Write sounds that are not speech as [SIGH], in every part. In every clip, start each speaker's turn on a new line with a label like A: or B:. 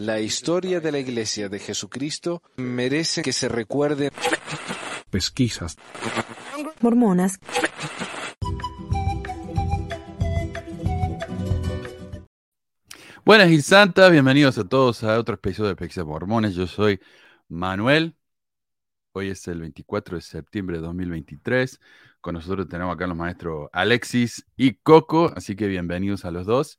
A: La historia de la Iglesia de Jesucristo merece que se recuerde.
B: Pesquisas.
C: Mormonas.
D: Buenas y santas, bienvenidos a todos a otro episodio de Pesquisas Mormones. Yo soy Manuel. Hoy es el 24 de septiembre de 2023. Con nosotros tenemos acá los maestros Alexis y Coco, así que bienvenidos a los dos.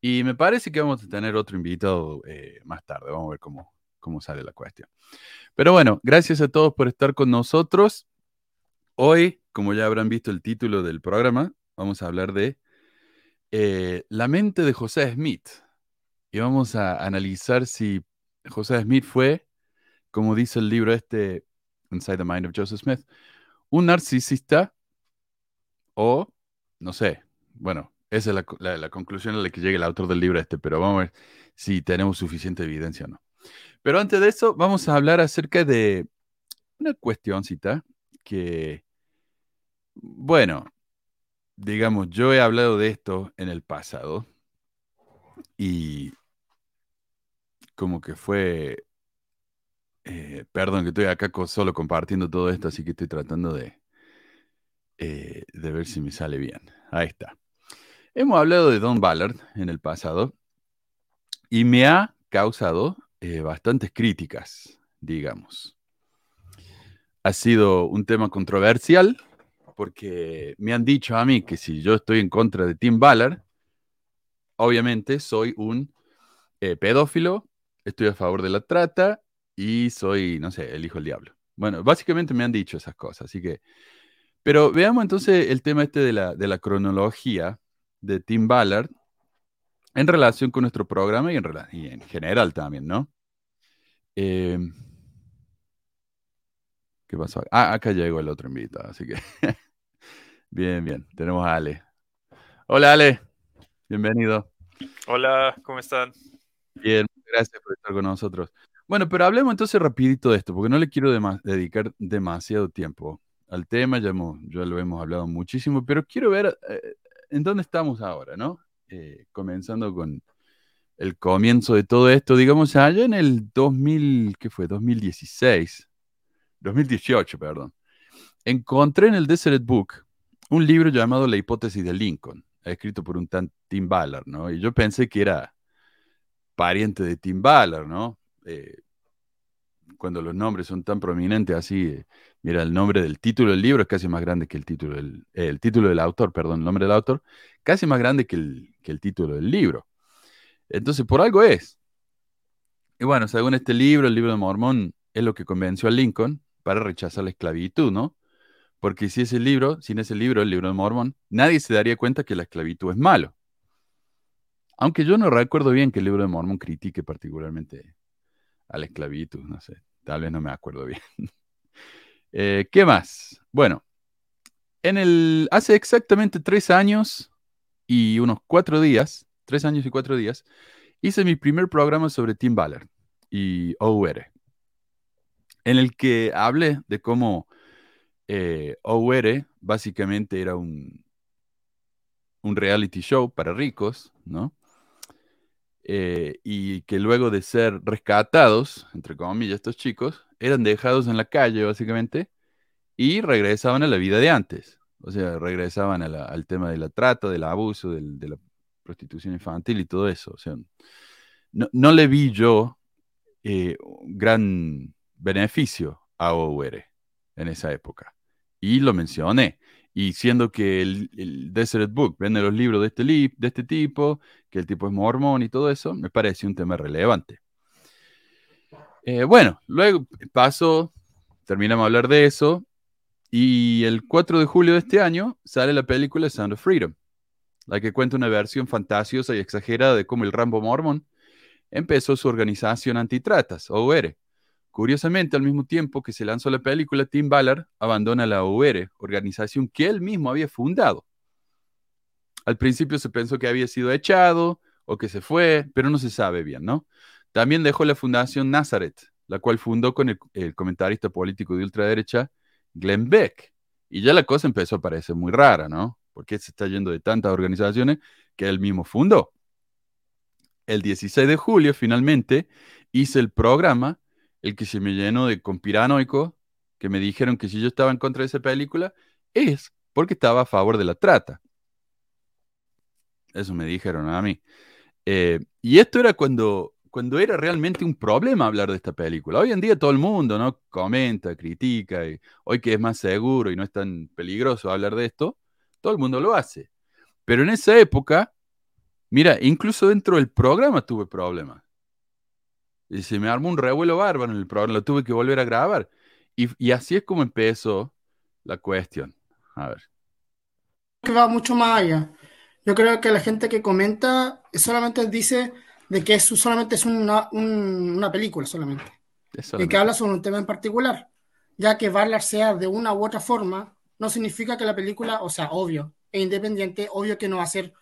D: Y me parece que vamos a tener otro invitado eh, más tarde. Vamos a ver cómo, cómo sale la cuestión. Pero bueno, gracias a todos por estar con nosotros. Hoy, como ya habrán visto el título del programa, vamos a hablar de eh, la mente de José Smith. Y vamos a analizar si José Smith fue, como dice el libro este, Inside the Mind of Joseph Smith, un narcisista o, no sé, bueno, esa es la, conclusión a la que llega el autor del libro este, pero vamos a ver si tenemos suficiente evidencia o no. Pero antes de eso, vamos a hablar acerca de una cuestioncita que, bueno, digamos, yo he hablado de esto en el pasado y como que fue, eh, perdón que estoy acá solo compartiendo todo esto, así que estoy tratando de, eh, de ver si me sale bien. Ahí está. Hemos hablado de Don Ballard en el pasado y me ha causado eh, bastantes críticas, digamos. Ha sido un tema controversial porque me han dicho a mí que si yo estoy en contra de Tim Ballard, obviamente soy un eh, pedófilo, estoy a favor de la trata y soy, no sé, el hijo del diablo. Bueno, básicamente me han dicho esas cosas, así que... Pero veamos entonces el tema este de la, de la cronología de Tim Ballard en relación con nuestro programa y en, en general también, ¿no? Eh, ¿Qué pasó? Ah, acá llegó el otro invitado, así que [LAUGHS] bien, bien, tenemos a Ale. Hola Ale, bienvenido.
E: Hola, ¿cómo están?
D: Bien, gracias por estar con nosotros. Bueno, pero hablemos entonces rapidito de esto, porque no le quiero dedicar demasiado tiempo al tema, ya, ya lo hemos hablado muchísimo, pero quiero ver eh, en dónde estamos ahora, ¿no? Eh, comenzando con el comienzo de todo esto, digamos, allá en el 2000, ¿qué fue? 2016, 2018, perdón. Encontré en el Desert Book un libro llamado La hipótesis de Lincoln, escrito por un tan Tim Ballard, ¿no? Y yo pensé que era pariente de Tim Ballard, ¿no? Eh, cuando los nombres son tan prominentes así, eh, mira, el nombre del título del libro es casi más grande que el título del, el título del autor, perdón, el nombre del autor, casi más grande que el, que el título del libro. Entonces, por algo es. Y bueno, según este libro, el libro de Mormón, es lo que convenció a Lincoln para rechazar la esclavitud, ¿no? Porque si ese libro, sin ese libro, el libro de Mormón, nadie se daría cuenta que la esclavitud es malo. Aunque yo no recuerdo bien que el libro de Mormón critique particularmente a la esclavitud, no sé, tal vez no me acuerdo bien. [LAUGHS] Eh, ¿Qué más? Bueno, en el, hace exactamente tres años y unos cuatro días, tres años y cuatro días, hice mi primer programa sobre Tim Ballard y OUR, en el que hablé de cómo eh, OUR básicamente era un, un reality show para ricos, ¿no? Eh, y que luego de ser rescatados, entre comillas, estos chicos, eran dejados en la calle, básicamente, y regresaban a la vida de antes. O sea, regresaban al tema de la trata, del abuso, de la prostitución infantil y todo eso. O sea, no, le vi yo eh, gran beneficio a OUR en esa época. Y lo mencioné. Y siendo que el, Desert Book vende los libros de este, de este tipo, que el tipo es mormón y todo eso, me parece un tema relevante. Eh, bueno, luego pasó, terminamos de hablar de eso, y el 4 de julio de este año sale la película Sound of Freedom, la que cuenta una versión fantasiosa y exagerada de cómo el Rambo mormón empezó su organización antitratas, OUR. Curiosamente, al mismo tiempo que se lanzó la película, Tim Ballard abandona la OUR, organización que él mismo había fundado. Al principio se pensó que había sido echado o que se fue, pero no se sabe bien, ¿no? También dejó la fundación Nazareth, la cual fundó con el comentarista político de ultraderecha Glenn Beck. Y ya la cosa empezó a parecer muy rara, ¿no? Porque se está yendo de tantas organizaciones que él mismo fundó. el 16 de julio finalmente hice el programa, el que se me llenó de conspiranoico, que me dijeron que si yo estaba en contra de esa película, es porque estaba a favor de la trata. Eso me dijeron a mí. Eh, y esto era cuando, cuando era realmente un problema hablar de esta película. Hoy en día todo el mundo, ¿no? Comenta, critica, y hoy que es más seguro y no es tan peligroso hablar de esto, todo el mundo lo hace. Pero en esa época, mira, incluso dentro del programa tuve problemas. Y se me armó un revuelo bárbaro en el programa, lo tuve que volver a grabar. Y, y así es como empezó la cuestión. A ver.
F: Que va mucho más allá. Yo creo que la gente que comenta solamente dice de que eso solamente es una, un- una película solamente. Y que habla sobre un tema en particular, ya que Ballard sea de una u otra forma, no significa que la película, o sea, obvio, e independiente, obvio que no va a ser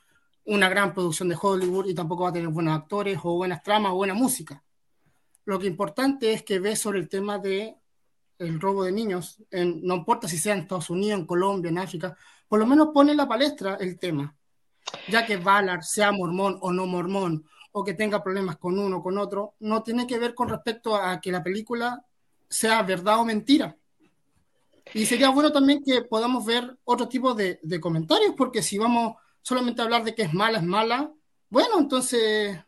F: una gran producción de Hollywood y tampoco va a tener buenos actores o buenas tramas o buena música. Lo que importante es que ve sobre el tema de el robo de niños, en- no importa si sea en Estados Unidos, en Colombia, en África, por lo menos pone en la palestra el tema, ya que Ballard sea mormón o no mormón, o que tenga problemas con uno o con otro, no tiene que ver con respecto a que la película sea verdad o mentira. Y sería bueno también que podamos ver otro tipo de, de comentarios, porque si vamos solamente a hablar de que es mala, es mala, bueno, entonces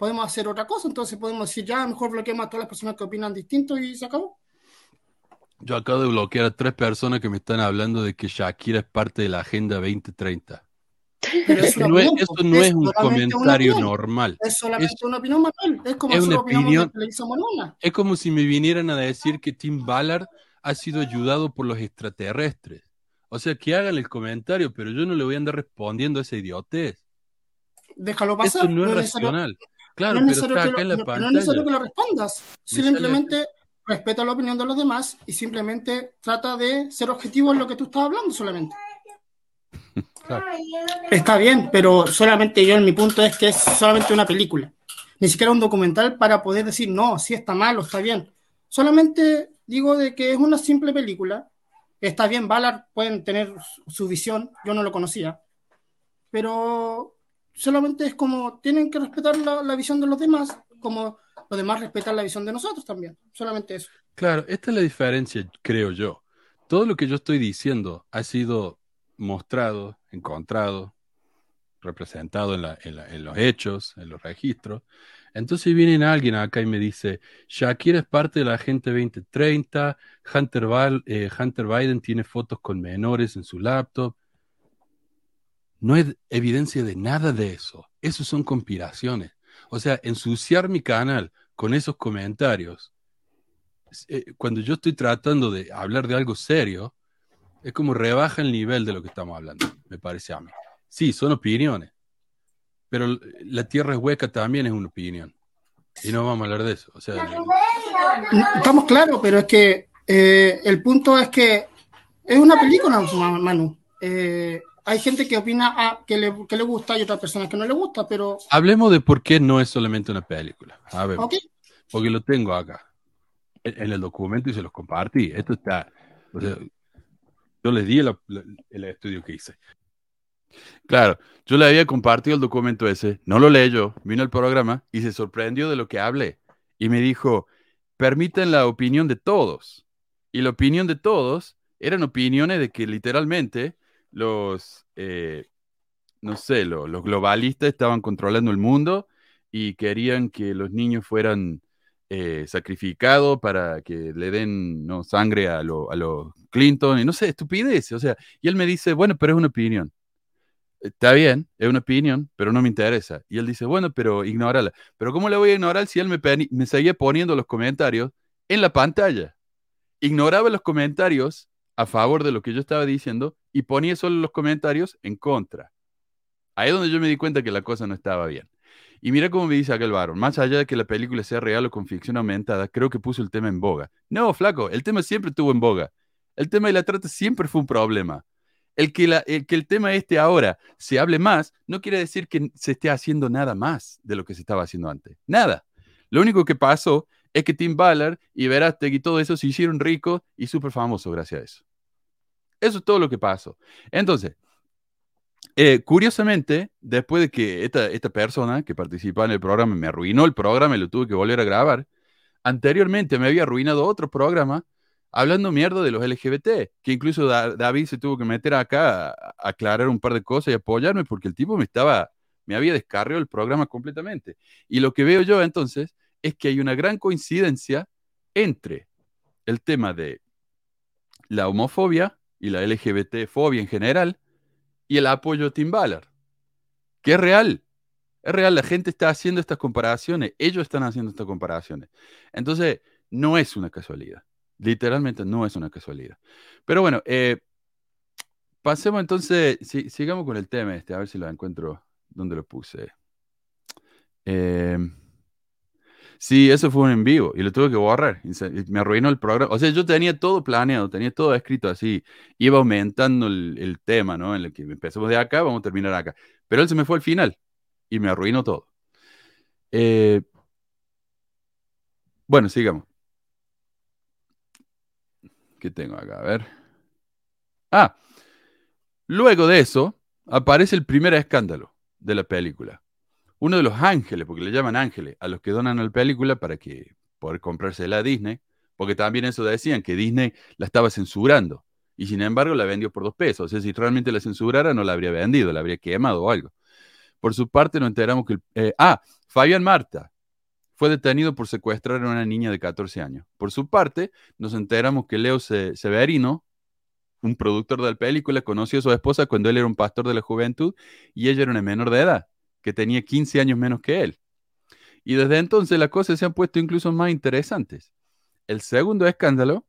F: podemos hacer otra cosa, entonces podemos decir, ya, mejor bloqueemos a todas las personas que opinan distinto y se acabó.
G: Yo acabo de bloquear a tres personas que me están hablando de que Shakira es parte de la Agenda 2030.
F: Pero es
G: Eso no es, eso no es un comentario normal.
F: Es solamente
G: Es-
F: una opinión, Manuel. Es como nosotros
G: una opinión. Es como si me vinieran a decir que Tim Ballard ha sido ayudado por los extraterrestres. O sea, que hagan el comentario, pero yo no le voy a andar respondiendo a esa idiotez.
F: Déjalo pasar.
G: Eso no es racional. Claro,
F: no es necesario que lo-
G: la
F: no- no es necesario que
G: pantalla.
F: lo respondas. Simplemente respeta la opinión de los demás y simplemente trata de ser objetivo en lo que tú estás hablando solamente. [LAUGHS]
G: Claro.
F: Está bien, pero solamente yo en mi punto es que es solamente una película. Ni siquiera un documental para poder decir, no, si está mal o está bien. Solamente digo de que es una simple película. Está bien, Ballard pueden tener su visión, yo no lo conocía. Pero solamente es como tienen que respetar la, la visión de los demás, como los demás respetan la visión de nosotros también. Solamente eso.
G: Claro, esta es la diferencia, creo yo. Todo lo que yo estoy diciendo ha sido mostrado, encontrado, representado en, la- en la- en los hechos, en los registros. Entonces viene alguien acá y me dice, Shakira es parte de la Agenda 2030, Hunter, Val- eh, Hunter Biden tiene fotos con menores en su laptop. No hay evidencia de nada de eso. Esos son conspiraciones. O sea, ensuciar mi canal con esos comentarios eh, cuando yo estoy tratando de hablar de algo serio, es como rebaja el nivel de lo que estamos hablando, me parece a mí. Sí, son opiniones, pero la tierra es hueca también es una opinión. Y no vamos a hablar de eso. O sea,
F: Estamos claros, pero es que eh, el punto es que es una película, Ma- Manu. Eh, hay gente que opina ah, que, le, que le gusta y otras personas que no le gusta, pero
G: hablemos de por qué no es solamente una película. A ver,
F: ok.
G: porque lo tengo acá en en el documento y se los compartí. Esto está, o sea, yo les di el, el estudio que hice.
D: Claro, yo le había compartido el documento ese, no lo leyó, vino al programa y se sorprendió de lo que hablé. Y me dijo, permiten la opinión de todos. Y la opinión de todos eran opiniones de que literalmente los, eh, no sé, lo- los globalistas estaban controlando el mundo y querían que los niños fueran eh, sacrificados para que le den no, sangre a los a los Clinton y no sé, estupidez. O sea, y él me dice, bueno, pero es una opinión. Está bien, es una opinión, pero no me interesa. Y él dice, bueno, pero ignórala. Pero ¿cómo le voy a ignorar si él me, me seguía poniendo los comentarios en la pantalla? Ignoraba los comentarios a favor de lo que yo estaba diciendo y ponía solo los comentarios en contra. Ahí es donde yo me di cuenta que la cosa no estaba bien. Y mira cómo me dice aquel varón, más allá de que la película sea real o con ficción aumentada, creo que puso el tema en boga. No, flaco, el tema siempre estuvo en boga. El tema de la trata siempre fue un problema. El que, el que el tema este ahora se hable más no quiere decir que se esté haciendo nada más de lo que se estaba haciendo antes. Nada. Lo único que pasó es que Tim Ballard y Verástegui y todo eso se hicieron ricos y súper famosos gracias a eso. Eso es todo lo que pasó. Entonces, Eh, curiosamente, después de que esta, persona que participaba en el programa me arruinó el programa y lo tuve que volver a grabar, anteriormente me había arruinado otro programa hablando mierda de los LGBT, que incluso Da- David se tuvo que meter acá a, a aclarar un par de cosas y apoyarme porque el tipo me estaba, me había descarriado el programa completamente. Y lo que veo yo entonces es que hay una gran coincidencia entre el tema de la homofobia y la LGBT-fobia en general y el apoyo a Tim Ballard, que es real. Es real, la gente está haciendo estas comparaciones, ellos están haciendo estas comparaciones. Entonces, no es una casualidad. Literalmente no es una casualidad. Pero bueno, eh, pasemos entonces, si- sigamos con el tema este, a ver si lo encuentro, ¿dónde lo puse? Eh, sí, eso fue un en vivo y lo tuve que borrar. me arruinó el programa. O sea, yo tenía todo planeado, tenía todo escrito así. Iba aumentando el, el tema, ¿no? En el que empezamos de acá, vamos a terminar acá. Pero él se me fue al final y me arruinó todo. Eh, bueno, sigamos. ¿Qué tengo acá? A ver. Ah, luego de eso aparece el primer escándalo de la película. Uno de los ángeles, porque le llaman ángeles, a los que donan la película para que poder comprársela a Disney, porque también eso decían, que Disney la estaba censurando, y sin embargo la vendió por dos pesos. O sea, si realmente la censurara, no la habría vendido, la habría quemado o algo. Por su parte, nos enteramos que... eh, ah, Fabián Marta fue detenido por secuestrar a una niña de 14 años. Por su parte, nos enteramos que Leo Se- Severino, un productor de la película, conoció a su esposa cuando él era un pastor de la juventud y ella era una menor de edad, que tenía 15 años menos que él. Y desde entonces las cosas se han puesto incluso más interesantes. El segundo escándalo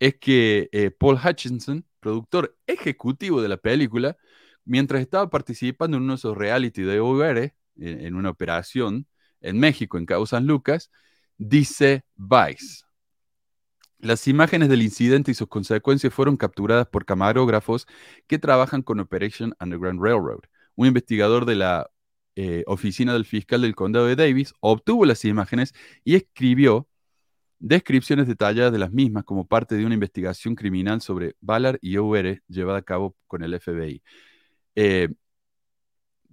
D: es que eh, Paul Hutchinson, productor ejecutivo de la película, mientras estaba participando en uno de esos reality de OVR, eh, en una operación en México, en Cabo San Lucas, dice Vice. Las imágenes del incidente y sus consecuencias fueron capturadas por camarógrafos que trabajan con Operation Underground Railroad. Un investigador de la eh, oficina del fiscal del condado de Davis obtuvo las imágenes y escribió descripciones detalladas de las mismas como parte de una investigación criminal sobre Ballard y OR llevada a cabo con el FBI. Eh,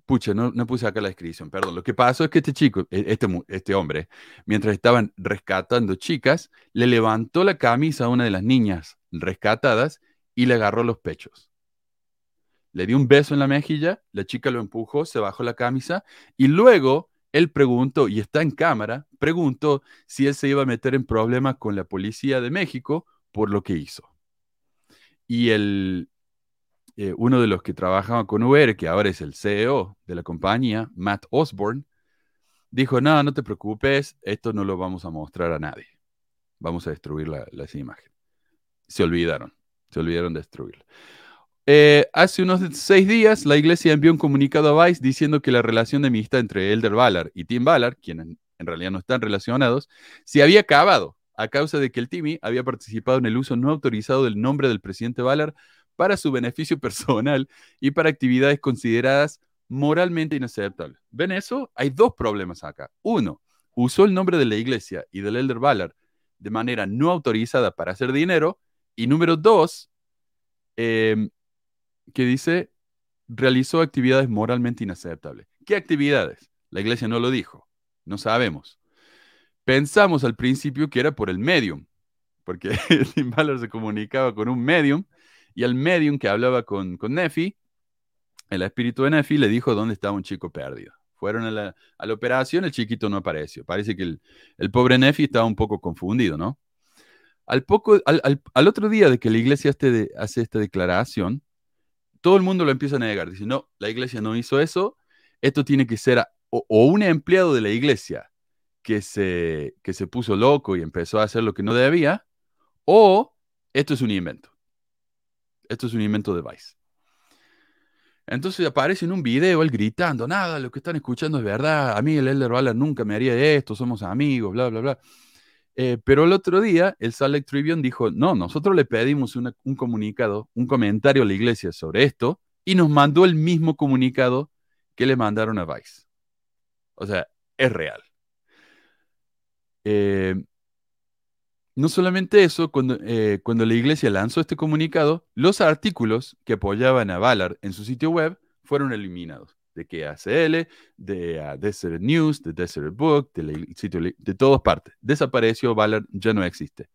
D: pucha, no, no puse acá la descripción, perdón. Lo que pasó es que este chico, e- este, este hombre, mientras estaban rescatando chicas, le levantó la camisa a una de las niñas rescatadas y le agarró los pechos. Le dio un beso en la mejilla, la chica lo empujó, se bajó la camisa y luego él preguntó, y está en cámara, preguntó si él se iba a meter en problemas con la policía de México por lo que hizo. Y el, eh, uno de los que trabajaba con UR, que ahora es el CEO de la compañía, Matt Osborne, dijo, no, no te preocupes, esto no lo vamos a mostrar a nadie. Vamos a destruir la- imágenes. Se olvidaron, se olvidaron de destruirla. Eh, hace unos seis días, la iglesia envió un comunicado a Vice diciendo que la relación de amistad entre Elder Ballard y Tim Ballard, quienes en realidad no están relacionados, se había acabado a causa de que el Timmy había participado en el uso no autorizado del nombre del presidente Ballard para su beneficio [LAUGHS] personal y para actividades consideradas moralmente inaceptables. ¿Ven eso? Hay dos problemas acá. Uno, usó el nombre de la iglesia y del Elder Ballard de manera no autorizada para hacer dinero. Y número dos, eh, que dice, realizó actividades moralmente inaceptables. ¿Qué actividades? La iglesia no lo dijo, no sabemos. Pensamos al principio que era por el medium, porque [LAUGHS] Tim Ballard se comunicaba con un medium y al medium que hablaba con, con Nefi, el espíritu de Nefi le dijo dónde estaba un chico perdido. Fueron a la, a la operación, el chiquito no apareció. Parece que el, el pobre Nefi estaba un poco confundido, ¿no? Al, poco, al, al- otro día de que la iglesia hace esta declaración, todo el mundo lo empieza a negar. Dice, no, la iglesia no hizo eso. Esto tiene que ser o, o un empleado de la iglesia que se, que se puso loco y empezó a hacer lo que no debía, o esto es un invento. Esto es un invento de Vice. Entonces aparece en un video él gritando, nada, lo que están escuchando es verdad, a mí el Elder Ballard nunca me haría esto, somos amigos, bla, bla, bla. Eh, pero el otro día el Salt Tribune dijo, no, nosotros le pedimos un comunicado, un comentario a la iglesia sobre esto, y nos mandó el mismo comunicado que le mandaron a Vice. O sea, es real. Eh, no solamente eso, cuando, eh, cuando la iglesia lanzó este comunicado, los artículos que apoyaban a Ballard en su sitio web fueron eliminados. De KSL, de uh, Desert News, de Desert Book, de, de todas partes. Desapareció, Ballard ya no existe.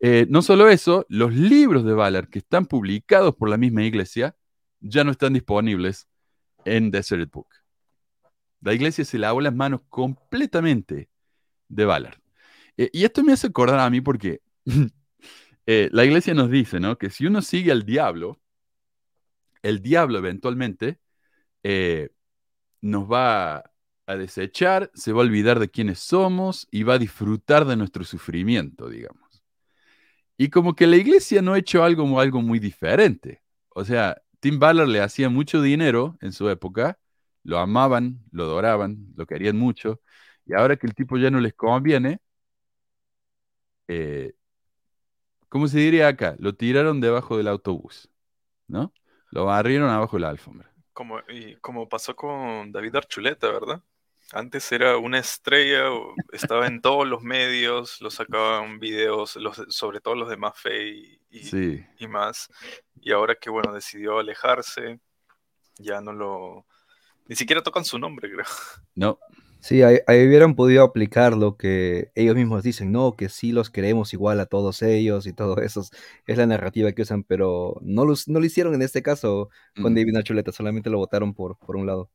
D: Eh, no solo eso, los libros de Ballard que están publicados por la misma iglesia ya no están disponibles en Desert Book. La iglesia se lavó las manos completamente de Ballard. Eh, y esto me hace acordar a mí porque [LAUGHS] eh, la iglesia nos dice, ¿no? Que si uno sigue al diablo, el diablo eventualmente eh, nos va a desechar, se va a olvidar de quiénes somos y va a disfrutar de nuestro sufrimiento, digamos. Y como que la iglesia no ha hecho algo, algo muy diferente. O sea, Tim Ballard le hacía mucho dinero en su época, lo amaban, lo adoraban, lo querían mucho, y ahora que el tipo ya no les conviene, eh, ¿cómo se diría acá? Lo tiraron debajo del autobús, ¿no? Lo barrieron abajo de la alfombra.
E: Como, y como pasó con David Archuleta, ¿verdad? Antes era una estrella, estaba en todos los medios, lo sacaban videos, sobre todo los de más y, y, más. Y ahora que, bueno, decidió alejarse, ya no lo... Ni siquiera tocan su nombre, creo.
D: No,
H: Sí, ahí, hubieran podido aplicar lo que ellos mismos dicen, no, que sí los queremos igual a todos ellos y todo eso. Es la narrativa que usan, pero no lo, no lo hicieron en este caso con mm. David Nachuleta, solamente lo votaron por, por un lado.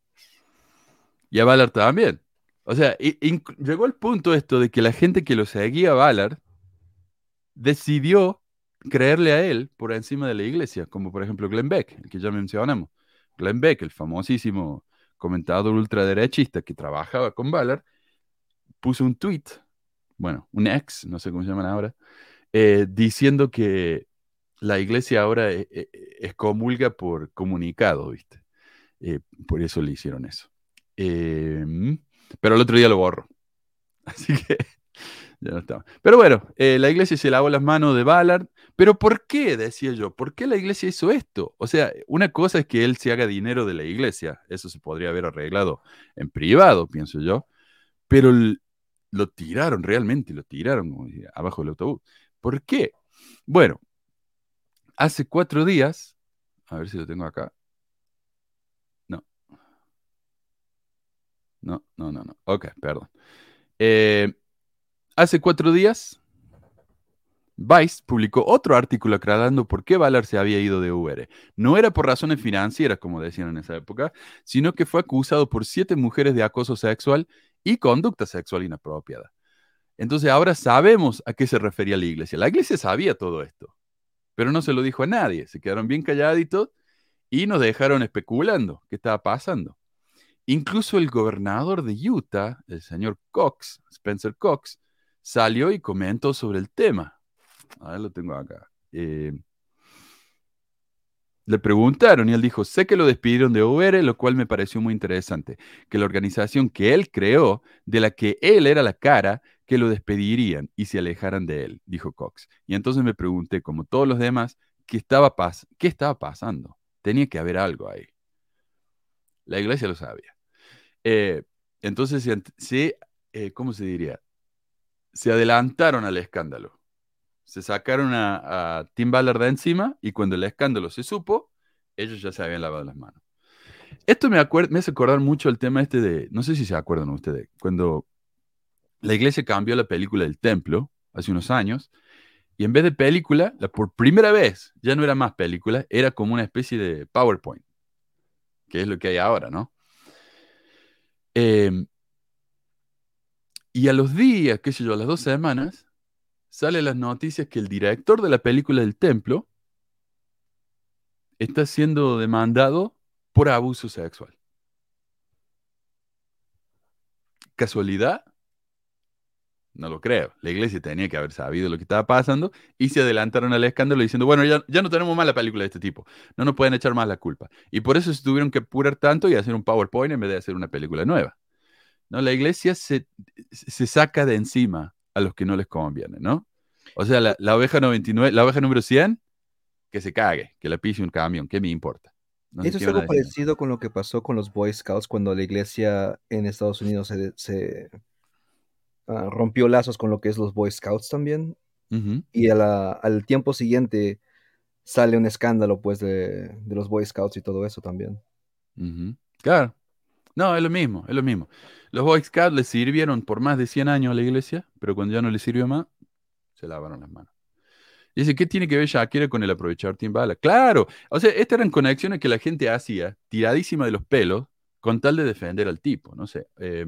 D: Y a Ballard también. O sea, llegó el punto esto de que la gente que lo seguía a Ballard decidió creerle a él por encima de la iglesia, como por ejemplo Glenn Beck, el que ya mencionamos. Glenn Beck, el famosísimo comentador ultraderechista que trabajaba con Ballard, puso un tweet, bueno, un ex, no sé cómo se llaman ahora, eh, diciendo que la iglesia ahora es, e, e, comulga por comunicado, ¿viste? Eh, por eso le hicieron eso. Em, pero el otro día lo borro. [LAUGHS] Así que ya no estaba. Pero bueno, eh, la iglesia se lavó las manos de Ballard. Pero ¿por qué? Decía yo. ¿Por qué la iglesia hizo esto? O sea, una cosa es que él se haga dinero de la iglesia. Eso se podría haber arreglado en privado, pienso yo. Pero lo tiraron realmente, lo tiraron abajo del autobús. ¿Por qué? Bueno, hace cuatro días, a ver si lo tengo acá. No. No, no, no, no. Ok, perdón. Eh, hace cuatro días Vice publicó otro artículo aclarando por qué Ballard se había ido de UR. No era por razones financieras, como decían en esa época, sino que fue acusado por siete mujeres de acoso sexual y conducta sexual inapropiada. Entonces ahora sabemos a qué se refería la iglesia. La iglesia sabía todo esto, pero no se lo dijo a nadie. Se quedaron bien calladitos y nos dejaron especulando qué estaba pasando. Incluso el gobernador de Utah, el señor Cox, Spencer Cox, salió y comentó sobre el tema. Lo tengo acá. Eh, le preguntaron y él dijo, sé que lo despidieron de UR, lo cual me pareció muy interesante, que la organización que él creó, de la que él era la cara, que lo despedirían y se alejaran de él, dijo Cox. Y entonces me pregunté, como todos los demás, ¿qué estaba, qué estaba pasando? Tenía que haber algo ahí. La iglesia lo sabía. Eh, entonces, se, eh, ¿cómo se diría? Se adelantaron al escándalo se sacaron a, Tim Ballard de encima y cuando el escándalo se supo, ellos ya se habían lavado las manos. Esto me, me hace acordar mucho el tema este de, no sé si se acuerdan ustedes, cuando la iglesia cambió la película del templo hace unos años y en vez de película, la, por primera vez ya no era más película, era como una especie de PowerPoint, que es lo que hay ahora, ¿no? Em, y a los días, qué sé yo, a las dos semanas, sale las noticias que el director de la película del templo está siendo demandado por abuso sexual. ¿Casualidad? No lo creo. La iglesia tenía que haber sabido lo que estaba pasando y se adelantaron al escándalo diciendo, bueno, ya, ya no tenemos más la película de este tipo. No nos pueden echar más la culpa. Y por eso se tuvieron que apurar tanto y hacer un PowerPoint en vez de hacer una película nueva. ¿No? La iglesia se, se saca de encima a los que no les conviene, ¿no? O sea, la, oveja 99, la oveja número 100, que se cague, que la pise un camión, ¿qué me importa?
H: Eso es algo parecido con lo que pasó con los Boy Scouts cuando la iglesia en Estados Unidos se, ah, rompió lazos con lo que es los Boy Scouts también. Y al tiempo siguiente sale un escándalo pues de, de, los Boy Scouts y todo eso también.
D: Claro. No, es lo mismo, es lo mismo. Los Boy Scouts le sirvieron por más de 100 años a la iglesia, pero cuando ya no le sirvió más, se lavaron las manos. Dice, ¿qué tiene que ver Shakira con el aprovechar timbala? Claro, o sea, estas eran conexiones que la gente hacía, tiradísima de los pelos, con tal de defender al tipo, no sé. Eh,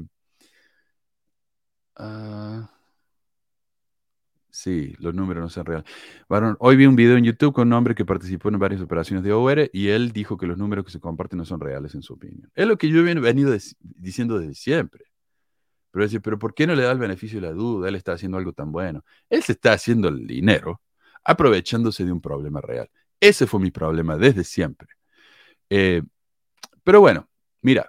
D: ah, Sí, los números no son reales. hoy vi un video en YouTube con un hombre que participó en varias operaciones de OR y él dijo que los números que se comparten no son reales en su opinión. Es lo que yo he venido diciendo desde siempre. Pero decir, pero ¿por qué no le da el beneficio de la duda? Él está haciendo algo tan bueno. Él se está haciendo el dinero aprovechándose de un problema real. Ese fue mi problema desde siempre. Eh, pero bueno, mira.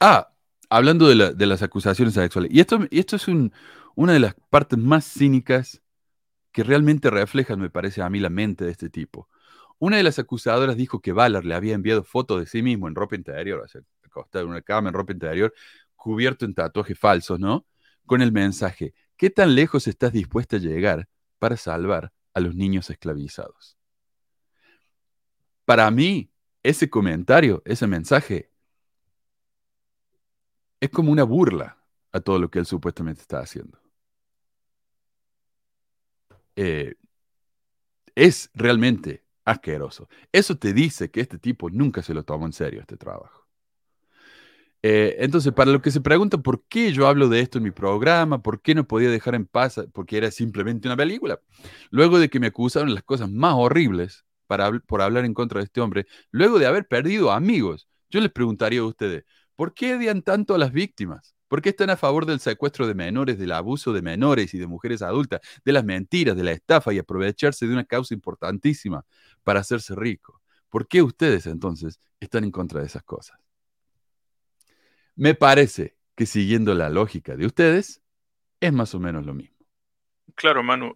D: Ah, hablando de, las acusaciones sexuales, y esto, esto es una de las partes más cínicas que realmente reflejan, me parece a mí, la mente de este tipo. Una de las acusadoras dijo que Ballard le había enviado fotos de sí mismo en ropa interior, o sea, acostado en una cama en ropa interior, cubierto en tatuajes falsos, ¿no? Con el mensaje, ¿qué tan lejos estás dispuesta a llegar para salvar a los niños esclavizados? Para mí, ese comentario, ese mensaje, es como una burla a todo lo que él supuestamente está haciendo. Eh, es realmente asqueroso. Eso te dice que este tipo nunca se lo tomó en serio, este trabajo. Eh, entonces, para lo que se pregunta por qué yo hablo de esto en mi programa, por qué no podía dejar en paz, porque era simplemente una película, luego de que me acusaron las cosas más horribles para, por hablar en contra de este hombre, luego de haber perdido amigos, yo les preguntaría a ustedes, ¿Por qué odian tanto a las víctimas? ¿Por qué están a favor del secuestro de menores, del abuso de menores y de mujeres adultas, de las mentiras, de la estafa y aprovecharse de una causa importantísima para hacerse rico? ¿Por qué ustedes entonces están en contra de esas cosas? Me parece que siguiendo la lógica de ustedes, es más o menos lo mismo.
E: Claro, Manu.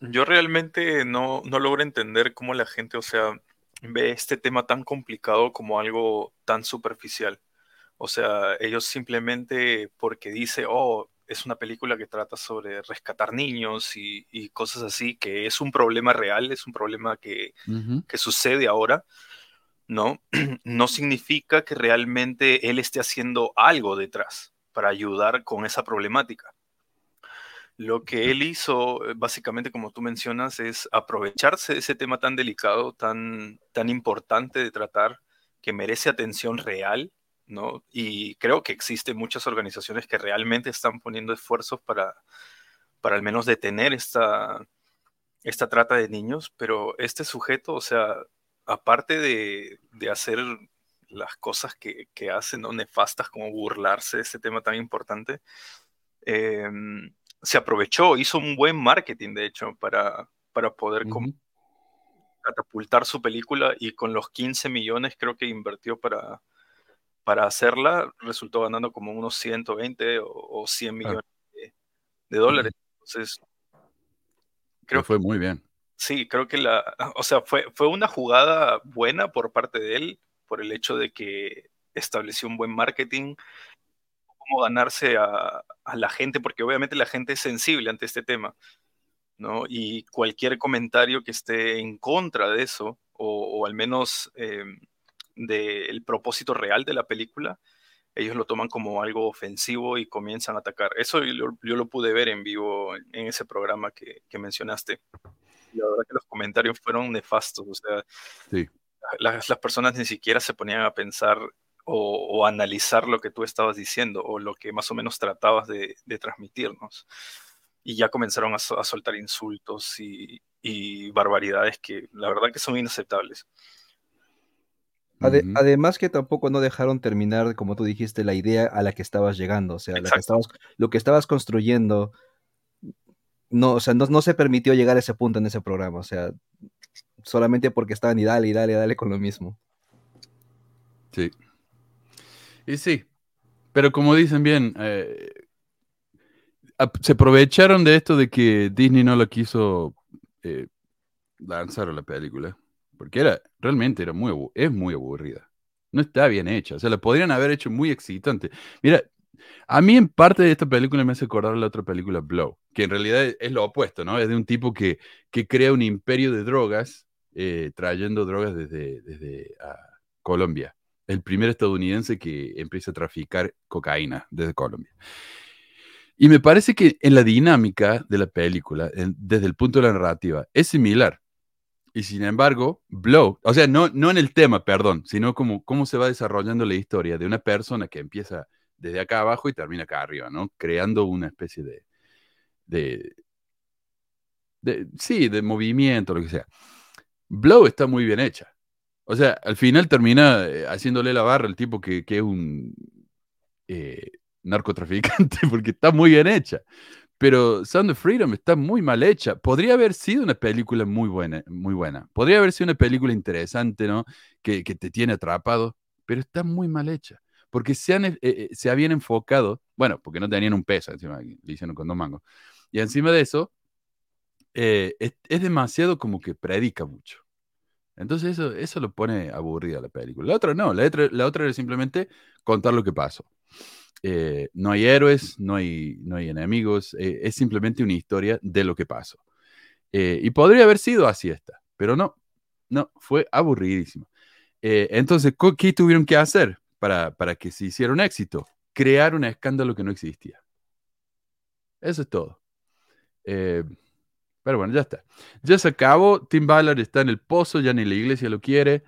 E: yo realmente no, no logro entender cómo la gente, o sea, ve este tema tan complicado como algo tan superficial. O sea, ellos simplemente porque dice, oh, es una película que trata sobre rescatar niños y, cosas así, que es un problema real, es un problema que, que sucede ahora, ¿no? [CLEARS THROAT] no significa que realmente él esté haciendo algo detrás para ayudar con esa problemática. Lo que él hizo, eh, básicamente, como tú mencionas, es aprovecharse de ese tema tan delicado, tan, tan importante de tratar, que merece atención real ¿no? Y creo que existen muchas organizaciones que realmente están poniendo esfuerzos para, para al menos detener esta, esta trata de niños, pero este sujeto, o sea, aparte de, hacer las cosas que, que hacen, ¿no? Nefastas, como burlarse de este tema tan importante, em, se aprovechó, hizo un buen marketing, de hecho, para, para poder catapultar su película y con los 15 millones creo que invirtió para, para hacerla resultó ganando como unos 120 o, 100 millones de, dólares. Entonces,
D: creo que fue muy bien.
E: Sí, creo que la, o sea, fue, fue una jugada buena por parte de él, por el hecho de que estableció un buen marketing, cómo ganarse a, la gente, porque obviamente la gente es sensible ante este tema, ¿no? Y cualquier comentario que esté en contra de eso, o, al menos em, del propósito real de la película, ellos lo toman como algo ofensivo y comienzan a atacar. Eso yo, lo pude ver en vivo en ese programa que, mencionaste. la verdad que los comentarios fueron nefastos. O sea, las, personas ni siquiera se ponían a pensar o, analizar lo que tú estabas diciendo o lo que más o menos tratabas de, transmitirnos. Y ya comenzaron a, soltar insultos y, y barbaridades que la verdad que son inaceptables
H: además que tampoco no dejaron terminar, como tú dijiste, la idea a la que estabas llegando, o sea, lo que estabas construyendo, no, o sea, no, se permitió llegar a ese punto en ese programa, o sea, solamente porque estaban y dale, y dale, dale con lo mismo.
D: Sí. Y sí, pero como dicen bien, eh, se aprovecharon de esto de que Disney no lo quiso eh, lanzar a la película. Porque era, realmente era muy, es muy aburrida. No está bien hecha. O sea, la podrían haber hecho muy excitante. Mira, a mí en parte de esta película me hace acordar la otra película Blow, que en realidad es lo opuesto, ¿no? Es de un tipo que, que crea un imperio de drogas eh, trayendo drogas desde, desde ah, Colombia. El primer estadounidense que empieza a traficar cocaína desde Colombia. Y me parece que en la dinámica de la película, desde el punto de la narrativa, es similar. Y sin embargo, Blow, o sea, no, no en el tema, perdón, sino como cómo se va desarrollando la historia de una persona que empieza desde acá abajo y termina acá arriba, ¿no? Creando una especie de, de, sí, de movimiento, lo que sea. Blow está muy bien hecha. O sea, al final termina eh, haciéndole la barra al tipo que, que es un eh, narcotraficante, [LAUGHS] porque está muy bien hecha. Pero Sound of Freedom está muy mal hecha. Podría haber sido una película muy buena, muy buena. Podría haber sido una película interesante, ¿no? Que, que te tiene atrapado, pero está muy mal hecha. Porque se, han, eh, se habían enfocado, bueno, porque no tenían un peso, encima le hicieron con dos mangos. Y encima de eso, es, es demasiado como que predica mucho. Entonces eso, eso lo pone aburrida la película. La otra no, la otra, la otra era simplemente contar lo que pasó. Eh, no hay héroes, no hay, no hay enemigos, eh, es simplemente una historia de lo que pasó. Eh, y podría haber sido así esta, pero no, no, fue aburridísimo. entonces, ¿qué tuvieron que hacer para, para que se hiciera un éxito? Crear un escándalo que no existía. Eso es todo. Pero bueno, ya está. Ya se acabó. Tim Ballard está en el pozo, ya ni la iglesia lo quiere.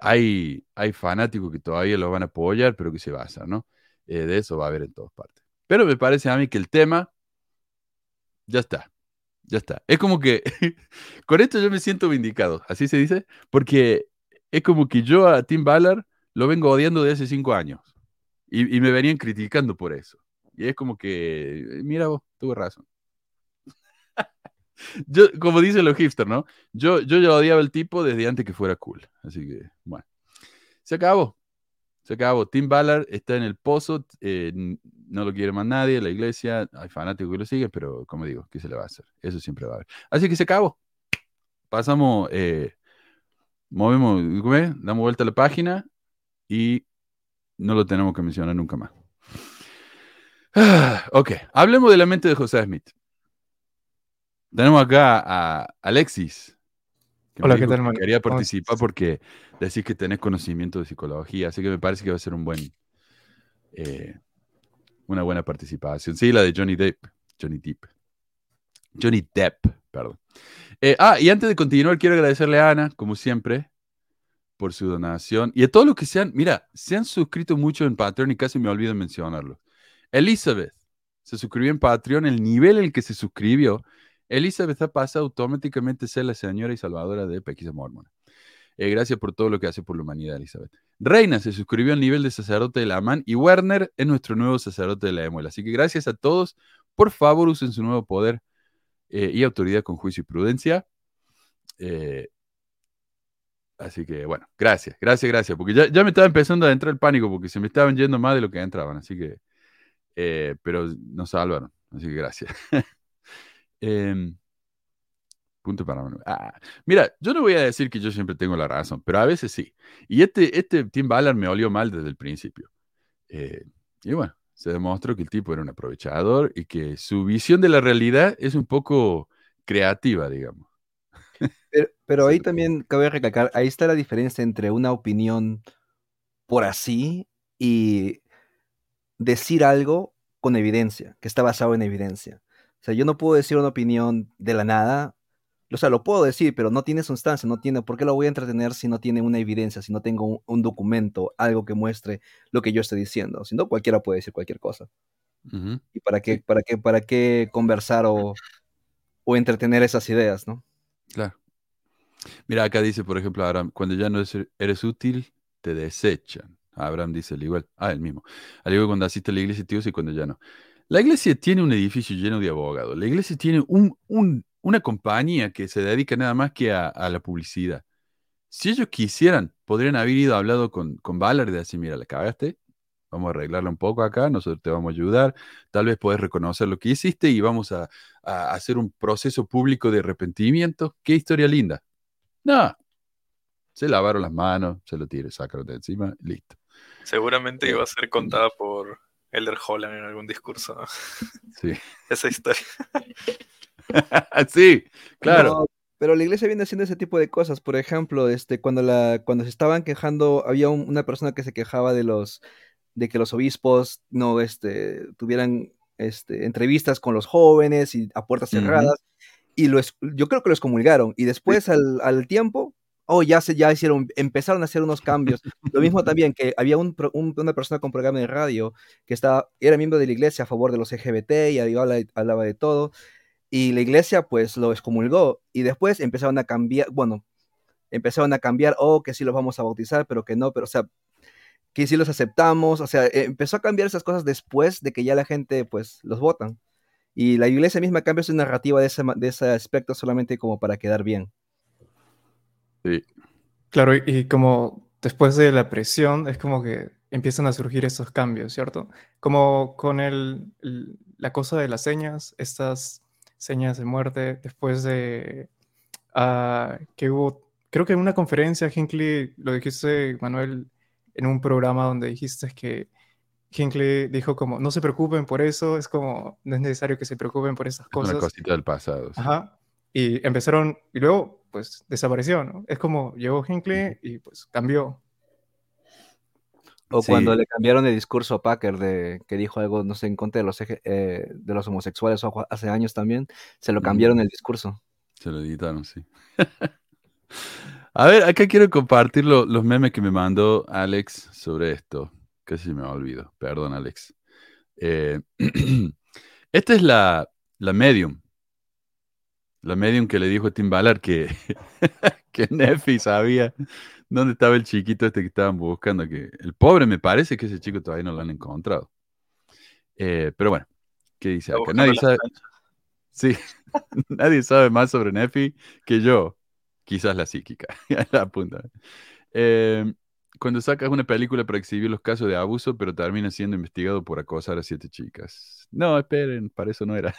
D: Hay, hay fanáticos que todavía lo van a apoyar, pero que se basa, ¿no? Eh, de eso va a haber en todas partes. Pero me parece a mí que el tema ya está. Ya está. Es como que [LAUGHS] con esto yo me siento vindicado, así se dice, porque es como que yo a Tim Ballard lo vengo odiando de hace cinco años y, me venían criticando por eso. Y es como que, mira vos, tuve razón [LAUGHS] yo, como dicen los hipsters, ¿no? Yo, yo ya odiaba el tipo desde antes que fuera cool. Así que, bueno. Se acabó. Se acabó. Tim Ballard está en el pozo. Eh, no lo quiere más nadie. La iglesia, hay fanáticos que lo siguen, pero como digo, ¿qué se le va a hacer? Eso siempre va a haber. Así que se acabó. Pasamos, eh, movemos, damos vuelta a la página y no lo tenemos que mencionar nunca más. [SIGHS] ok, hablemos de la mente de José Smith. Tenemos acá a Alexis.
I: Hola, ¿qué tal,
D: Quería participar porque decís que tenés conocimiento de psicología, así que me parece que va a ser un buen, eh, una buena participación. Sí, la de Johnny Depp. Johnny Depp. Johnny Depp, perdón. Eh, ah, y antes de continuar, quiero agradecerle a Ana, como siempre, por su donación. Y a todos los que se han, mira, se han suscrito mucho en Patreon y casi me olvido mencionarlo. Elizabeth se suscribió en Patreon, el nivel en el que se suscribió Elizabeth pasa automáticamente a ser la señora y salvadora de PX Mormon. Eh, gracias por todo lo que hace por la humanidad, Elizabeth. Reina se suscribió al nivel de sacerdote de la AMAN y Werner es nuestro nuevo sacerdote de la EMUEL. Así que gracias a todos. Por favor, usen su nuevo poder eh, y autoridad con juicio y prudencia. Eh, así que bueno, gracias, gracias, gracias. Porque ya, me estaba empezando a entrar el pánico porque se me estaban yendo más de lo que entraban. Así que, pero nos salvaron. Así que gracias. [LAUGHS] Em, punto para ah, mira, yo no voy a decir que yo siempre tengo la razón, pero a veces sí. Y este, este Tim Ballard me olió mal desde el principio. Eh, y bueno, se demostró que el tipo era un aprovechador y que su visión de la realidad es un poco creativa, digamos.
H: Pero, pero [LAUGHS] ahí también cabe recalcar, ahí está la diferencia entre una opinión por así y decir algo con evidencia, que está basado en evidencia. O sea, yo no puedo decir una opinión de la nada. O sea, lo puedo decir, pero no tiene sustancia, no tiene, ¿por qué lo voy a entretener si no tiene una evidencia, si no tengo un, documento, algo que muestre lo que yo estoy diciendo? Si no, cualquiera puede decir cualquier cosa. ¿Y para qué, para qué, para qué conversar o, o entretener esas ideas, no?
D: Claro. Mira, acá dice, por ejemplo, Abraham, cuando ya no eres útil, te desechan. Abraham dice al igual, ah, el mismo. Al igual cuando asiste a la iglesia, tío, y cuando ya no. La iglesia tiene un edificio lleno de abogados. La iglesia tiene una compañía que se dedica nada más que a, la publicidad. Si ellos quisieran, podrían haber ido hablado con, con Ballard y decir, mira, la cagaste, vamos a arreglarla un poco acá, nosotros te vamos a ayudar, tal vez puedes reconocer lo que hiciste y vamos a, hacer un proceso público de arrepentimiento. Qué historia linda. No, se lavaron las manos, se lo tiré, sacaron de encima, listo.
E: Seguramente iba a ser contada por Elder Holland en algún discurso.
D: Sí. [LAUGHS]
E: Esa historia. [LAUGHS]
D: sí, claro.
H: Pero la iglesia viene haciendo ese tipo de cosas. Por ejemplo, este, cuando, la, cuando se estaban quejando, había una persona que se quejaba de los de que los obispos no este, tuvieran este, entrevistas con los jóvenes y a puertas cerradas. Y lo, yo creo que los comulgaron. Y después, al, al tiempo, oh, ya se ya hicieron, empezaron a hacer unos cambios. Lo mismo [LAUGHS] también que había un, una persona con programa de radio que estaba, era miembro de la iglesia a favor de los LGBT y hablaba, hablaba de todo. Y la iglesia pues lo excomulgó y después empezaron a cambiar, bueno, empezaron a cambiar, oh, que sí los vamos a bautizar, pero que no, pero o sea, que sí los aceptamos, o sea, empezó a cambiar esas cosas después de que ya la gente pues los votan. Y la iglesia misma cambia su narrativa de ese, de ese aspecto solamente como para quedar bien.
I: Sí. Claro, y, como después de la presión es como que empiezan a surgir esos cambios, ¿cierto? Como con el, la cosa de las señas, estas señas de muerte, después de uh, que hubo, creo que en una conferencia, Hinckley, lo dijiste, Manuel, en un programa donde dijiste que Hinckley dijo como, no se preocupen por eso, es como, no es necesario que se preocupen por esas cosas.
D: Una cosita del pasado.
I: Ajá. Y empezaron, y luego pues desapareció, ¿no? Es como llegó Hinckley y pues cambió.
H: O cuando le cambiaron el discurso a Packer de que dijo algo, no sé, en contra de los, eh, de los homosexuales hace años también, se lo cambiaron el discurso.
D: Se lo editaron, sí. [LAUGHS] a ver, acá quiero compartir los memes que me mandó Alex sobre esto. Casi me olvido. Perdón, Alex. Eh, [CLEARS THROAT] esta es la, la medium la medium que le dijo a Tim Ballard que, [LAUGHS] que Nefi sabía dónde estaba el chiquito este que estaban buscando. Que el pobre me parece que ese chico todavía no lo han encontrado. Eh, pero bueno, ¿qué dice acá? Nadie sabe, sí, [LAUGHS] nadie sabe más sobre Nefi que yo. Quizás la psíquica. [LAUGHS] la punta. Eh, cuando sacas una película para exhibir los casos de abuso, pero termina siendo investigado por acosar a siete chicas. No, esperen, para eso no era.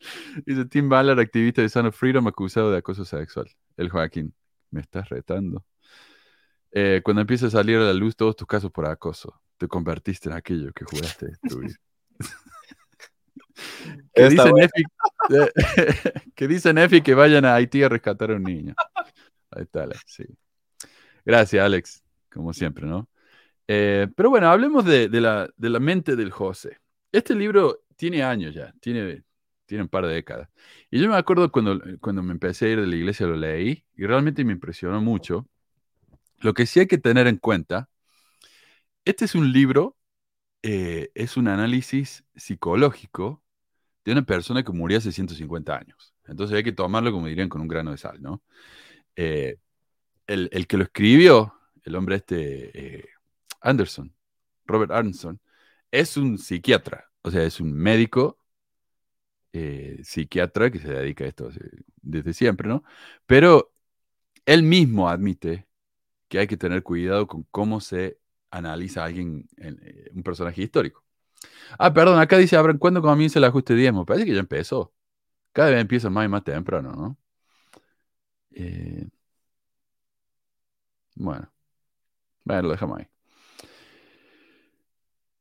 D: [LAUGHS] Dice Tim Ballard, activista de Son of Freedom, acusado de acoso sexual. El Joaquín, me estás retando. Eh, cuando empieza a salir a la luz todos tus casos por acoso, te convertiste en aquello que jugaste a destruir. [LAUGHS] que, dice Nefi, [LAUGHS] que dice Nefi que vayan a Haití a rescatar a un niño. Ahí está, Alex, sí. Gracias, Alex, como siempre, ¿no? Eh, pero bueno, hablemos de, la, de la mente del José. Este libro tiene años ya, tiene tiene un par de décadas. Y yo me acuerdo cuando, eh, cuando me empecé a ir de la iglesia, lo leí y realmente me impresionó mucho. Lo que sí hay que tener en cuenta, este es un libro, eh, es un análisis psicológico de una persona que murió hace 150 años. Entonces hay que tomarlo, como dirían, con un grano de sal, ¿no? Eh, el, que lo escribió, el hombre este, Anderson, Robert Anderson, es un psiquiatra, o sea, es un médico eh, psiquiatra que se dedica a esto desde siempre, ¿no? Pero él mismo admite que hay que tener cuidado con cómo se analiza a alguien, eh, un personaje histórico. Ah, perdón, acá dice Abraham, ¿cuándo comienza el ajuste diezmo? Parece que ya empezó. Cada vez empieza más y más temprano, ¿no? Eh, bueno. Bueno, lo dejamos ahí.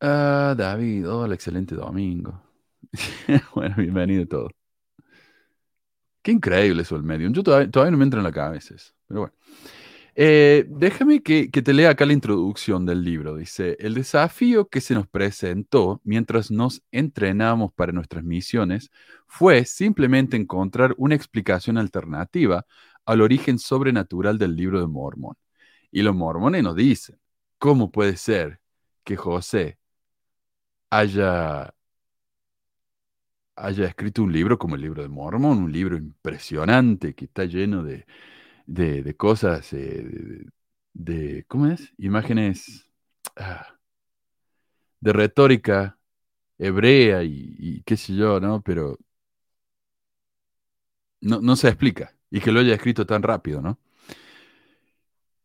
D: Ah, David, hola, excelente domingo. [LAUGHS] bueno, bienvenido todo. Qué increíble eso el medium. Yo todavía, no me entra en la cabeza. Pero bueno. Eh, déjame que, que, te lea acá la introducción del libro. Dice, el desafío que se nos presentó mientras nos entrenamos para nuestras misiones fue simplemente encontrar una explicación alternativa al origen sobrenatural del libro de Mormón. Y los mormones nos dicen, ¿cómo puede ser que José haya haya escrito un libro como el libro de Mormon, un libro impresionante que está lleno de, de, cosas, eh, de, ¿cómo es? Imágenes ah, de retórica hebrea y, qué sé yo, ¿no? Pero no, no se explica y que lo haya escrito tan rápido, ¿no?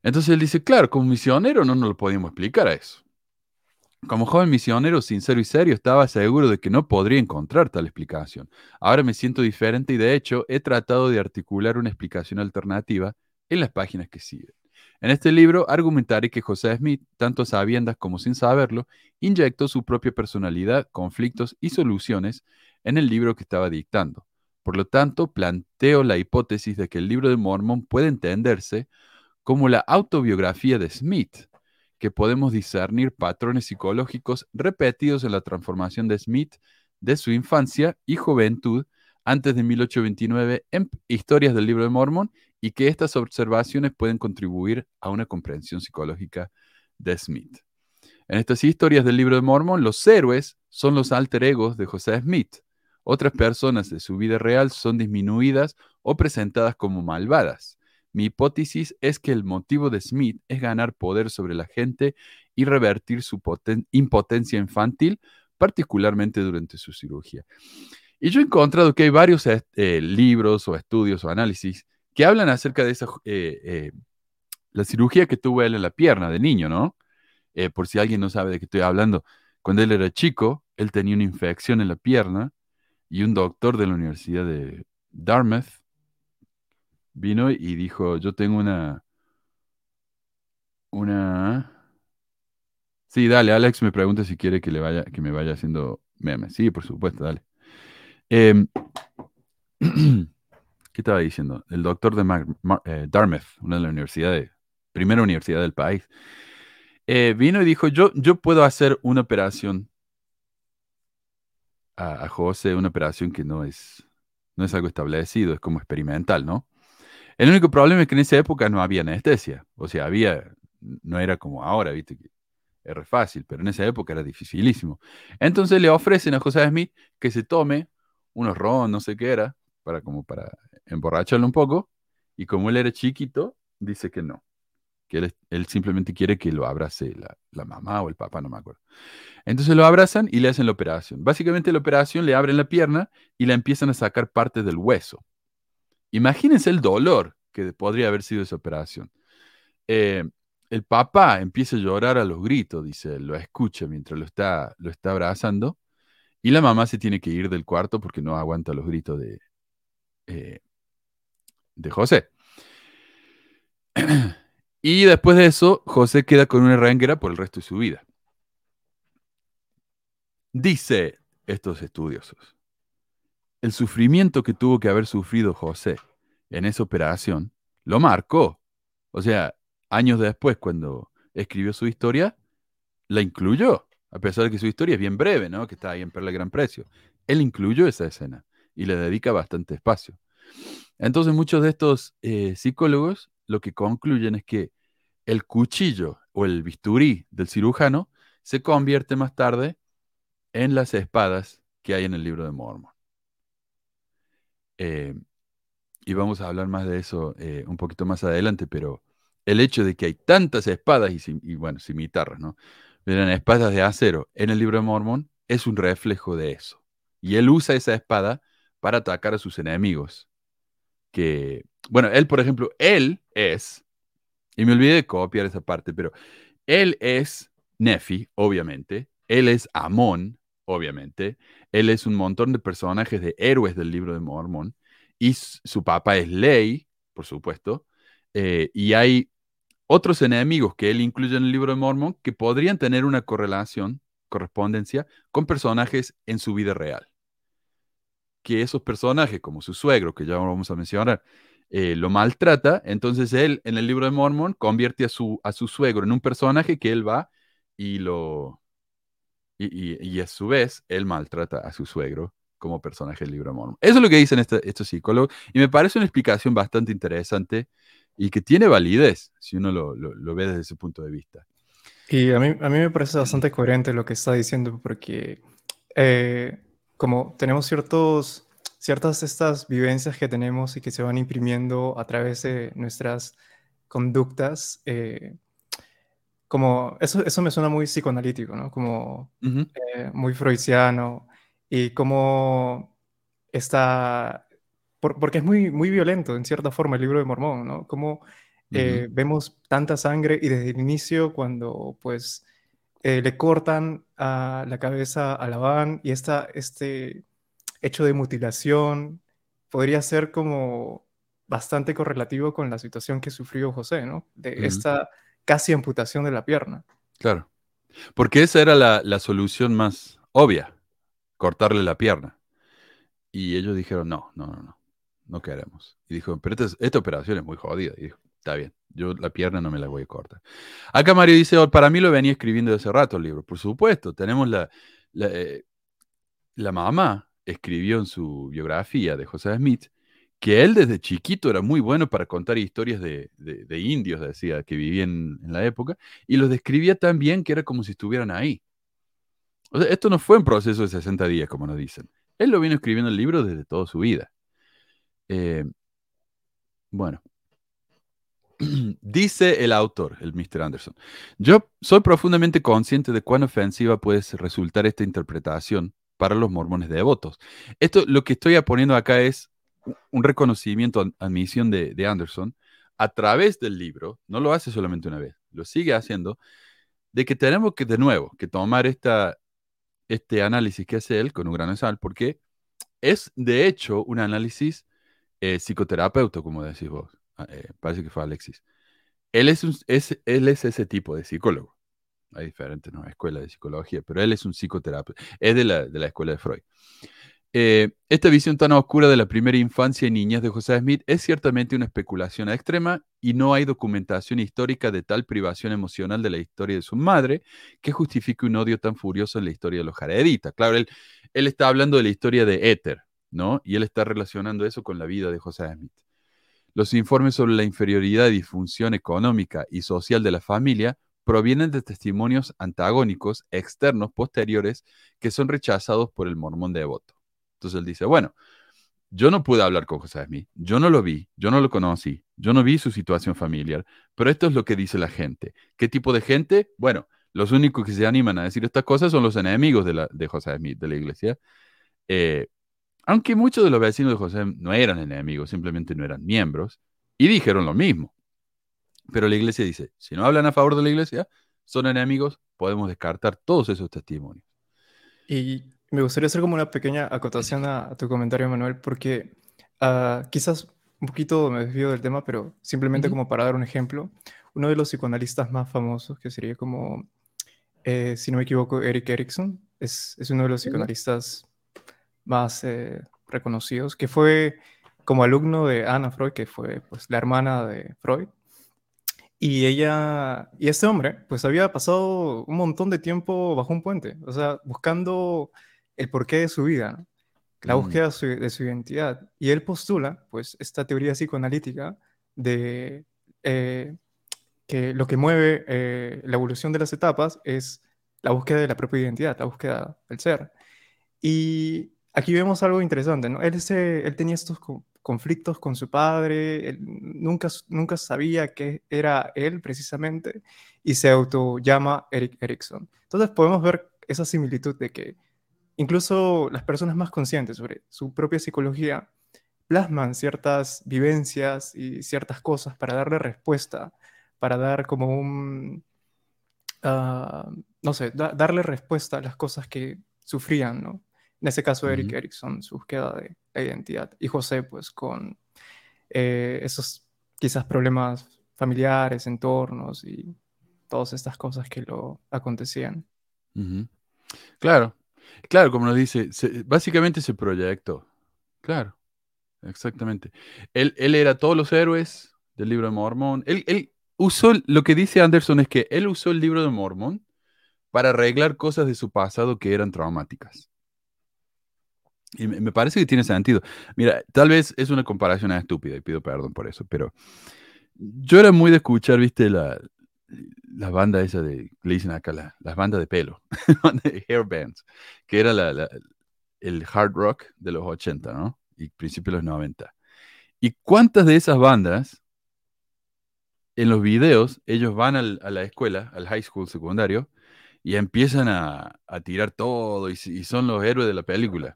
D: Entonces él dice, claro, como misionero no nos lo podíamos explicar a eso. Como joven misionero sincero y serio, estaba seguro de que no podría encontrar tal explicación. Ahora me siento diferente y de hecho he tratado de articular una explicación alternativa en las páginas que siguen. En este libro argumentaré que José Smith, tanto a sabiendas como sin saberlo, inyectó su propia personalidad, conflictos y soluciones en el libro que estaba dictando. Por lo tanto, planteo la hipótesis de que el libro de Mormón puede entenderse como la autobiografía de Smith, que podemos discernir patrones psicológicos repetidos en la transformación de Smith de su infancia y juventud antes de 1829 en historias del libro de Mormón y que estas observaciones pueden contribuir a una comprensión psicológica de Smith. En estas historias del libro de Mormón, los héroes son los alter egos de José Smith. Otras personas de su vida real son disminuidas o presentadas como malvadas. Mi hipótesis es que el motivo de Smith es ganar poder sobre la gente y revertir su impotencia infantil, particularmente durante su cirugía. Y yo he encontrado que hay varios eh, libros o estudios o análisis que hablan acerca de esa, eh, eh, la cirugía que tuvo él en la pierna de niño, ¿no? por si alguien no sabe de qué estoy hablando. Cuando él era chico, él tenía una infección en la pierna y un doctor de la Universidad de Dartmouth vino y dijo, yo tengo una... Una... Sí, dale, Alex me pregunta si quiere que, le vaya, que me vaya haciendo memes. Sí, por supuesto, dale. Em, [CLEARS THROAT] ¿Qué estaba diciendo? El doctor de eh, Dartmouth, una de las universidades, primera universidad del país, eh, vino y dijo, yo, yo puedo hacer una operación a, José, una operación que no es, no es algo establecido, es como experimental, ¿no? El único problema es que en esa época no había anestesia, o sea, había, no era como ahora, viste, que era fácil, pero en esa época era dificilísimo. Entonces le ofrecen a José Smith que se tome unos ron, no sé qué era, para como para emborracharlo un poco, y como él era chiquito, dice que no, que él, simplemente quiere que lo abrace la, mamá o el papá, no me acuerdo. Entonces lo abrazan y le hacen la operación. Básicamente la operación le abren la pierna y le empiezan a sacar parte del hueso. Imagínense el dolor que podría haber sido esa operación. Eh, el papá empieza a llorar a los gritos, dice, lo escucha mientras lo está, lo está abrazando, y la mamá se tiene que ir del cuarto porque no aguanta los gritos de, eh, de José. [CLEARS THROAT] y después de eso, José queda con una renguera por el resto de su vida. Dice estos estudiosos, el sufrimiento que tuvo que haber sufrido José en esa operación lo marcó. O sea, años después, cuando escribió su historia, la incluyó, a pesar de que su historia es bien breve, ¿no? Que está ahí en Perla Gran Precio. Él incluyó esa escena y le dedica bastante espacio. Entonces muchos de estos eh, psicólogos lo que concluyen es que el cuchillo o el bisturí del cirujano se convierte más tarde en las espadas que hay en el libro de Mormon. Eh, y vamos a hablar más de eso eh, un poquito más adelante, pero el hecho de que hay tantas espadas y, bueno, cimitarras, ¿no? Eran espadas de acero en el libro de Mormon es un reflejo de eso. Y él usa esa espada para atacar a sus enemigos. Que, bueno, él, por ejemplo, él es, y me olvidé de copiar esa parte, pero él es Nefi, obviamente, él es Amón, obviamente, él es un montón de personajes de héroes del libro de Mormón, y su papá es Ley, por supuesto, eh, y hay otros enemigos que él incluye en el libro de Mormón que podrían tener una correlación, correspondencia, con personajes en su vida real. Que esos personajes, como su suegro, que ya vamos a mencionar, eh, lo maltrata, entonces él en el libro de Mormon convierte a su, a su suegro en un personaje que él va y lo... Y, a su vez, él maltrata a su suegro como personaje del libro de Mormon. Eso es lo que dicen este, estos psicólogos y me parece una explicación bastante interesante y que tiene validez si uno lo, lo, ve desde ese punto de vista.
I: Y a mí, a mí me parece bastante coherente lo que está diciendo porque eh, como tenemos ciertos, ciertas estas vivencias que tenemos y que se van imprimiendo a través de nuestras conductas, eh, como eso, eso me suena muy psicoanalítico, ¿no? Como eh, muy freudiano y como está, porque es muy, muy violento en cierta forma el libro de Mormón, ¿no? Como eh, vemos tanta sangre y desde el inicio cuando pues eh, le cortan a la cabeza a Labán y esta, este hecho de mutilación podría ser como bastante correlativo con la situación que sufrió José, ¿no? De esta casi amputación de la pierna.
D: Claro, porque esa era la, solución más obvia, cortarle la pierna. Y ellos dijeron, no, no, no, no, no queremos. Y dijo, pero esta, operación es muy jodida. Y dijo, está bien, yo la pierna no me la voy a cortar. Acá Mario dice, oh, para mí lo venía escribiendo de hace rato el libro. Por supuesto, tenemos la, la, eh, la mamá escribió en su biografía de José Smith que él desde chiquito era muy bueno para contar historias de, indios, decía, que vivían en la época, y los describía tan bien que era como si estuvieran ahí. Esto no fue un proceso de 60 días, como nos dicen. Él lo vino escribiendo el libro desde toda su vida. Eh, bueno. [CLEARS THROAT] Dice el autor, el Mr. Anderson, yo soy profundamente consciente de cuán ofensiva puede resultar esta interpretación para los mormones devotos. Esto, lo que estoy poniendo acá es un reconocimiento, admisión de, de Anderson a través del libro, no lo hace solamente una vez, lo sigue haciendo, de que tenemos que de nuevo que tomar esta, este análisis que hace él con un grano de sal, porque es de hecho un análisis eh, psicoterapeuta, como decís vos. Ah, eh, parece que fue Alexis. Él es, es, él es ese tipo de psicólogo. Hay diferentes ¿no? escuelas de psicología, pero él es un psicoterapeuta. Es de la escuela de Freud. Eh, esta visión tan oscura de la primera infancia y niñez de José Smith es ciertamente una especulación extrema y no hay documentación histórica de tal privación emocional de la historia de su madre que justifique un odio tan furioso en la historia de los jareditas. Claro, él, él está hablando de la historia de Éter, ¿no? Y él está relacionando eso con la vida de José Smith. Los informes sobre la inferioridad y disfunción económica y social de la familia provienen de testimonios antagónicos externos posteriores que son rechazados por el mormón devoto. Entonces él dice, bueno, yo no pude hablar con José Smith, yo no lo vi, yo no lo conocí, yo no vi su situación familiar, pero esto es lo que dice la gente. ¿Qué tipo de gente? Bueno, los únicos que se animan a decir estas cosas son los enemigos de, la, de José Smith, de la iglesia. Eh, aunque muchos de los vecinos de José no eran enemigos, simplemente no eran miembros, y dijeron lo mismo. Pero la iglesia dice, si no hablan a favor de la iglesia, son enemigos, podemos descartar todos esos testimonios.
I: Y me gustaría hacer como una pequeña acotación a, tu comentario, Manuel, porque uh, quizás un poquito me desvío del tema, pero simplemente como para dar un ejemplo, uno de los psicoanalistas más famosos, que sería como, eh, si no me equivoco, Eric Erickson, es, es uno de los psicoanalistas más eh, reconocidos, que fue como alumno de Anna Freud, que fue pues, la hermana de Freud. Y ella, y este hombre, pues había pasado un montón de tiempo bajo un puente, o sea, buscando el porqué de su vida, la mm. búsqueda de su, identidad. Y él postula, pues, esta teoría psicoanalítica de eh, que lo que mueve eh, la evolución de las etapas es la búsqueda de la propia identidad, la búsqueda del ser. Y aquí vemos algo interesante, ¿no? Él, él tenía estos conflictos con su padre, él nunca, nunca sabía qué era él precisamente, y se auto llama Eric Erickson. Entonces podemos ver esa similitud de que incluso las personas más conscientes sobre su propia psicología plasman ciertas vivencias y ciertas cosas para darle respuesta, para dar como un, ah, no sé, darle respuesta a las cosas que sufrían, ¿no? En ese caso, Eric Erickson, su búsqueda de, identidad, y José, pues con eh, esos quizás problemas familiares, entornos y todas estas cosas que lo acontecían.
D: Claro, Claro, como nos dice, básicamente ese proyecto. Claro, exactamente. Él, él, era todos los héroes del libro de Mormón. Él, él, usó, lo que dice Anderson es que él usó el libro de Mormón para arreglar cosas de su pasado que eran traumáticas. Y me, parece que tiene sentido. Mira, tal vez es una comparación estúpida y pido perdón por eso, pero yo era muy de escuchar, viste, la, la banda esa de, le dicen acá, la, las bandas de pelo, [LAUGHS] hair bands, que era la, el hard rock de los 80, ¿no? Y principios de los 90. ¿Y cuántas de esas bandas, en los videos, ellos van a la escuela, al high school secundario, y empiezan a, a tirar todo y, y, son los héroes de la película?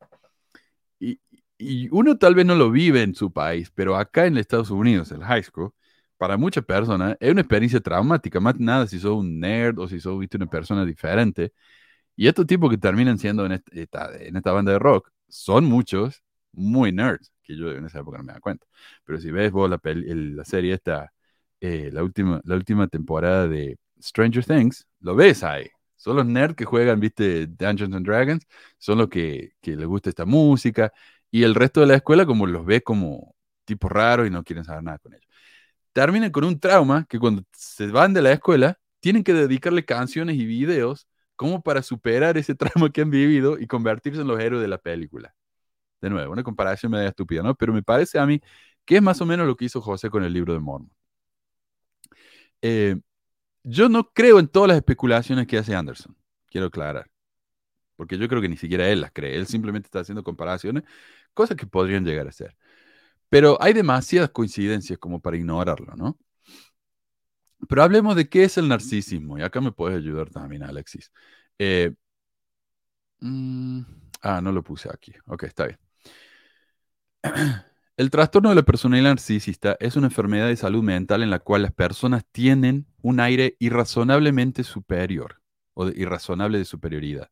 D: Y, y uno tal vez no lo vive en su país, pero acá en Estados Unidos, el high school, para muchas personas es una experiencia traumática, más nada si sos un nerd o si sos una persona diferente. Y estos tipos que terminan siendo en esta, en esta banda de rock son muchos muy nerds, que yo en esa época no me da cuenta. Pero si ves vos la, la serie esta, eh, la, última, la última temporada de Stranger Things, lo ves ahí. Son los nerds que juegan, viste, Dungeons and Dragons, son los que, que les gusta esta música. y el resto de la escuela como los ve como tipos raros y no quieren saber nada con ellos. Terminan con un trauma que cuando se van de la escuela tienen que dedicarle canciones y videos como para superar ese [LAUGHS] trauma que han vivido y convertirse en los héroes de la película. De nuevo, una comparación media estúpida, ¿no? Pero me parece a mí que es más o menos lo que hizo José con el libro de Mormon. Eh, yo no creo en todas las especulaciones que hace Anderson, quiero aclarar. Porque yo creo que ni siquiera él las cree. Él simplemente está haciendo comparaciones, cosas que podrían llegar a ser. Pero hay demasiadas coincidencias como para ignorarlo, ¿no? Pero hablemos de qué es el narcisismo. Y acá me puedes ayudar también, Alexis. Eh, mm, ah, no lo puse aquí. Ok, está bien. [CLEARS THROAT] El trastorno de la personalidad narcisista es una enfermedad de salud mental en la cual las personas tienen un aire irrazonablemente superior o irrazonable de superioridad.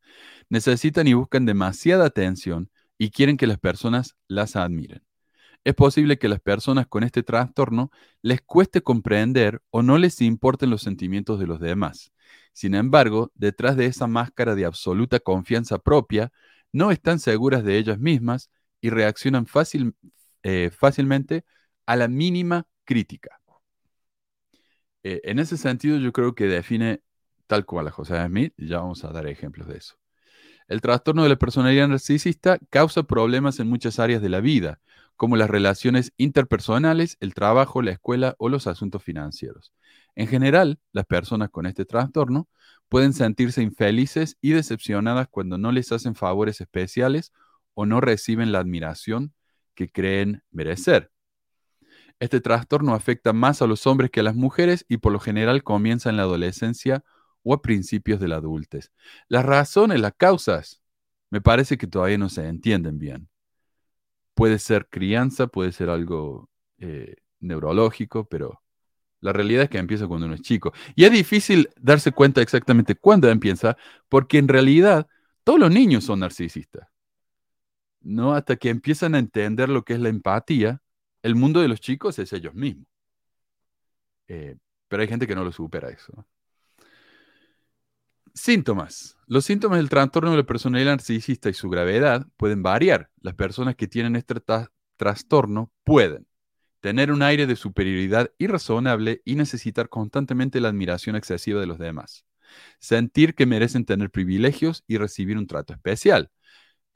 D: Necesitan y buscan demasiada atención y quieren que las personas las admiren. Es posible que las personas con este trastorno les cueste comprender o no les importen los sentimientos de los demás. Sin embargo, detrás de esa máscara de absoluta confianza propia, no están seguras de ellas mismas y reaccionan fácil, eh, fácilmente a la mínima crítica. Eh, en ese sentido, yo creo que define tal cual a José Smith, ya vamos a dar ejemplos de eso. El trastorno de la personalidad narcisista causa problemas en muchas áreas de la vida, como las relaciones interpersonales, el trabajo, la escuela o los asuntos financieros. En general, las personas con este trastorno pueden sentirse infelices y decepcionadas cuando no les hacen favores especiales o no reciben la admiración que creen merecer. Este trastorno afecta más a los hombres que a las mujeres y por lo general comienza en la adolescencia o a principios de la adultez. Las razones, las causas, me parece que todavía no se entienden bien. Puede ser crianza, puede ser algo eh, neurológico, pero la realidad es que empieza cuando uno es chico. Y es difícil darse cuenta exactamente cuándo empieza, porque en realidad todos los niños son narcisistas. ¿no? Hasta que empiezan a entender lo que es la empatía, el mundo de los chicos es ellos mismos. Eh, pero hay gente que no lo supera eso. Síntomas. Los síntomas del trastorno de la personalidad narcisista y su gravedad pueden variar. Las personas que tienen este trastorno pueden tener un aire de superioridad irrazonable y necesitar constantemente la admiración excesiva de los demás. Sentir que merecen tener privilegios y recibir un trato especial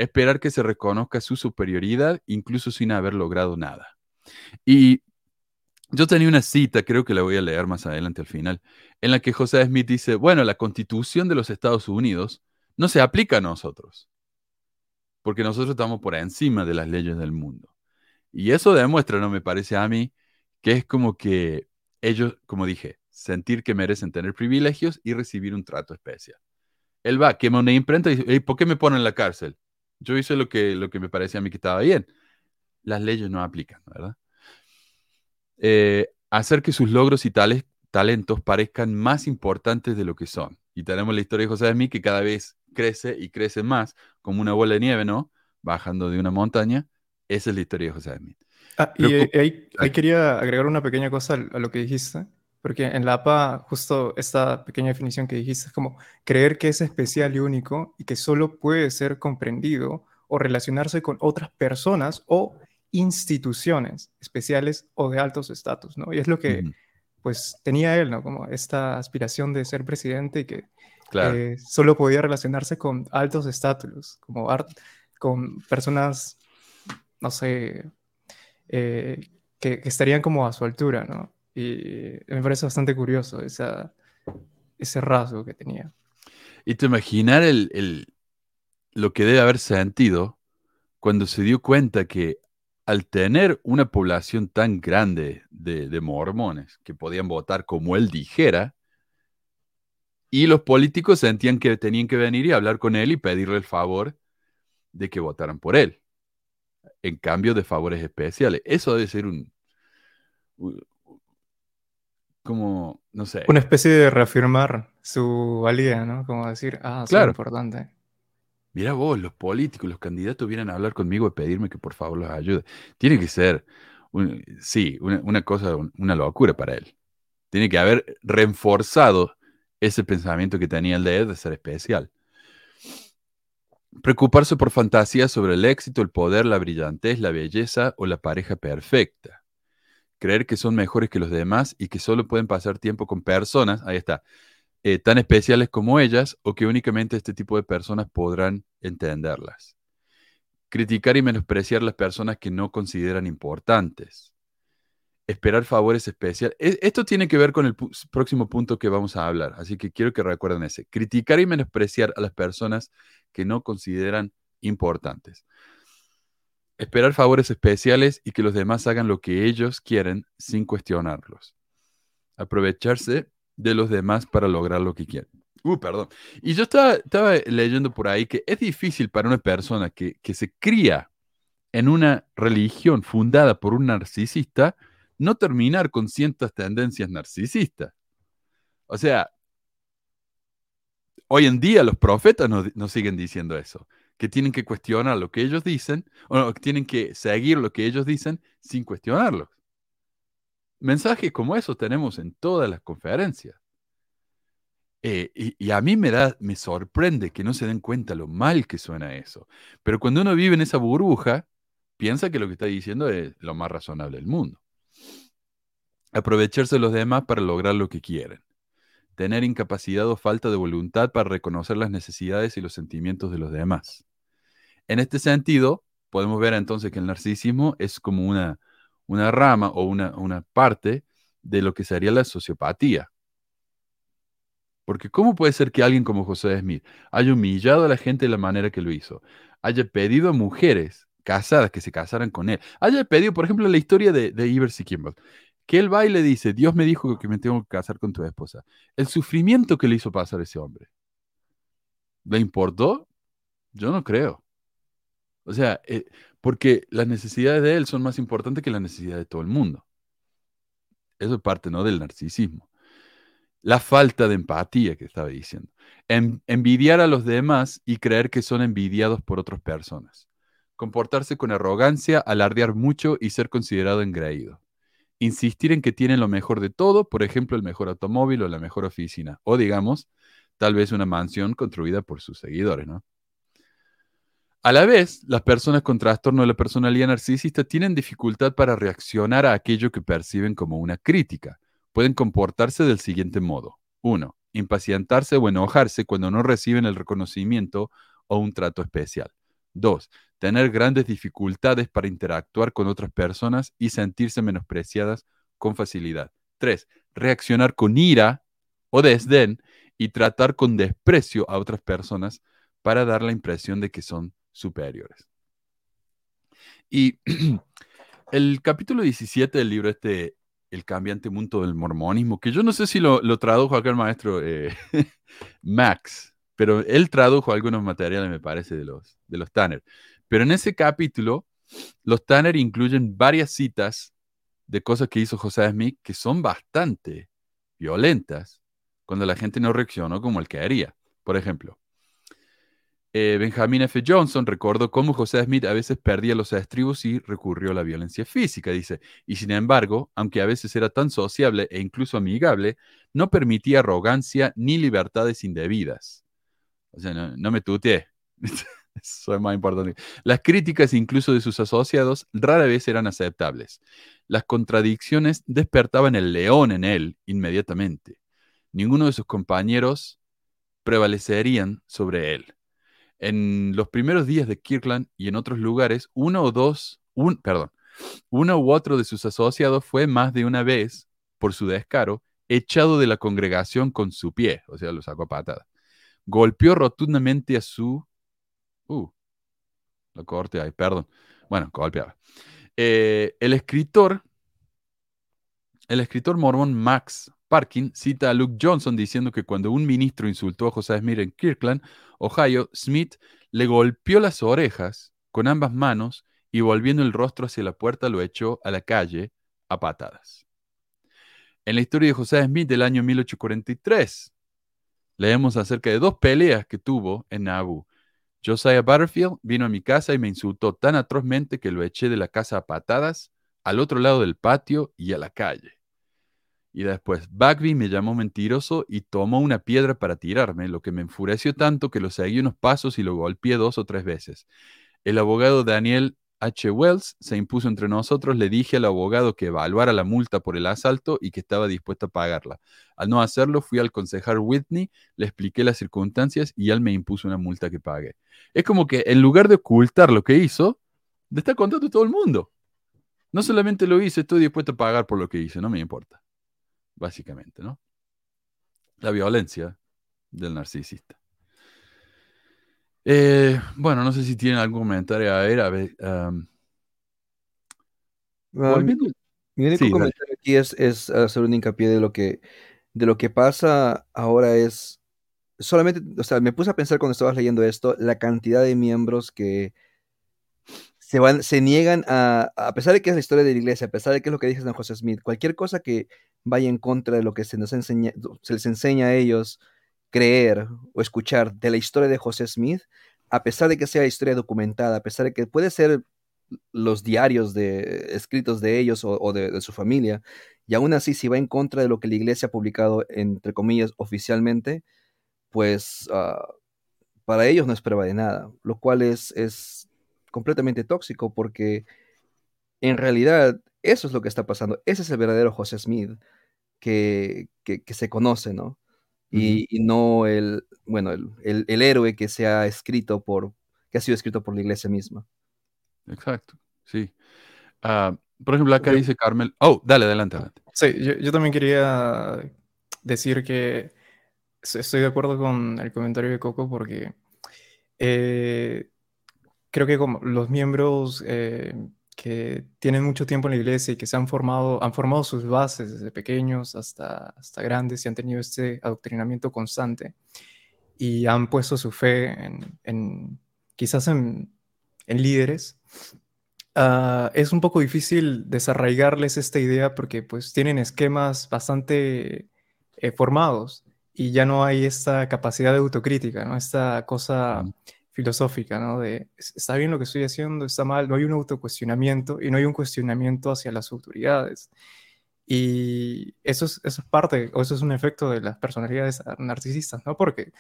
D: esperar que se reconozca su superioridad incluso sin haber logrado nada. Y yo tenía una cita, creo que la voy a leer más adelante al final, en la que José Smith dice, bueno, la constitución de los Estados Unidos no se aplica a nosotros, porque nosotros estamos por encima de las leyes del mundo. Y eso demuestra, no me parece a mí, que es como que ellos, como dije, sentir que merecen tener privilegios y recibir un trato especial. Él va, quema una imprenta y dice, ¿por qué me ponen en la cárcel? Yo hice lo que, lo que me parecía a mí que estaba bien. Las leyes no aplican, ¿verdad? Eh, hacer que sus logros y tales, talentos parezcan más importantes de lo que son. Y tenemos la historia de José Smith que cada vez crece y crece más, como una bola de nieve, ¿no? Bajando de una montaña. Esa es la historia de José Smith.
I: Ah, y ahí, ahí, quería agregar una pequeña cosa a lo que dijiste. Porque en la APA, justo esta pequeña definición que dijiste es como creer que es especial y único y que solo puede ser comprendido o relacionarse con otras personas o instituciones especiales o de altos estatus, ¿no? Y es lo que, pues, tenía él, ¿no? Como esta aspiración de ser presidente y que eh, solo podía relacionarse con altos estatus, como art con personas, no sé, eh, que, que, estarían como a su altura, ¿no? Y me parece bastante curioso esa, ese rasgo que tenía.
D: Y te imaginar el, lo que debe haber sentido cuando se dio cuenta que al tener una población tan grande de, mormones que podían votar como él dijera, y los políticos sentían que tenían que venir y hablar con él y pedirle el favor de que votaran por él, en cambio de favores especiales. Eso debe ser un, como, no sé.
I: Una especie de reafirmar su valía, ¿no? Como decir, ah, es importante.
D: Mira vos, los políticos, los candidatos vienen a hablar conmigo y pedirme que por favor los ayude. Tiene que ser, sí, una, cosa, una locura para él. Tiene que haber reforzado ese pensamiento que tenía el de él de ser especial. Preocuparse por fantasías sobre el éxito, el poder, la brillantez, la belleza o la pareja perfecta. Creer que son mejores que los demás y que solo pueden pasar tiempo con personas, ahí está, eh, tan especiales como ellas o que únicamente este tipo de personas podrán entenderlas. Criticar y menospreciar las personas que no consideran importantes. Esperar favores especiales. Esto tiene que ver con el próximo punto que vamos a hablar, así que quiero que recuerden ese. Criticar y menospreciar a las personas que no consideran importantes. Esperar favores especiales y que los demás hagan lo que ellos quieren sin cuestionarlos. Aprovecharse de los demás para lograr lo que quieren. Uh, perdón. Y yo estaba, estaba leyendo por ahí que es difícil para una persona que, que se cría en una religión fundada por un narcisista no terminar con ciertas tendencias narcisistas. O sea, hoy en día los profetas nos, siguen diciendo eso, que tienen que cuestionar lo que ellos dicen, o que tienen que seguir lo que ellos dicen sin cuestionarlos. Mensajes como esos tenemos en todas las conferencias. Eh, y, a mí me, da, me sorprende que no se den cuenta lo mal que suena eso. Pero cuando uno vive en esa burbuja, piensa que lo que está diciendo es lo más razonable del mundo. Aprovecharse de los demás para lograr lo que quieren. Tener incapacidad o falta de voluntad para reconocer las necesidades y los sentimientos de los demás. En este sentido, podemos ver entonces que el narcisismo es como una, una rama o una, una parte de lo que sería la sociopatía. Porque ¿cómo puede ser que alguien como José Smith haya humillado a la gente de la manera que lo hizo? Haya pedido a mujeres casadas que se casaran con él. Haya pedido, por ejemplo, la historia de, de Ivers y Kimball. Que él va y le dice, Dios me dijo que me tengo que casar con tu esposa. El sufrimiento que le hizo pasar ese hombre. ¿Le importó? Yo no creo. O sea, eh, porque las necesidades de él son más importantes que las necesidades de todo el mundo. Eso es parte, ¿no? Del narcisismo. La falta de empatía que estaba diciendo. envidiar a los demás y creer que son envidiados por otras personas. Comportarse con arrogancia, alardear mucho y ser considerado engreído. Insistir en que tienen lo mejor de todo, por ejemplo, el mejor automóvil o la mejor oficina. O digamos, tal vez una mansión construida por sus seguidores, ¿no? A la vez, las personas con trastorno de la personalidad narcisista tienen dificultad para reaccionar a aquello que perciben como una crítica. Pueden comportarse del siguiente modo. 1. Impacientarse o enojarse cuando no reciben el reconocimiento o un trato especial. 2. Tener grandes dificultades para interactuar con otras personas y sentirse menospreciadas con facilidad. 3. Reaccionar con ira o desdén y tratar con desprecio a otras personas para dar la impresión de que son superiores. Y [CLEARS THROAT] el capítulo 17 del libro este, El cambiante mundo del mormonismo, que yo no sé si lo, tradujo acá el maestro eh, [LAUGHS] Max, pero él tradujo algunos materiales, me parece, de los, de los Tanner. Pero en ese capítulo, los Tanner incluyen varias citas de cosas que hizo José Smith que son bastante violentas cuando la gente no reaccionó como él quería. Por ejemplo, eh, Benjamin F. Johnson recordó cómo José Smith a veces perdía los estribos y recurrió a la violencia física, dice, y sin embargo, aunque a veces era tan sociable e incluso amigable, no permitía arrogancia ni libertades indebidas. O sea, no, me tuteé. Eso [LAUGHS] es más importante. Las críticas incluso de sus asociados rara vez eran aceptables. Las contradicciones despertaban el león en él inmediatamente. Ninguno de sus compañeros prevalecerían sobre él en los primeros días de Kirkland y en otros lugares, uno o dos, un, perdón, uno u otro de sus asociados fue más de una vez, por su descaro, echado de la congregación con su pie, o sea, lo sacó a patada. Golpeó rotundamente a su... Uh, lo corte ahí, perdón. Bueno, golpeaba. Eh, el escritor, el escritor mormón Max Parkin cita a Luke Johnson diciendo que cuando un ministro insultó a José Smith en Kirkland, Ohio, Smith le golpeó las orejas con ambas manos y volviendo el rostro hacia la puerta lo echó a la calle a patadas. En la historia de José Smith del año 1843, leemos acerca de dos peleas que tuvo en Nauvoo. Josiah Butterfield vino a mi casa y me insultó tan atrozmente que lo eché de la casa a patadas al otro lado del patio y a la calle. Y después, Bagby me llamó mentiroso y tomó una piedra para tirarme, lo que me enfureció tanto que lo seguí unos pasos y lo golpeé dos o tres veces. El abogado Daniel H. Wells se impuso entre nosotros, le dije al abogado que evaluara la multa por el asalto y que estaba dispuesto a pagarla. Al no hacerlo, fui al concejal Whitney, le expliqué las circunstancias y él me impuso una multa que pague. Es como que en lugar de ocultar lo que hizo, le está contando a todo el mundo. No solamente lo hice, estoy dispuesto a pagar por lo que hice, no me importa. Básicamente, ¿no? La violencia del narcisista. Eh, bueno, no sé si tienen algún comentario a ver. A ver
H: mi único comentario aquí es, hacer un hincapié de lo que de lo que pasa ahora es solamente, o sea, me puse a pensar cuando estabas leyendo esto, la cantidad de miembros que se van, se niegan a, a pesar de que es la historia de la iglesia, a pesar de que es lo que dice San José Smith, cualquier cosa que vaya en contra de lo que se nos enseña, se les enseña a ellos creer o escuchar de la historia de José Smith, a pesar de que sea historia documentada, a pesar de que puede ser los diarios de, escritos de ellos o, de, su familia, y aún así si va en contra de lo que la iglesia ha publicado, entre comillas, oficialmente, pues ah, para ellos no es prueba de nada, lo cual es, es completamente tóxico porque en realidad eso es lo que está pasando, ese es el verdadero José Smith que, que se conoce, ¿no? y, no el, bueno, el, héroe que se ha escrito por, que ha sido escrito por la iglesia misma.
D: Exacto, sí. Ah, por ejemplo, acá dice Carmel. Oh, dale, adelante, adelante.
I: Sí, yo, también quería decir que estoy de acuerdo con el comentario de Coco porque eh, creo que como los miembros eh, que tienen mucho tiempo en la iglesia y que se han formado, han formado sus bases desde pequeños hasta, hasta grandes y han tenido este adoctrinamiento constante y han puesto su fe en, quizás en, líderes, ah, es un poco difícil desarraigarles esta idea porque pues tienen esquemas bastante eh, formados y ya no hay esta capacidad de autocrítica, ¿no? Esta cosa filosófica, ¿no? De, ¿está bien lo que estoy haciendo? ¿Está mal? No hay un autocuestionamiento y no hay un cuestionamiento hacia las autoridades. Y eso es, eso es parte, o eso es un efecto de las personalidades narcisistas, ¿no? Porque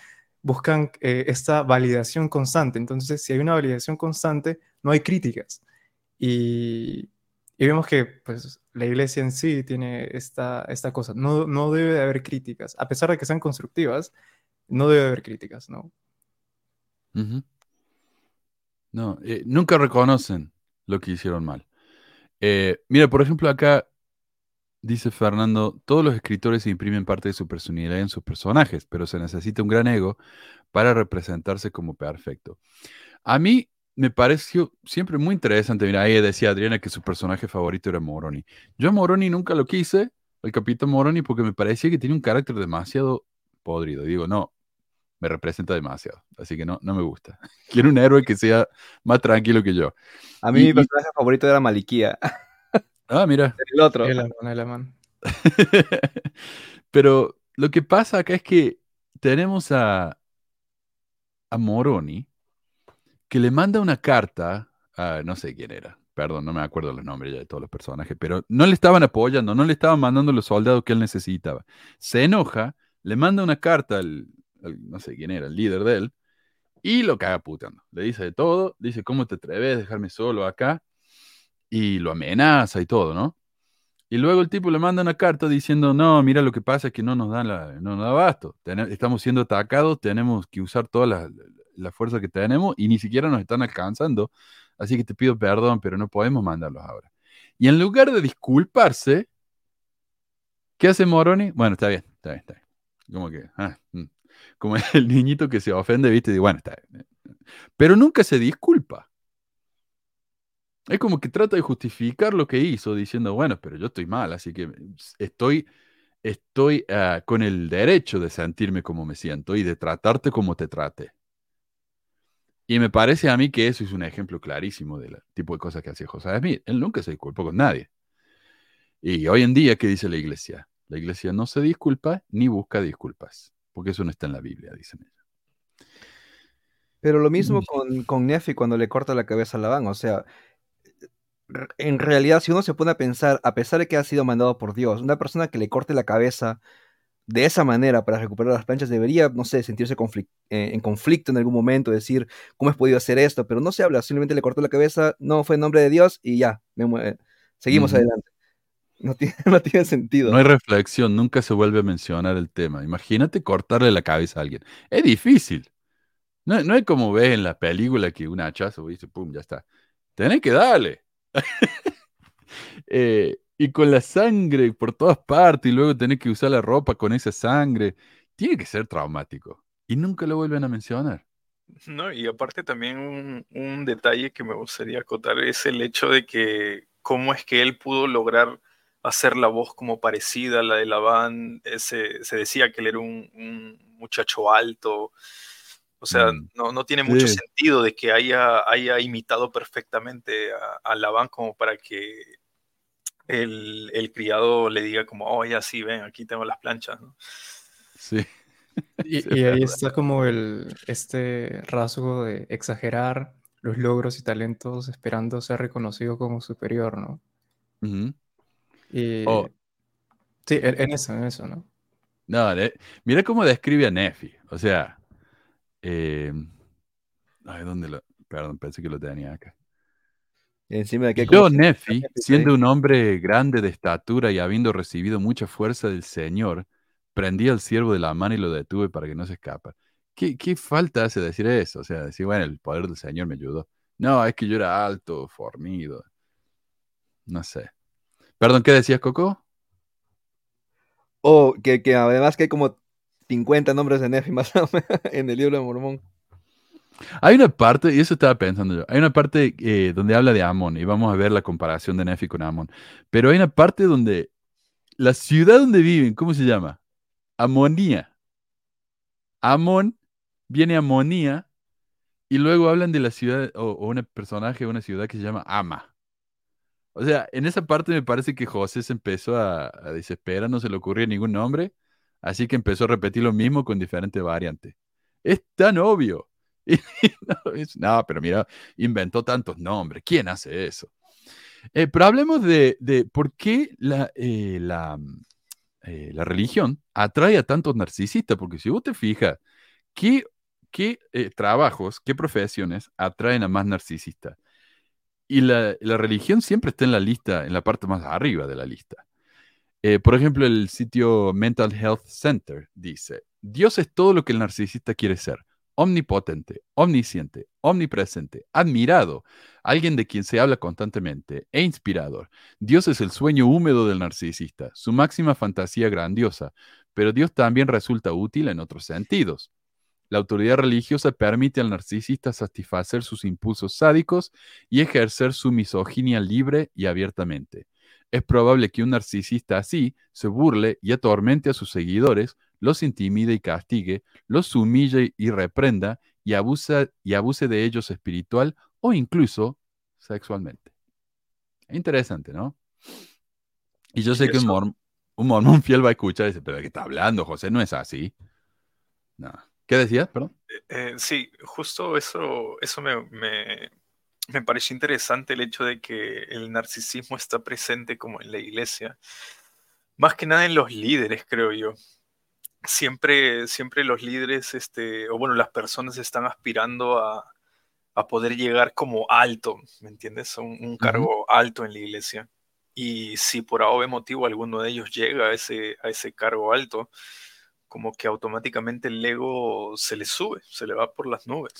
I: buscan eh, esta validación constante. Entonces, si hay una validación constante, no hay críticas. Y, y vemos que pues, la iglesia en sí tiene esta, esta cosa. No, no debe de haber críticas. A pesar de que sean constructivas, no debe haber críticas, ¿no?
D: No, eh, nunca reconocen lo que hicieron mal. Eh, mira, por ejemplo, acá dice Fernando, todos los escritores imprimen parte de su personalidad en sus personajes, pero se necesita un gran ego para representarse como perfecto. A mí me pareció siempre muy interesante, mira, ahí decía Adriana que su personaje favorito era Moroni. Yo a Moroni nunca lo quise, el capitán Moroni, porque me parecía que tiene un carácter demasiado podrido. Digo, no, me representa demasiado. Así que no, no me gusta. [LAUGHS] Quiero un héroe que sea más tranquilo que yo.
H: A mí mi personaje favorito era Malikia. [LAUGHS]
D: Ah, mira. [LAUGHS]
H: El otro.
I: El el
D: Pero lo que pasa acá es que tenemos a, a Moroni que le manda una carta a no sé quién era. Perdón, no me acuerdo los nombres ya de todos los personajes, pero no le estaban apoyando, no le estaban mandando los soldados que él necesitaba. Se enoja, le manda una carta al, no sé quién era, el líder de él, y lo caga puteando. Le dice de todo, dice, ¿cómo te atreves a dejarme solo acá? Y lo amenaza y todo, ¿no? Y luego el tipo le manda una carta diciendo, no, mira, lo que pasa es que no nos dan la, no nos da abasto. estamos siendo atacados, tenemos que usar toda la, la, fuerza que tenemos y ni siquiera nos están alcanzando. Así que te pido perdón, pero no podemos mandarlos ahora. Y en lugar de disculparse, ¿qué hace Moroni? Bueno, está bien, está bien, está bien. Como que, ah, mm como [LAUGHS] el niñito que se ofende, ¿viste? Y bueno, está. Pero nunca se disculpa. Es como que trata de justificar lo que hizo, diciendo, bueno, pero yo estoy mal, así que estoy, estoy ah, con el derecho de sentirme como me siento y de tratarte como te trate. Y me parece a mí que eso es un ejemplo clarísimo del tipo de cosas que hacía José Smith. Él nunca se disculpó con nadie. Y hoy en día, ¿qué dice la iglesia? La iglesia no se disculpa ni busca disculpas porque eso no está en la Biblia, dicen ellos.
H: Pero lo mismo con, con Nefi cuando le corta la cabeza a Labán, o sea, en realidad, si uno se pone a pensar, a pesar de que ha sido mandado por Dios, una persona que le corte la cabeza de esa manera para recuperar las planchas debería, no sé, sentirse eh, en conflicto en algún momento, decir, ¿cómo he podido hacer esto? Pero no se habla, simplemente le cortó la cabeza, no fue en nombre de Dios y ya, seguimos adelante. No tiene, [LAUGHS] no tiene, sentido.
D: No hay reflexión, nunca se vuelve a mencionar el tema. Imagínate cortarle la cabeza a alguien. Es difícil. No, no es como ves en la película que un hachazo, dice, pum, ya está. Tenés que darle. [LAUGHS] eh, y con la sangre por todas partes y luego tener que usar la ropa con esa sangre, tiene que ser traumático. Y nunca lo vuelven a mencionar.
E: No, y aparte también un, detalle que me gustaría acotar es el hecho de que cómo es que él pudo lograr hacer la voz como parecida a la de la band. Se, se decía que él era un, muchacho alto. O sea, mm. no, no, tiene mucho sentido de que haya, haya imitado perfectamente a, a Laván como para que el, criado le diga como, oh, ya sí, ven, aquí tengo las planchas, ¿no?
D: Sí. [LAUGHS]
I: Y, ahí está como el, este rasgo de exagerar los logros y talentos esperando ser reconocido como superior, ¿no? Y... Oh. Sí, en, eso, en eso, ¿no?
D: No, mira cómo describe a Nefi. O sea, eh, ay, ¿dónde lo? Perdón, pensé que lo tenía acá.
H: Encima de que
D: Yo, Nefi, siendo un hombre grande de estatura y habiendo recibido mucha fuerza del Señor, prendí al siervo de la mano y lo detuve para que no se escapa. ¿Qué, ¿Qué, falta hace decir eso? O sea, decir, bueno, el poder del Señor me ayudó. No, es que yo era alto, fornido. No sé. Perdón, ¿qué decías, Coco?
H: Oh, que, que además que hay como 50 nombres de Nefi más o menos [LAUGHS] en el libro de Mormón.
D: Hay una parte, y eso estaba pensando yo, hay una parte eh, donde habla de Amon, y vamos a ver la comparación de Nefi con Amon, pero hay una parte donde la ciudad donde viven, ¿cómo se llama? Amonía. Amon viene Amonía, y luego hablan de la ciudad, o, un personaje de una ciudad que se llama Ama. O sea, en esa parte me parece que José se empezó a, desesperar, no se le ocurría ningún nombre, así que empezó a repetir lo mismo con diferentes variantes. Es tan obvio. [LAUGHS] no, pero mira, inventó tantos nombres. ¿Quién hace eso? Eh, pero hablemos de, por qué la, eh, eh, la, religión atrae a tantos narcisistas, porque si vos te fijas, ¿qué, qué trabajos, qué profesiones atraen a más narcisistas? Y la, religión siempre está en la lista, en la parte más arriba de la lista. por ejemplo, el sitio Mental Health Center dice, Dios es todo lo que el narcisista quiere ser omnipotente, omnisciente, omnipresente, admirado, alguien de quien se habla constantemente e inspirador. Dios es el sueño húmedo del narcisista, su máxima fantasía grandiosa, pero Dios también resulta útil en otros sentidos. La autoridad religiosa permite al narcisista satisfacer sus impulsos sádicos y ejercer su misoginia libre y abiertamente. Es probable que un narcisista así se burle y atormente a sus seguidores los intimide y castigue, los humille y reprenda y, abusa, y abuse de ellos espiritual o incluso sexualmente. Interesante, ¿no? Y yo sé que un, mormón fiel va a escuchar y dice, pero ¿de qué está hablando, José? No es así. No. ¿Qué decías? Perdón.
E: Eh, eh, sí, justo eso, eso me, me, me pareció interesante el hecho de que el narcisismo está presente como en la iglesia. Más que nada en los líderes, creo yo siempre, siempre los líderes, este, o bueno, las personas están aspirando a, poder llegar como alto, ¿me entiendes? Un, un cargo alto en la iglesia. Y si por algún motivo alguno de ellos llega a ese, a ese cargo alto, como que automáticamente el ego se le sube, se le va por las nubes.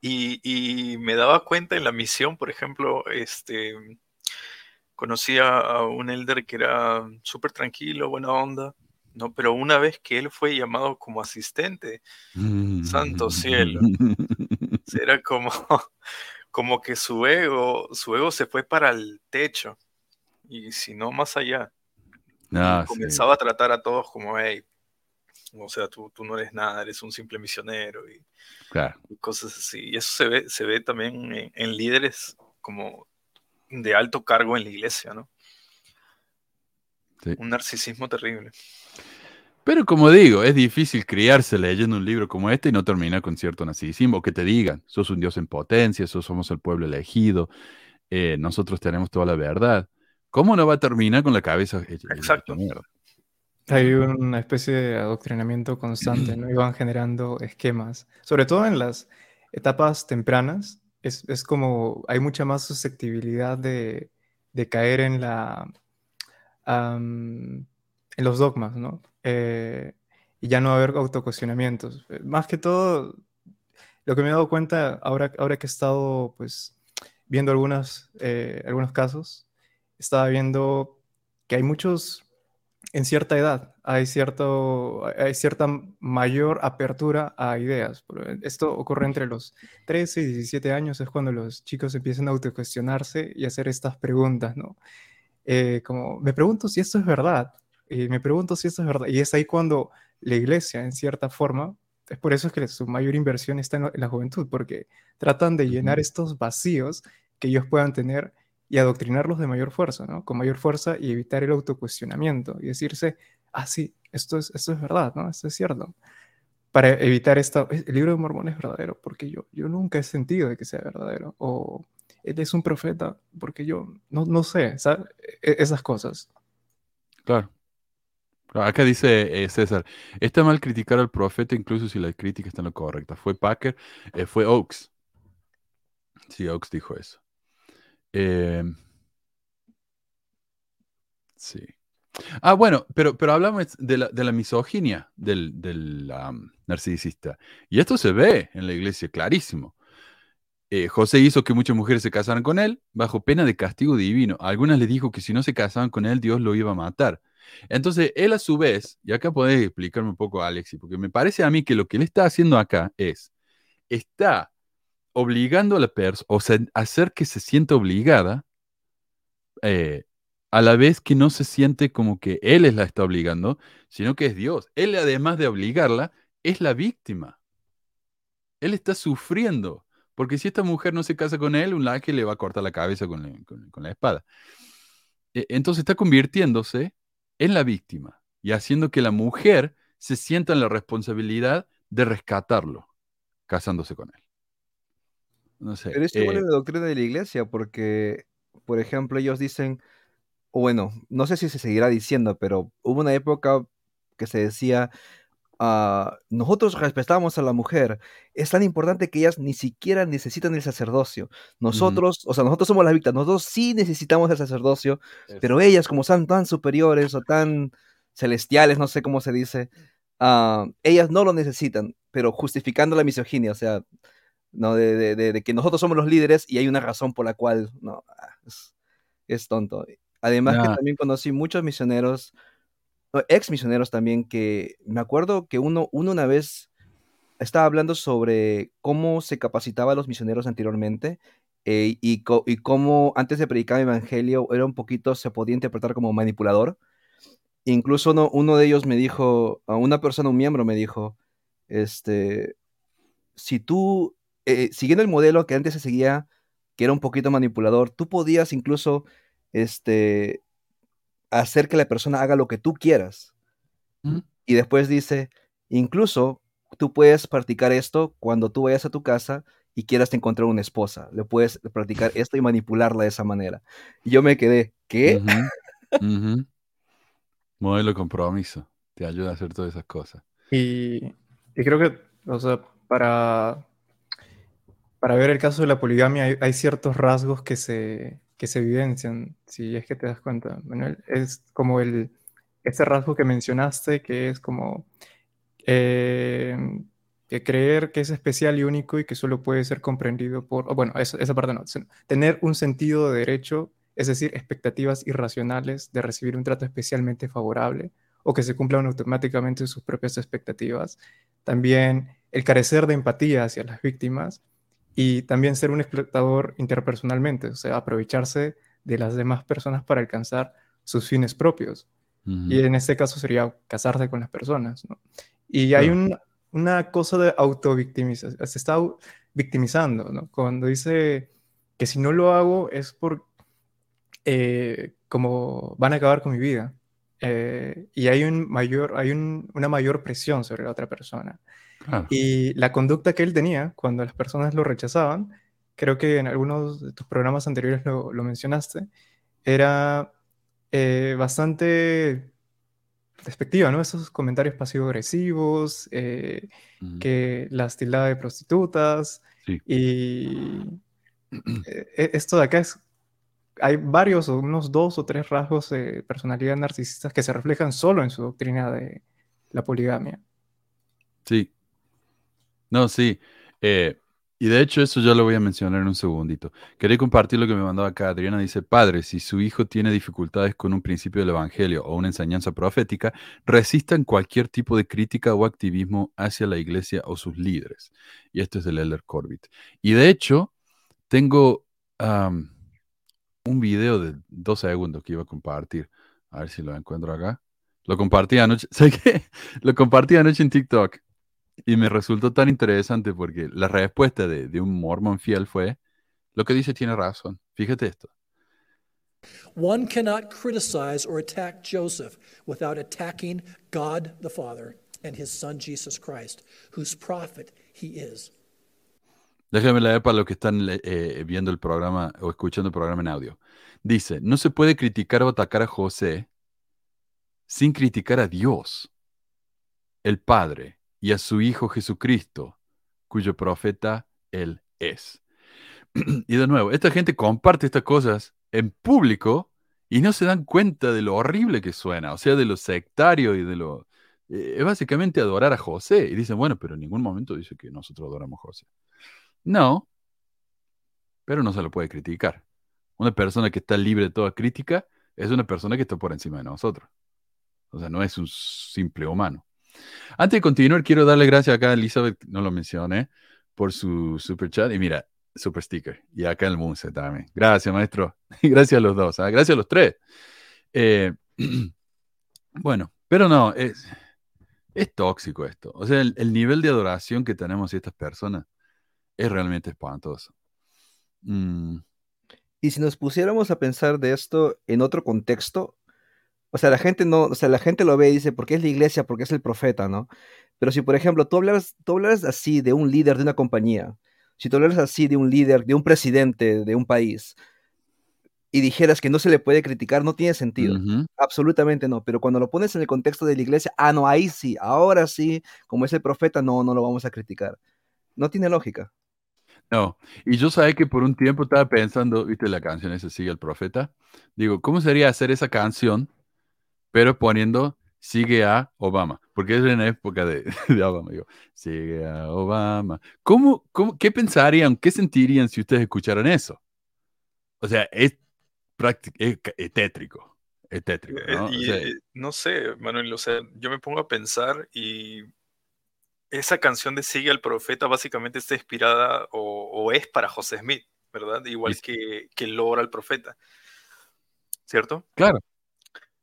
E: Y, y, me daba cuenta en la misión, por ejemplo, este, conocí a un elder que era súper tranquilo, buena onda, no, pero una vez que él fue llamado como asistente, santo cielo, era como, [LAUGHS] como que su ego, su ego se fue para el techo, y si no más allá. Ah, comenzaba a tratar a todos como, hey, o sea, tú, tú no eres nada, eres un simple misionero y, cosas así. Y eso se ve, se ve también en, en líderes como de alto cargo en la iglesia, ¿no? Un narcisismo terrible.
D: Pero como digo, es difícil criarse leyendo un libro como este y no terminar con cierto narcisismo, que te digan, sos un Dios en potencia, sos somos el pueblo elegido. eh, nosotros tenemos toda la verdad, ¿cómo no va a terminar con la cabeza
E: Exacto.
I: Hay una especie de adoctrinamiento constante, ¿no? Y [CLEARS THROAT] van generando esquemas, sobre todo en las etapas tempranas, es, es como hay mucha más susceptibilidad de, de caer en la en los dogmas, ¿no? Eh, y ya no haber autocuestionamientos. Eh, más que todo, lo que me he dado cuenta ahora, ahora que he estado pues viendo algunas, eh, algunos casos, estaba viendo que hay muchos en cierta edad, hay, cierto, hay cierta mayor apertura a ideas. Esto ocurre entre los 13 y 17 años, es cuando los chicos empiezan a autocuestionarse y hacer estas preguntas, ¿no? Eh, como, me pregunto si esto es verdad, y me pregunto si esto es verdad, y es ahí cuando la iglesia, en cierta forma, es por eso que su mayor inversión está en la juventud, porque tratan de llenar estos vacíos que ellos puedan tener y adoctrinarlos de mayor fuerza, ¿no? Con mayor fuerza y evitar el autocuestionamiento y decirse, ah, sí, esto es, esto es verdad, ¿no? Esto es cierto. Para evitar esto, el libro de Mormón es verdadero, porque yo, yo nunca he sentido de que sea verdadero. O él es un profeta, porque yo no, no sé, ¿sabes? E, esas cosas.
D: Claro. Acá dice eh, César, está mal criticar al profeta incluso si la crítica está en lo correcta. Fue Packer, eh, fue Oaks. Sí, Oaks dijo eso. Eh, sí. Ah, bueno, pero, pero hablamos de la, de la misoginia del, narcisista. Y esto se ve en la iglesia clarísimo. Eh, José hizo que muchas mujeres se casaran con él bajo pena de castigo divino. algunas le dijo que si no se casaban con él, Dios lo iba a matar. Entonces, él a su vez, y acá podés explicarme un poco, Alexi, porque me parece a mí que lo que él está haciendo acá es, está obligando a la persona, o sea, hacer que se sienta obligada, eh, a la vez que no se siente como que él es la está obligando, sino que es Dios. Él, además de obligarla, es la víctima. Él está sufriendo, porque si esta mujer no se casa con él, un ángel le va a cortar la cabeza con, la, espada. E, entonces está convirtiéndose en la víctima y haciendo que la mujer se sienta en la responsabilidad de rescatarlo, casándose con él. No sé.
H: Pero esto es la doctrina de la iglesia, porque, por ejemplo, ellos dicen, o bueno, no sé si se seguirá diciendo, pero hubo una época que se decía, ah, nosotros respetamos a la mujer, es tan importante que ellas ni siquiera necesitan el sacerdocio. Nosotros, o sea, nosotros somos las víctimas, nosotros sí necesitamos el sacerdocio, pero ellas como son tan superiores o tan celestiales, no sé cómo se dice, ah, ellas no lo necesitan, pero justificando la misoginia, o sea, ¿no? De, de, de, que nosotros somos los líderes y hay una razón por la cual, no, ah, es, tonto. Además que también conocí muchos misioneros, ex misioneros también, que me acuerdo que uno, uno una vez estaba hablando sobre cómo se capacitaba a los misioneros anteriormente eh, y, y, cómo antes de predicar el evangelio era un poquito, se podía interpretar como manipulador. Incluso uno, uno de ellos me dijo, a una persona, un miembro me dijo, este, si tú eh, siguiendo el modelo que antes se seguía, que era un poquito manipulador, tú podías incluso este, hacer que la persona haga lo que tú quieras. Y después dice, incluso tú puedes practicar esto cuando tú vayas a tu casa y quieras encontrar una esposa. Le puedes practicar esto y manipularla de esa manera. Y yo me quedé, ¿qué?
D: Modelo compromiso. Te ayuda a hacer todas esas cosas.
I: Y, y creo que, o sea, para para ver el caso de la poligamia hay, ciertos rasgos que se, que se evidencian, si es que te das cuenta, Manuel. Es como el, ese rasgo que mencionaste, que es como eh, creer que es especial y único y que solo puede ser comprendido por, bueno, esa parte no, tener un sentido de derecho, es decir, expectativas irracionales de recibir un trato especialmente favorable o que se cumplan automáticamente sus propias expectativas. También el carecer de empatía hacia las víctimas y también ser un explotador interpersonalmente, o sea, aprovecharse de las demás personas para alcanzar sus fines propios. Y en este caso sería casarse con las personas. ¿no? Y hay una cosa de autovictimización, se está victimizando, ¿no? Cuando dice que si no lo hago es por eh, como van a acabar con mi vida. Eh, y hay, un mayor, hay una mayor presión sobre la otra persona. Y la conducta que él tenía cuando las personas lo rechazaban creo que en algunos de tus programas anteriores lo, mencionaste, era eh, bastante despectiva, ¿no? Esos comentarios pasivo-agresivos, eh, que las tildaba de prostitutas, y [CLEARS THROAT] e, esto de acá es, hay varios, o unos dos o tres rasgos de personalidad narcisistas que se reflejan solo en su doctrina de la poligamia.
D: Sí. No, sí. Eh, y de hecho, eso yo lo voy a mencionar en un segundito. Quería compartir lo que me mandó acá. Adriana dice, padre, si su hijo tiene dificultades con un principio del Evangelio o una enseñanza profética, resistan cualquier tipo de crítica o activismo hacia la iglesia o sus líderes. Y esto es del Elder Corbett. Y de hecho, tengo un video de dos segundos que iba a compartir. A ver si lo encuentro acá. Lo compartí anoche. [LAUGHS] ¿Sabes qué? Lo compartí anoche en TikTok. Y me resultó tan interesante porque la respuesta de, de un mormon fiel fue, lo que dice tiene razón. Fíjate esto.
J: One cannot criticize or attack Joseph without attacking God the Father and his son Jesus Christ, whose prophet he is.
D: Déjame leer para los que están eh, viendo el programa o escuchando el programa en audio. Dice, no se puede criticar o atacar a José sin criticar a Dios, el Padre, y a su Hijo Jesucristo, cuyo profeta Él es. [CLEARS THROAT] y de nuevo, esta gente comparte estas cosas en público y no se dan cuenta de lo horrible que suena, o sea, de lo sectario y de lo... Eh, es básicamente adorar a José. Y dicen, bueno, pero en ningún momento dice que nosotros adoramos a José. No, pero no se lo puede criticar. Una persona que está libre de toda crítica es una persona que está por encima de nosotros. O sea, no es un simple humano. Antes de continuar, quiero darle gracias acá a Elizabeth, no lo mencioné, por su super chat. Y mira, super sticker. Y acá el Munse también. Gracias, maestro. [LAUGHS] gracias a los dos. ¿ah? Gracias a los tres. Eh, [CLEARS THROAT] bueno, pero no, es, es tóxico esto. O sea, el, nivel de adoración que tenemos estas personas es realmente espantoso.
H: Mm. Y si nos pusiéramos a pensar de esto en otro contexto, o sea, la gente no, o sea, la gente lo ve y dice, porque es la iglesia, porque es el profeta, ¿no? Pero si, por ejemplo, tú hablas, tú hablas así de un líder de una compañía, si tú hablas así de un líder, de un presidente de un país, y dijeras que no se le puede criticar, no tiene sentido. Absolutamente no. Pero cuando lo pones en el contexto de la iglesia, ah, no, ahí sí, ahora sí, como es el profeta, no, no lo vamos a criticar. No tiene lógica.
D: No, y yo sabía que por un tiempo estaba pensando, viste la canción esa, Sigue el Profeta. Digo, ¿cómo sería hacer esa canción pero poniendo sigue a Obama, porque es en la época [LAUGHS] de, Obama, digo, sigue a Obama. ¿Cómo, cómo, ¿Qué pensarían, qué sentirían si ustedes escucharan eso? O sea, es, es, tétrico, es tétrico, eh, ¿no?
E: Eh, no sé, Manuel, o sea, yo me pongo a pensar y esa canción de Sigue al Profeta básicamente está inspirada o, es para José Smith, ¿verdad? Igual que, que Lora al Profeta, ¿cierto?
D: Claro.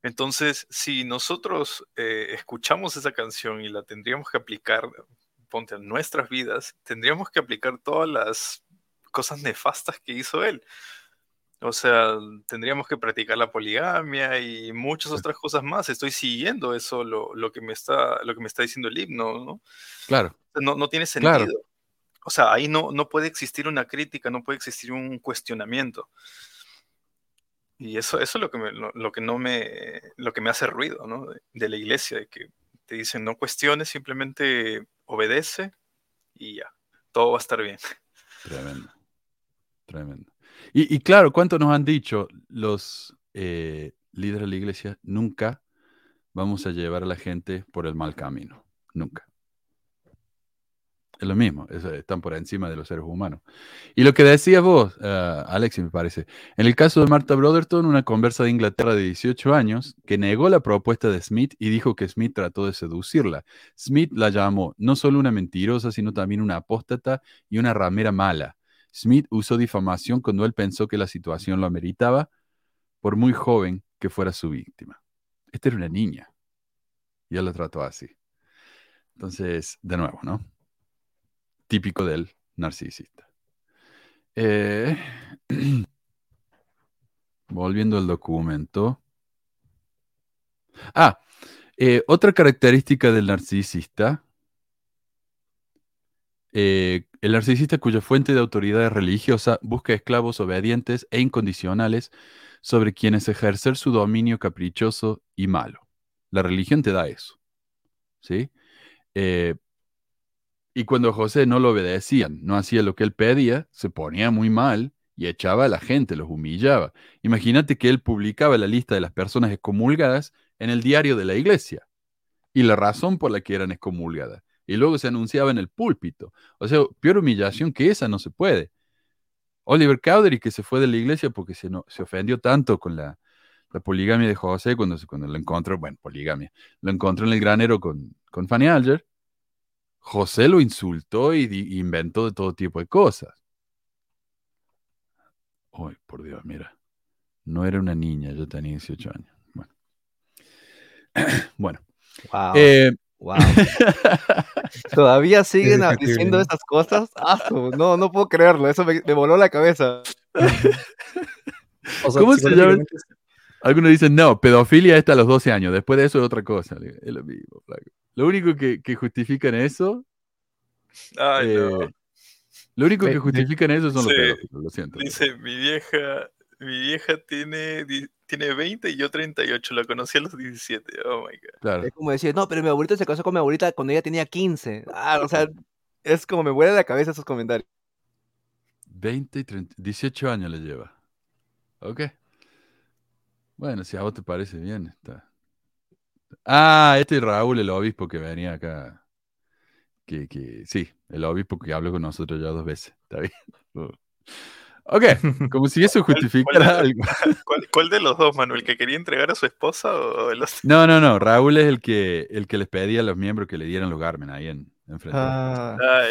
E: Entonces, si nosotros eh, escuchamos esa canción y la tendríamos que aplicar, ponte a nuestras vidas, tendríamos que aplicar todas las cosas nefastas que hizo él. O sea, tendríamos que practicar la poligamia y muchas otras cosas más. Estoy siguiendo eso, lo, lo, que, me está, lo que me está diciendo el himno, ¿no?
D: Claro.
E: No, no tiene sentido. O sea, ahí no, no puede existir una crítica, no puede existir un cuestionamiento. Y eso, eso es lo que, me, lo, que no me, lo que me hace ruido, ¿no? De, la iglesia, de que te dicen no cuestiones, simplemente obedece y ya, todo va a estar bien.
D: Tremendo, tremendo. Y, y claro, ¿cuánto nos han dicho los eh, líderes de la iglesia? Nunca vamos a llevar a la gente por el mal camino, nunca. Es lo mismo, están por encima de los seres humanos. Y lo que decías vos, uh, Alex, me parece, en el caso de Martha Brotherton, una conversa de Inglaterra de 18 años, que negó la propuesta de Smith y dijo que Smith trató de seducirla. Smith la llamó no solo una mentirosa, sino también una apóstata y una ramera mala. Smith usó difamación cuando él pensó que la situación lo ameritaba, por muy joven que fuera su víctima. Esta era una niña. Y él la trató así. Entonces, de nuevo, ¿no? Típico del narcisista. Eh, [CLEARS THROAT] volviendo al documento. Ah, eh, otra característica del narcisista eh, el narcisista cuya fuente de autoridad religiosa busca esclavos obedientes e incondicionales sobre quienes ejercer su dominio caprichoso y malo. La religión te da eso. ¿Sí? Eh, y cuando José no lo obedecían, no hacía lo que él pedía, se ponía muy mal y echaba a la gente, los humillaba. Imagínate que él publicaba la lista de las personas excomulgadas en el diario de la iglesia y la razón por la que eran excomulgadas. Y luego se anunciaba en el púlpito. O sea, peor humillación que esa no se puede. Oliver Cowdery, que se fue de la iglesia porque se, se ofendió tanto con la, poligamia de José cuando, cuando lo encontró, bueno, poligamia, lo encontró en el granero con, con Fanny Alger, José lo insultó y, y inventó de todo tipo de cosas. Ay, por Dios, mira. No era una niña, yo tenía 18 años. Bueno. [COUGHS] bueno.
H: Wow.
D: Eh, [LAUGHS]
H: Todavía siguen diciendo estas cosas. No, no puedo creerlo. Eso me, voló la cabeza. [LAUGHS]
D: ¿Cómo se llama? Algunos dicen, no, pedofilia está a los 12 años. Después de eso es otra cosa. Es lo mismo. Lo único que, que justifican eso.
E: Ay, no.
D: Eh, lo único que justifican eso son los pedófilos, lo siento.
E: Dice, mi vieja, mi vieja tiene, tiene 20 y yo 38, la conocí a los 17. Oh my god.
D: Claro.
H: Es como decir, no, pero mi abuelito se casó con mi abuelita cuando ella tenía 15. Ah, o sea, es como me vuela la cabeza esos comentarios.
D: 20 y 30, 18 años le lleva. Ok. Bueno, si a vos te parece bien, está. Ah, este es Raúl, el obispo que venía acá que, sí, el obispo que habló con nosotros ya dos veces. Está bien. [LAUGHS] Ok, como si eso justificara algo. [LAUGHS]
E: ¿cuál, de los dos, Manuel? ¿Que quería entregar a su esposa o los...
D: No, no, no. Raúl es el que, el que les pedía a los miembros que le dieran los Garmin ahí en, frente.
E: Ah. Ah,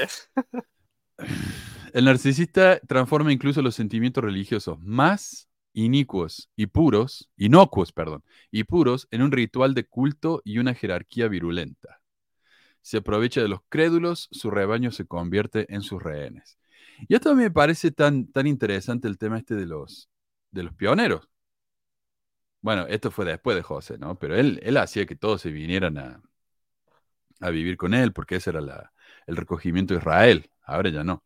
D: el narcisista transforma incluso los sentimientos religiosos más inicuos y puros, inocuos, perdón, y puros en un ritual de culto y una jerarquía virulenta se aprovecha de los crédulos, su rebaño se convierte en sus rehenes. Y esto me parece tan, tan interesante el tema este de los, de los pioneros. Bueno, esto fue después de José, ¿no? Pero él, él hacía que todos se vinieran a, a vivir con él, porque ese era la, el recogimiento de Israel. Ahora ya no.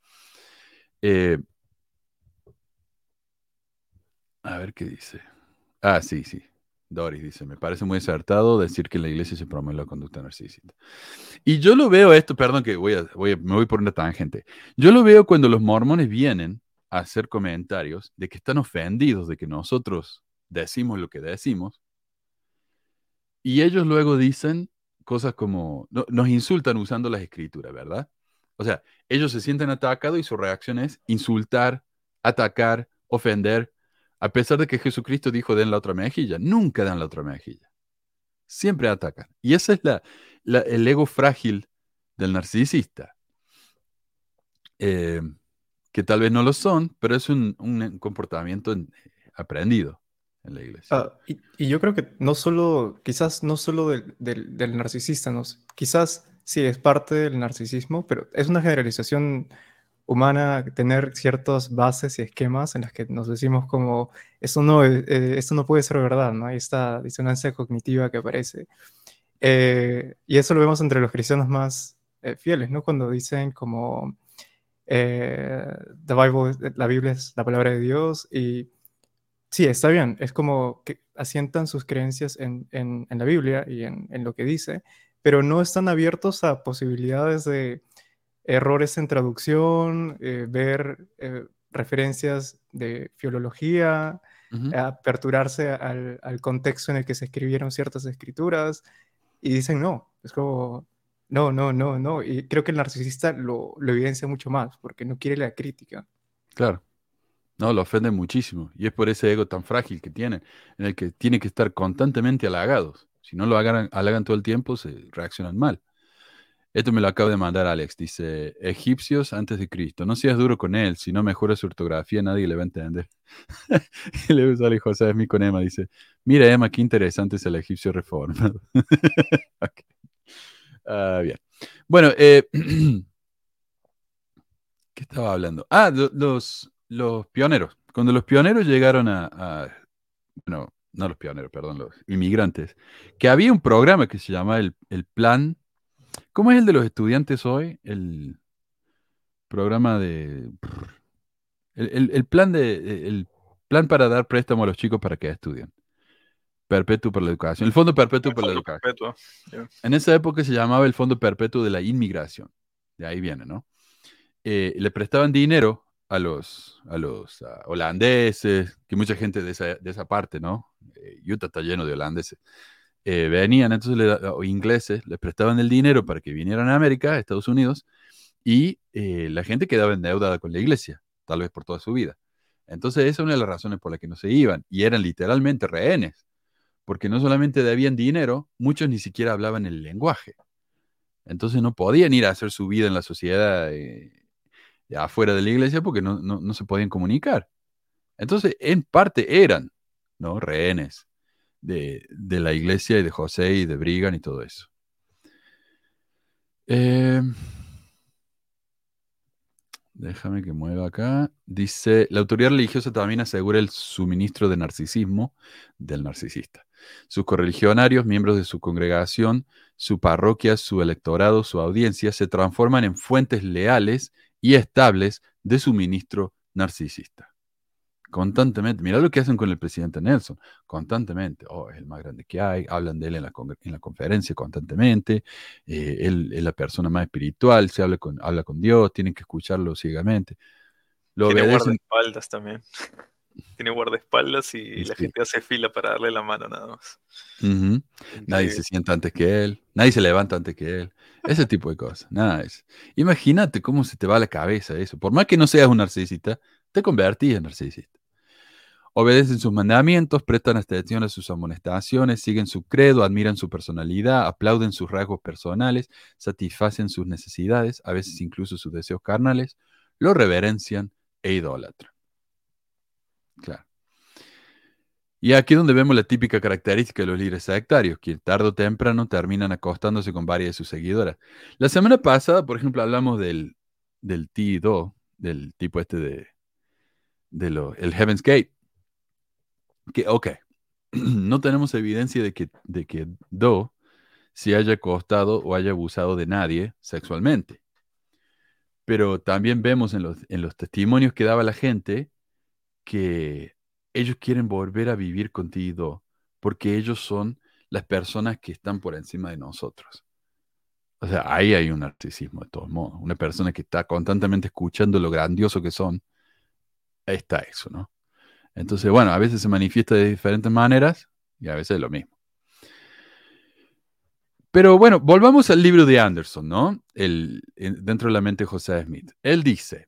D: Eh, a ver qué dice. Ah, sí, sí. Doris dice, me parece muy acertado decir que la iglesia se promueve la conducta narcisista. Y yo lo veo esto, perdón que voy a, voy me voy por una tangente. Yo lo veo cuando los mormones vienen a hacer comentarios de que están ofendidos de que nosotros decimos lo que decimos. Y ellos luego dicen cosas como, nos insultan usando las escrituras, ¿verdad? O sea, ellos se sienten atacados y su reacción es insultar, atacar, ofender, a pesar de que Jesucristo dijo den la otra mejilla, nunca dan la otra mejilla. Siempre atacan. Y ese es la, el ego frágil del narcisista. Eh, que tal vez no lo son, pero es un, comportamiento aprendido en la iglesia.
I: Ah, y, yo creo que no solo, quizás no solo del, del narcisista, ¿no? quizás sí es parte del narcisismo, pero es una generalización humana tener ciertas bases y esquemas en las que nos decimos como, esto no, eh, eh, esto no puede ser verdad, ¿no? Hay esta disonancia cognitiva que aparece. Eh, y eso lo vemos entre los cristianos más fieles, ¿no? Cuando dicen como, the Bible, la Biblia es la palabra de Dios y sí, está bien, es como que asientan sus creencias en, en, en la Biblia y en, en lo que dice, pero no están abiertos a posibilidades de errores en traducción, eh, ver eh, referencias de filología, aperturarse al, contexto en el que se escribieron ciertas escrituras y dicen no, es como, no, no, no, no. Y creo que el narcisista lo, lo evidencia mucho más porque no quiere la crítica.
D: Claro. No, lo ofende muchísimo. Y es por ese ego tan frágil que tiene, en el que tiene que estar constantemente halagados. Si no lo hagan, halagan todo el tiempo, se reaccionan mal. Esto me lo acaba de mandar Alex. Dice, egipcios antes de Cristo. No seas duro con él. Si no mejora su ortografía, nadie le va a entender. [LAUGHS] y luego sale José Smith con Emma. Dice, mira Emma, qué interesante es el egipcio reformado. [LAUGHS] Ah, bien. Bueno, eh, [CLEARS THROAT] ¿qué estaba hablando? Ah, los, los pioneros. Cuando los pioneros llegaron a, a, bueno, no los pioneros, perdón, los inmigrantes, que había un programa que se llamaba el, el Plan ¿Cómo es el de los estudiantes hoy? El, programa de... El, plan de... El plan para dar préstamo a los chicos para que estudien. Perpetuo para la educación. El Fondo Perpetuo para la educación. En esa época se llamaba el Fondo Perpetuo de la Inmigración. De ahí viene, ¿no? Eh, le prestaban dinero a los, a los holandeses, que mucha gente de esa, de esa parte, ¿no? Eh, Utah está lleno de holandeses. Eh, venían, entonces, o ingleses, les prestaban el dinero para que vinieran a América, a Estados Unidos, y la gente quedaba endeudada con la iglesia, tal vez por toda su vida. Entonces, esa es una de las razones por las que no se iban, y eran literalmente rehenes, porque no solamente debían dinero, muchos ni siquiera hablaban el lenguaje. Entonces no podían ir a hacer su vida en la sociedad eh, afuera de la iglesia porque no, se podían comunicar. Entonces, en parte eran, ¿no? Rehenes de, la iglesia y de José y de Brigham y todo eso. Em, déjame que mueva acá. Dice, la autoridad religiosa también asegura el suministro de narcisismo del narcisista. Sus correligionarios, miembros de su congregación, su parroquia, su electorado, su audiencia, se transforman en fuentes leales y estables de suministro narcisista. Constantemente, mira lo que hacen con el presidente Nelson, constantemente, oh, es el más grande que hay, hablan de él en la, en la conferencia constantemente, eh, él es la persona más espiritual, se habla con, habla con Dios, tienen que escucharlo ciegamente.
E: Lo Tiene guardaespaldas también. [LAUGHS] Tiene guardaespaldas y la gente hace fila para darle la mano nada más.
D: Nadie se sienta antes que él, nadie se levanta antes que él. Ese tipo de cosas. Nada es. Imagínate cómo se te va la cabeza eso. Por más que no seas un narcisista, te convertís en narcisista. Obedecen sus mandamientos, prestan atención a sus amonestaciones, siguen su credo, admiran su personalidad, aplauden sus rasgos personales, satisfacen sus necesidades, a veces incluso sus deseos carnales, lo reverencian e idolatran. Claro. Y aquí es donde vemos la típica característica de los líderes sectarios, que tarde o temprano terminan acostándose con varias de sus seguidoras. La semana pasada, por ejemplo, hablamos del, del T2, del tipo este de, de lo, el Heaven's Gate. Que, ok, [CLEARS THROAT] no tenemos evidencia de que, de que Do se haya acostado o haya abusado de nadie sexualmente. Pero también vemos en los, en los testimonios que daba la gente que ellos quieren volver a vivir contigo porque ellos son las personas que están por encima de nosotros. O sea, ahí hay un narcisismo de todos modos. Una persona que está constantemente escuchando lo grandioso que son, ahí está eso, ¿no? Entonces, bueno, a veces se manifiesta de diferentes maneras y a veces es lo mismo. Pero bueno, volvamos al libro de Anderson, ¿no? El, dentro de la mente de José Smith. Él dice,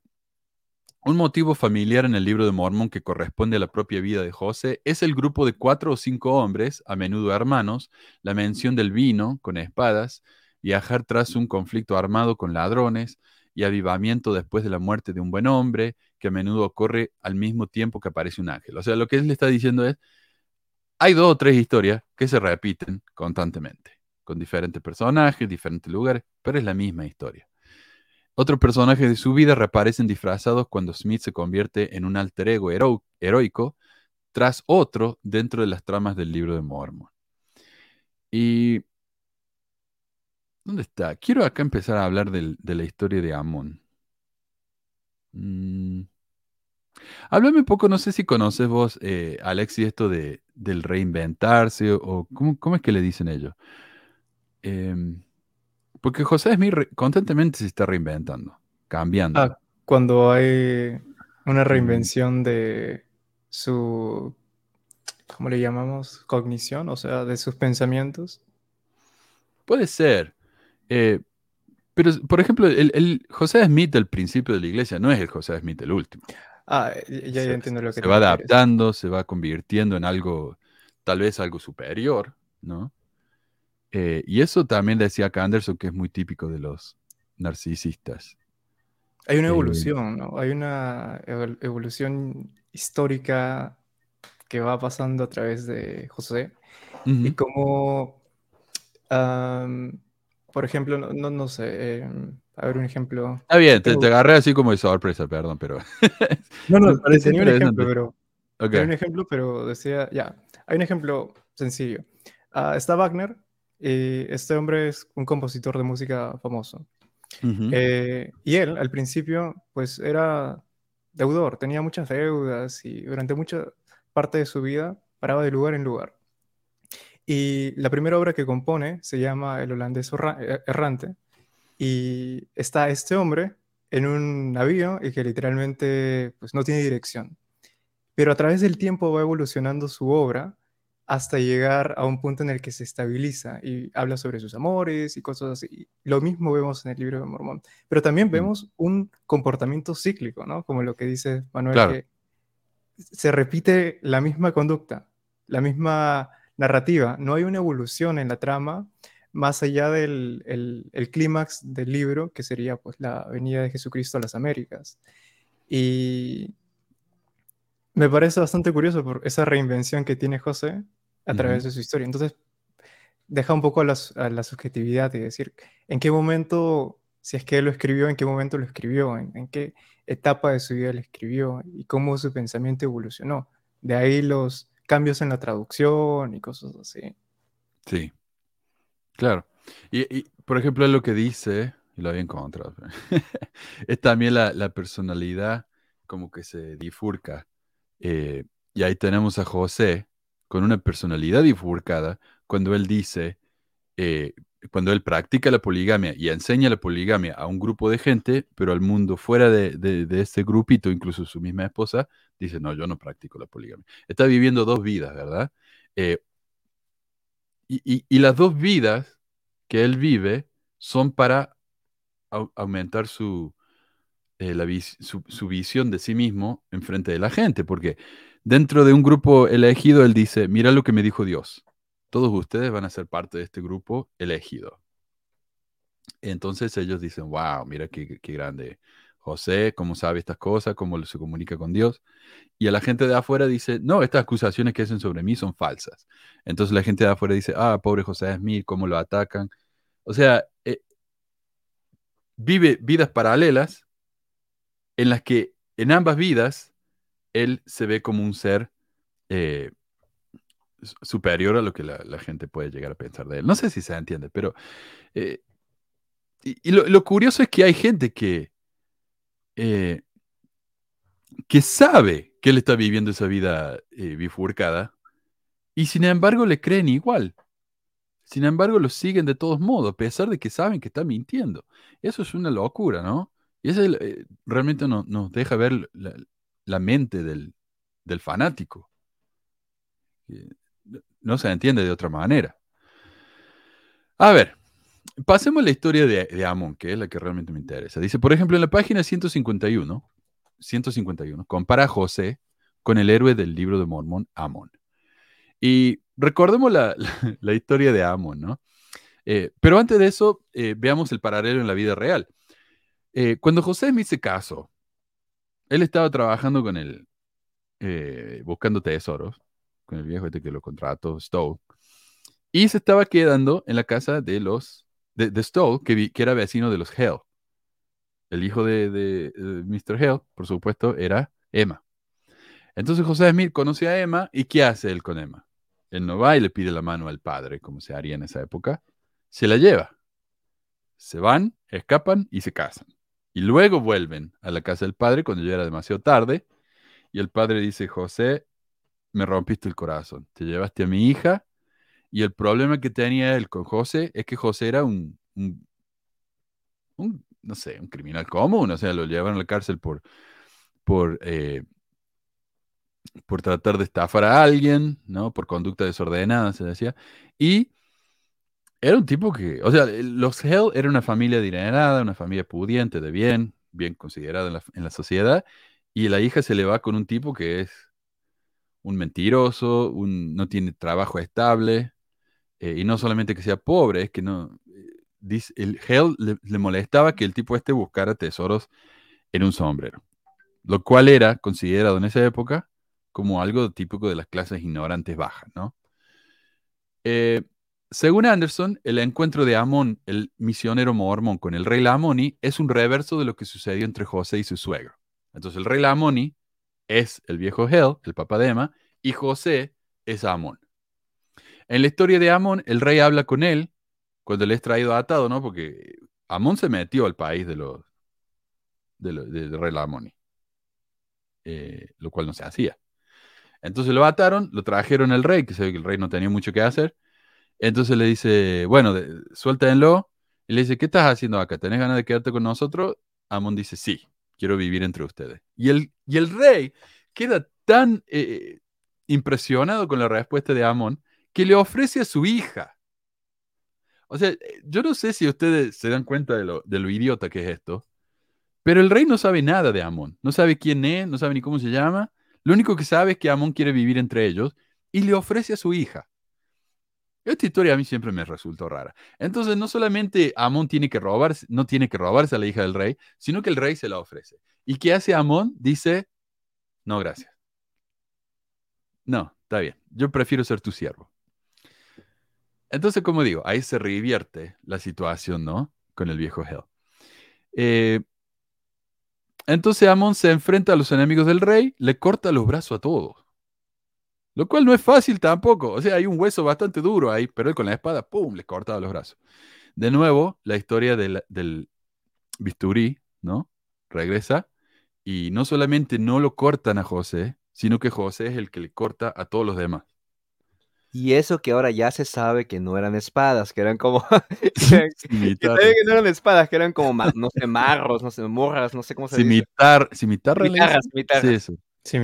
D: un motivo familiar en el libro de Mormón que corresponde a la propia vida de José es el grupo de cuatro o cinco hombres, a menudo hermanos, la mención del vino con espadas, viajar tras un conflicto armado con ladrones y avivamiento después de la muerte de un buen hombre, que a menudo ocurre al mismo tiempo que aparece un ángel. O sea, lo que él le está diciendo es, hay dos o tres historias que se repiten constantemente, con diferentes personajes, diferentes lugares, pero es la misma historia. Otros personajes de su vida reaparecen disfrazados cuando Smith se convierte en un alter ego heroico tras otro dentro de las tramas del libro de Mormon. Y... ¿Dónde está? Quiero acá empezar a hablar de la historia de Amon. Mm. Háblame un poco, no sé si conoces vos, eh, Alexi, esto de, del reinventarse o, ¿cómo, es que le dicen ellos. Em, porque José Smith constantemente se está reinventando, cambiando.
I: Ah, cuando hay una reinvención de su, ¿cómo le llamamos? Cognición, o sea, de sus pensamientos.
D: Puede ser. Eh, pero, por ejemplo, el, José Smith del principio de la iglesia no es el José Smith del último.
I: Ah, ya, entiendo lo que
D: Se va adaptando, se va convirtiendo en algo, tal vez algo superior, ¿no? Eh, y eso también decía Anderson que es muy típico de los narcisistas.
I: Hay una eh, evolución, ¿no? Hay una evolución histórica que va pasando a través de José. Y como, por ejemplo, no, no, sé, em, a ver un ejemplo.
D: Está bien, te, agarré así como de sorpresa, perdón, pero... [LAUGHS]
I: no, no, tenía un ejemplo, pero... Hay un ejemplo, pero decía, ya, hay un ejemplo sencillo. Ah, está Wagner, y este hombre es un compositor de música famoso. Eh, y él, al principio, pues era deudor, tenía muchas deudas y durante mucha parte de su vida paraba de lugar en lugar. Y la primera obra que compone se llama El holandés eh, errante y está este hombre en un navío y que literalmente pues, no tiene dirección. Pero a través del tiempo va evolucionando su obra hasta llegar a un punto en el que se estabiliza y habla sobre sus amores y cosas así. Lo mismo vemos en el libro de Mormón. Pero también mm. vemos un comportamiento cíclico, ¿no? Como lo que dice Manuel, que se repite la misma conducta, la misma narrativa. No hay una evolución en la trama más allá del el, clímax del libro, que sería pues la venida de Jesucristo a las Américas. Y me parece bastante curioso por esa reinvención que tiene José a través de su historia. Entonces, deja un poco a la, subjetividad y decir en qué momento, si es que él lo escribió, en qué momento lo escribió, en, qué etapa de su vida lo escribió y cómo su pensamiento evolucionó. De ahí los cambios en la traducción y cosas así.
D: Sí, claro. Y, por ejemplo, lo que dice, y lo había encontrado, [LAUGHS] es también la, personalidad como que se difurca. Eh, y ahí tenemos a José, con una personalidad bifurcada cuando él dice, eh, cuando él practica la poligamia y enseña la poligamia a un grupo de gente, pero al mundo fuera de, de, este grupito, incluso su misma esposa, dice, no, yo no practico la poligamia. Está viviendo dos vidas, ¿verdad? Eh, y, las dos vidas que él vive son para aumentar su, eh, su, su, visión de sí mismo en frente de la gente, porque dentro de un grupo elegido, él dice, mira lo que me dijo Dios. Todos ustedes van a ser parte de este grupo elegido. Entonces ellos dicen, wow, mira qué, grande. José, cómo sabe estas cosas, cómo se comunica con Dios. Y a la gente de afuera dice, no, estas acusaciones que hacen sobre mí son falsas. Entonces la gente de afuera dice, ah, pobre José mí, cómo lo atacan. O sea, eh, vive vidas paralelas en las que en ambas vidas él se ve como un ser eh, superior a lo que la, gente puede llegar a pensar de él. No sé si se entiende, pero... Eh, y, lo, curioso es que hay gente que... Eh, que sabe que él está viviendo esa vida bifurcada y sin embargo le creen igual. Sin embargo, lo siguen de todos modos, a pesar de que saben que está mintiendo. Eso es una locura, ¿no? Y eso realmente nos deja ver la, mente del, fanático. No se entiende de otra manera. A ver, pasemos a la historia de, de, Amon, que es la que realmente me interesa. Dice, por ejemplo, en la página 151, 151, compara a José con el héroe del libro de Mormón, Amon. Y recordemos la, [LAUGHS] historia de Amon, ¿no? Eh, pero antes de eso, eh, veamos el paralelo en la vida real. Eh, cuando José me hizo caso él estaba trabajando con él, buscando tesoros, con el viejo este que lo contrató, Stowe, y se estaba quedando en la casa de los, de, Stowe, que, era vecino de los Hell. El hijo de, de, Mr. Hell, por supuesto, era Emma. Entonces José Smith conoce a Emma, ¿y qué hace él con Emma? Él no va y le pide la mano al padre, como se haría en esa época, se la lleva. Se van, escapan y se casan. Y luego vuelven a la casa del padre cuando ya era demasiado tarde. Y el padre dice, José, me rompiste el corazón. Te llevaste a mi hija. Y el problema que tenía él con José es que José era un, no sé, un criminal común. O sea, lo llevaron a la cárcel por, por, eh, por tratar de estafar a alguien, ¿no? Por conducta desordenada, se decía. Y era un tipo que, o sea, los Hell era una familia adinerada, una familia pudiente, de bien, bien considerada en la, sociedad, y la hija se le va con un tipo que es un mentiroso, un, no tiene trabajo estable, eh, y no solamente que sea pobre, es que no, dice, el Hell le, molestaba que el tipo este buscara tesoros en un sombrero, lo cual era considerado en esa época como algo típico de las clases ignorantes bajas, ¿no? Eh, según Anderson, el encuentro de Amón, el misionero mormón, con el rey Lamoni es un reverso de lo que sucedió entre José y su suegro. Entonces, el rey Lamoni es el viejo Hel, el papá de Emma, y José es Amón. En la historia de Amón, el rey habla con él cuando le es traído atado, ¿no? Porque Amón se metió al país de los de, de, rey Lamoni, eh, lo cual no se hacía. Entonces lo ataron, lo trajeron al rey, que se ve que el rey no tenía mucho que hacer. Entonces le dice, bueno, suéltenlo. Y le dice, ¿qué estás haciendo acá? ¿Tenés ganas de quedarte con nosotros? Amón dice, sí, quiero vivir entre ustedes. Y el, y el rey queda tan eh, impresionado con la respuesta de Amón que le ofrece a su hija. O sea, yo no sé si ustedes se dan cuenta de lo idiota que es esto, pero el rey no sabe nada de Amón. No sabe quién es, no sabe ni cómo se llama. Lo único que sabe es que Amón quiere vivir entre ellos y le ofrece a su hija. Esta historia a mí siempre me resultó rara. Entonces, no solamente Amón tiene que robarse, no tiene que robarse a la hija del rey, sino que el rey se la ofrece. ¿Y qué hace Amón? Dice, no, gracias. No, está bien. Yo prefiero ser tu siervo. Entonces, como digo, ahí se revierte la situación, ¿no? Con el viejo Hell. Eh, entonces Amón se enfrenta a los enemigos del rey, le corta los brazos a todos. Lo cual no es fácil tampoco. O sea, hay un hueso bastante duro ahí, pero él con la espada, ¡pum!, le corta los brazos. De nuevo, la historia del, del bisturí, ¿no? Regresa y no solamente no lo cortan a José, sino que José es el que le corta a todos los demás.
H: Y eso que ahora ya se sabe que no eran espadas, que eran como. [LAUGHS] que, no eran espadas, que eran como, no sé, marros, no sé, morras, no sé cómo se
D: Cimitar, dice.
E: Sí, eso.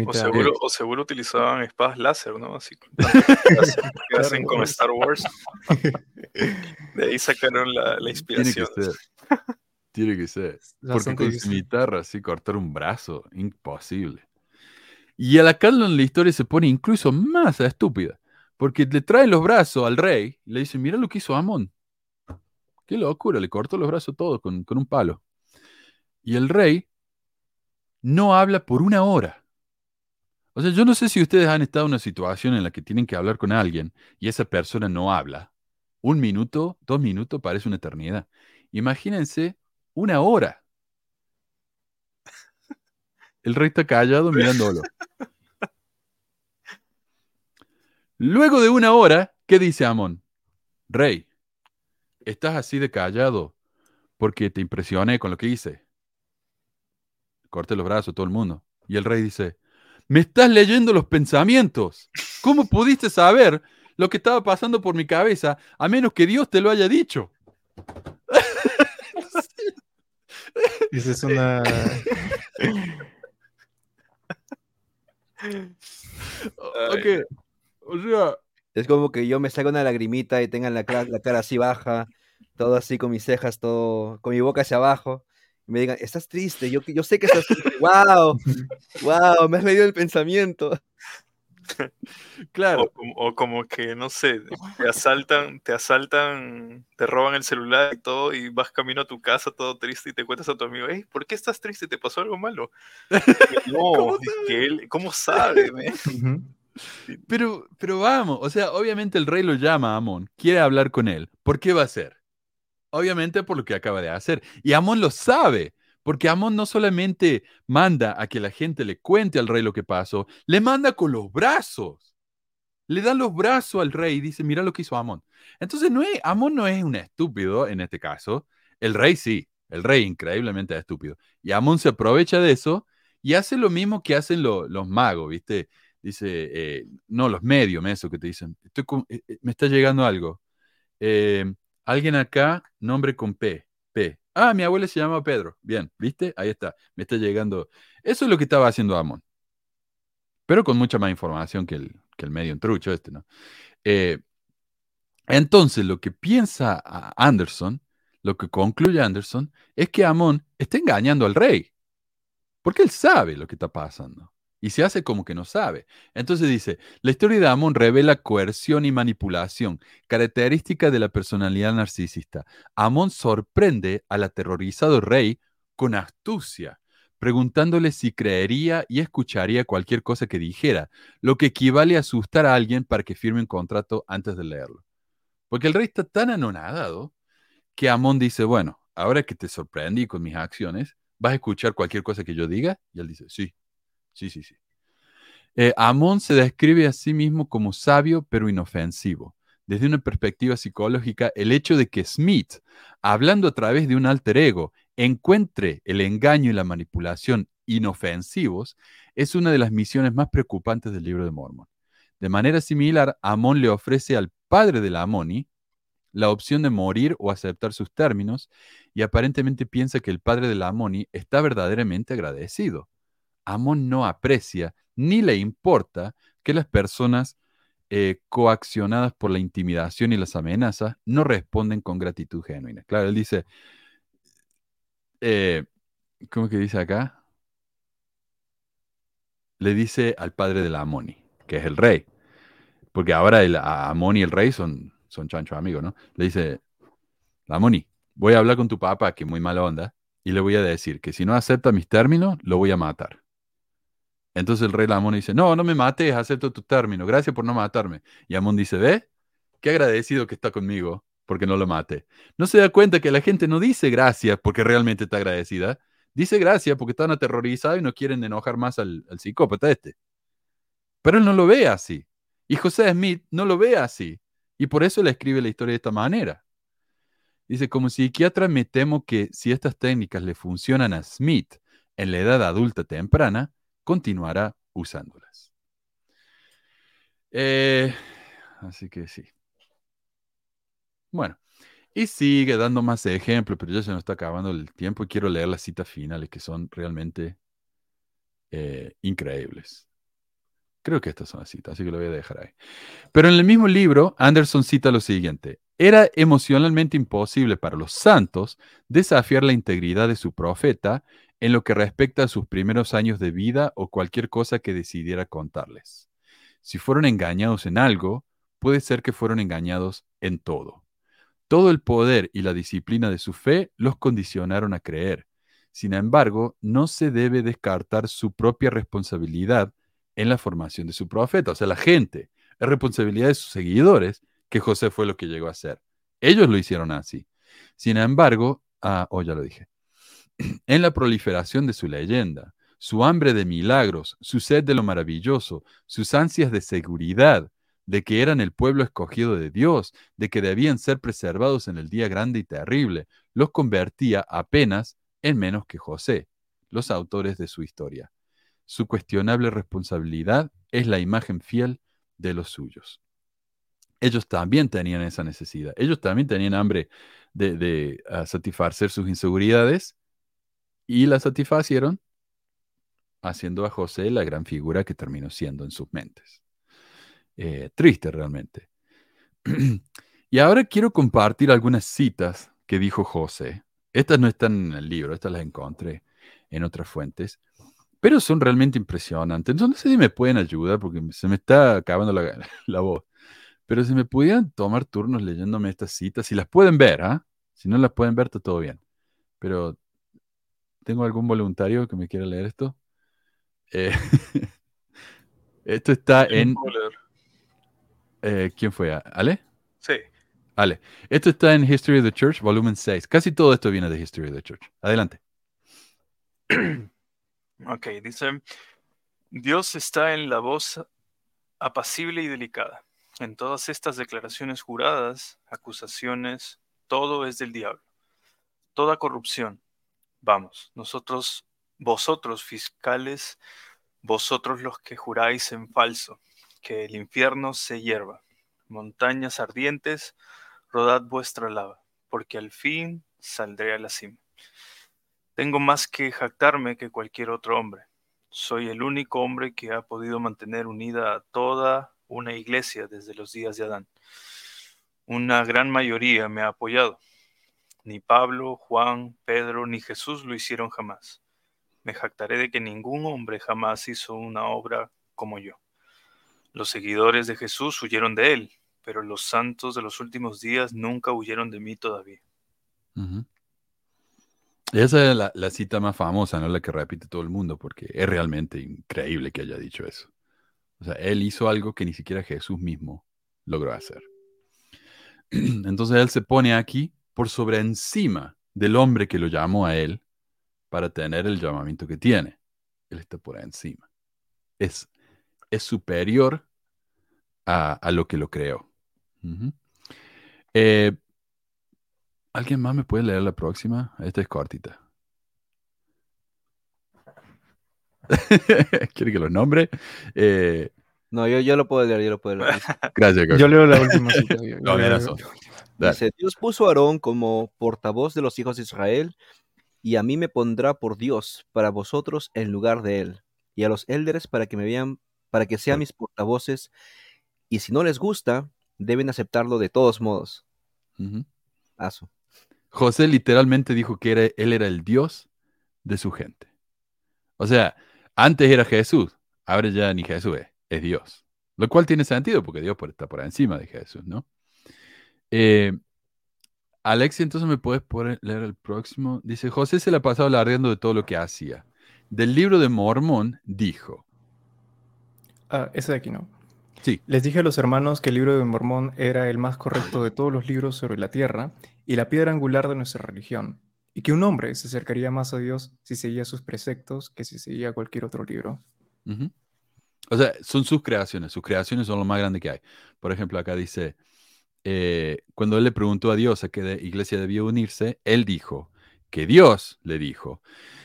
E: O seguro, o seguro, utilizaban espadas láser, ¿no? Así [LAUGHS] que hacen con Star Wars. [LAUGHS] De ahí sacaron la, la inspiración.
D: Tiene que ser. Tiene que ser. [LAUGHS] Porque con cimitarra, así cortar un brazo, imposible. Y a la en la historia se pone incluso más estúpida. Porque le trae los brazos al rey y le dice, mira lo que hizo Amón. Qué locura, le cortó los brazos todos con, con un palo. Y el rey no habla por una hora. O sea, yo no sé si ustedes han estado en una situación en la que tienen que hablar con alguien y esa persona no habla. Un minuto, dos minutos parece una eternidad. Imagínense una hora. El rey está callado mirándolo. Luego de una hora, ¿qué dice Amón? Rey, estás así de callado porque te impresioné con lo que hice. Corte los brazos todo el mundo. Y el rey dice, me estás leyendo los pensamientos. ¿Cómo pudiste saber lo que estaba pasando por mi cabeza a menos que Dios te lo haya dicho? [LAUGHS]
I: Esa es una...
D: ok. O sea.
H: Es como que yo me salga una lagrimita y tengan la, la cara así baja, todo así con mis cejas, todo, con mi boca hacia abajo. Y me digan, estás triste, yo, yo sé que estás triste. [LAUGHS] ¡Wow! ¡Wow! Me has leído el pensamiento.
E: Claro. O, como que, no sé, te asaltan, te asaltan, te roban el celular y todo, y vas camino a tu casa todo triste y te cuentas a tu amigo, hey, ¿por qué estás triste? ¿Te pasó algo malo? [LAUGHS] no, es que él, ¿cómo sabe?
D: Pero, pero vamos, o sea, obviamente el rey lo llama a Amón, quiere hablar con él. ¿Por qué va a ser? Obviamente por lo que acaba de hacer. Y Amón lo sabe, porque Amón no solamente manda a que la gente le cuente al rey lo que pasó, le manda con los brazos. Le da los brazos al rey y dice, mira lo que hizo Amón. Entonces, no es, Amón no es un estúpido en este caso. El rey sí, el rey increíblemente estúpido. Y Amón se aprovecha de eso y hace lo mismo que hacen los magos, ¿viste? dice, eh, no, los medios, eso que te dicen, estoy eh, eh, me está llegando algo. Alguien acá, nombre con P, P. Ah, mi abuela se llama Pedro. Bien, ¿viste? Ahí está, me está llegando. Eso es lo que estaba haciendo Amon. Pero con mucha más información que el, que el medio trucho este, ¿no? entonces, lo que piensa Anderson, lo que concluye Anderson, es que Amon está engañando al rey. Porque él sabe lo que está pasando y se hace como que no sabe. Entonces dice, la historia de Amon revela coerción y manipulación, característica de la personalidad narcisista. Amon sorprende al aterrorizado rey con astucia, preguntándole si creería y escucharía cualquier cosa que dijera, lo que equivale a asustar a alguien para que firme un contrato antes de leerlo. Porque el rey está tan anonadado que Amon dice, bueno, ahora que te sorprendí con mis acciones, ¿vas a escuchar cualquier cosa que yo diga? Y él dice, sí, Sí, sí, sí. Eh, Amón se describe a sí mismo como sabio pero inofensivo. desde una perspectiva psicológica el hecho de que Smith, hablando a través de un alter ego, encuentre el engaño y la manipulación inofensivos, es una de las misiones más preocupantes del libro de Mormon. De manera similar, Amón le ofrece al padre de la Amoni la opción de morir o aceptar sus términos, y aparentemente piensa que el padre de la Amoni está verdaderamente agradecido. Amón no aprecia ni le importa que las personas eh, coaccionadas por la intimidación y las amenazas no responden con gratitud genuina. Claro, él dice, eh, ¿cómo que dice acá? Le dice al padre de la Amoni, que es el rey, porque ahora el Amoni y el rey son, son chancho amigos, ¿no? Le dice, la Amoni, voy a hablar con tu papá, que es muy mala onda, y le voy a decir que si no acepta mis términos, lo voy a matar. Entonces el rey Amón dice, no, no me mates, acepto tu término, gracias por no matarme. Y Amón dice, ve, qué agradecido que está conmigo porque no lo mate. No se da cuenta que la gente no dice gracias porque realmente está agradecida, dice gracias porque están aterrorizados y no quieren enojar más al, al psicópata este. Pero él no lo ve así. Y José Smith no lo ve así. Y por eso le escribe la historia de esta manera. Dice, como psiquiatra me temo que si estas técnicas le funcionan a Smith en la edad adulta temprana, continuará usándolas. Eh, así que sí. Bueno, y sigue dando más ejemplos, pero ya se nos está acabando el tiempo y quiero leer las citas finales que son realmente eh, increíbles. Creo que estas son las citas, así que lo voy a dejar ahí. Pero en el mismo libro, Anderson cita lo siguiente. Era emocionalmente imposible para los santos desafiar la integridad de su profeta en lo que respecta a sus primeros años de vida o cualquier cosa que decidiera contarles. Si fueron engañados en algo, puede ser que fueron engañados en todo. Todo el poder y la disciplina de su fe los condicionaron a creer. Sin embargo, no se debe descartar su propia responsabilidad en la formación de su profeta. O sea, la gente, es responsabilidad de sus seguidores que José fue lo que llegó a ser. Ellos lo hicieron así. Sin embargo, ah, oh, ya lo dije en la proliferación de su leyenda, su hambre de milagros, su sed de lo maravilloso, sus ansias de seguridad, de que eran el pueblo escogido de Dios, de que debían ser preservados en el día grande y terrible, los convertía apenas en menos que José, los autores de su historia. Su cuestionable responsabilidad es la imagen fiel de los suyos. Ellos también tenían esa necesidad, ellos también tenían hambre de, ah, satisfacer sus inseguridades y la satisfacieron haciendo a José la gran figura que terminó siendo en sus mentes. Eh, triste realmente. [CLEARS THROAT] y ahora quiero compartir algunas citas que dijo José. Estas no están en el libro, estas las encontré en otras fuentes, pero son realmente impresionantes. Entonces, no sé si me pueden ayudar porque se me está acabando [LAUGHS] la, voz. Pero si me pudieran tomar turnos leyéndome estas citas, si las pueden ver, ¿ah? Si no las pueden ver, está todo bien. Pero ¿Tengo algún voluntario que me quiera leer esto? Eh, [LAUGHS] esto está en... Eh, ¿Quién fue? ¿Ale?
E: Sí.
D: Ale. Esto está en History of the Church, volumen 6. Casi todo esto viene de History of the Church. Adelante. [CLEARS THROAT]
E: ok, dice, Dios está en la voz apacible y delicada. En todas estas declaraciones juradas, acusaciones, todo es del diablo. Toda corrupción, Vamos, nosotros, vosotros fiscales, vosotros los que juráis en falso, que el infierno se hierva. Montañas ardientes, rodad vuestra lava, porque al fin saldré a la cima. Tengo más que jactarme que cualquier otro hombre. Soy el único hombre que ha podido mantener unida a toda una iglesia desde los días de Adán. Una gran mayoría me ha apoyado ni Pablo, Juan, Pedro, ni Jesús lo hicieron jamás. Me jactaré de que ningún hombre jamás hizo una obra como yo. Los seguidores de Jesús huyeron de él, pero los santos de los últimos días nunca huyeron de mí todavía.
D: Esa es la, la, cita más famosa, ¿no? La que repite todo el mundo, porque es realmente increíble que haya dicho eso. O sea, él hizo algo que ni siquiera Jesús mismo logró hacer. [CLEARS THROAT] Entonces él se pone aquí por sobre encima del hombre que lo llamó a él para tener el llamamiento que tiene. Él está por encima. Es, es superior a, lo que lo creó. Eh, ¿Alguien más me puede leer la próxima? Esta es cortita. [LAUGHS] ¿Quiere que los nombre? Eh,
H: no, yo, yo lo puedo leer, yo lo puedo leer. [LAUGHS]
D: Gracias,
I: Yo leo la última.
D: no,
H: Dice, Dios puso a Aarón como portavoz de los hijos de Israel, y a mí me pondrá por Dios para vosotros en lugar de él, y a los élderes para que me vean, para que sean mis portavoces, y si no les gusta, deben aceptarlo de todos modos.
D: José literalmente dijo que era, él era el Dios de su gente. O sea, antes era Jesús, ahora ya ni Jesús es, es Dios. Lo cual tiene sentido porque Dios está por encima de Jesús, ¿no? Eh, Alexi, entonces me puedes poner, leer el próximo. Dice, José se le ha pasado alardeando de todo lo que hacía. Del libro de Mormón dijo.
I: Ah, ese de aquí no.
D: Sí.
I: Les dije a los hermanos que el libro de Mormón era el más correcto de todos los libros sobre la tierra y la piedra angular de nuestra religión, y que un hombre se acercaría más a Dios si seguía sus preceptos que si seguía cualquier otro libro.
D: O sea, son sus creaciones, sus creaciones son lo más grande que hay. Por ejemplo, acá dice, eh, cuando él le preguntó a Dios a qué iglesia debía unirse, él dijo que Dios le dijo,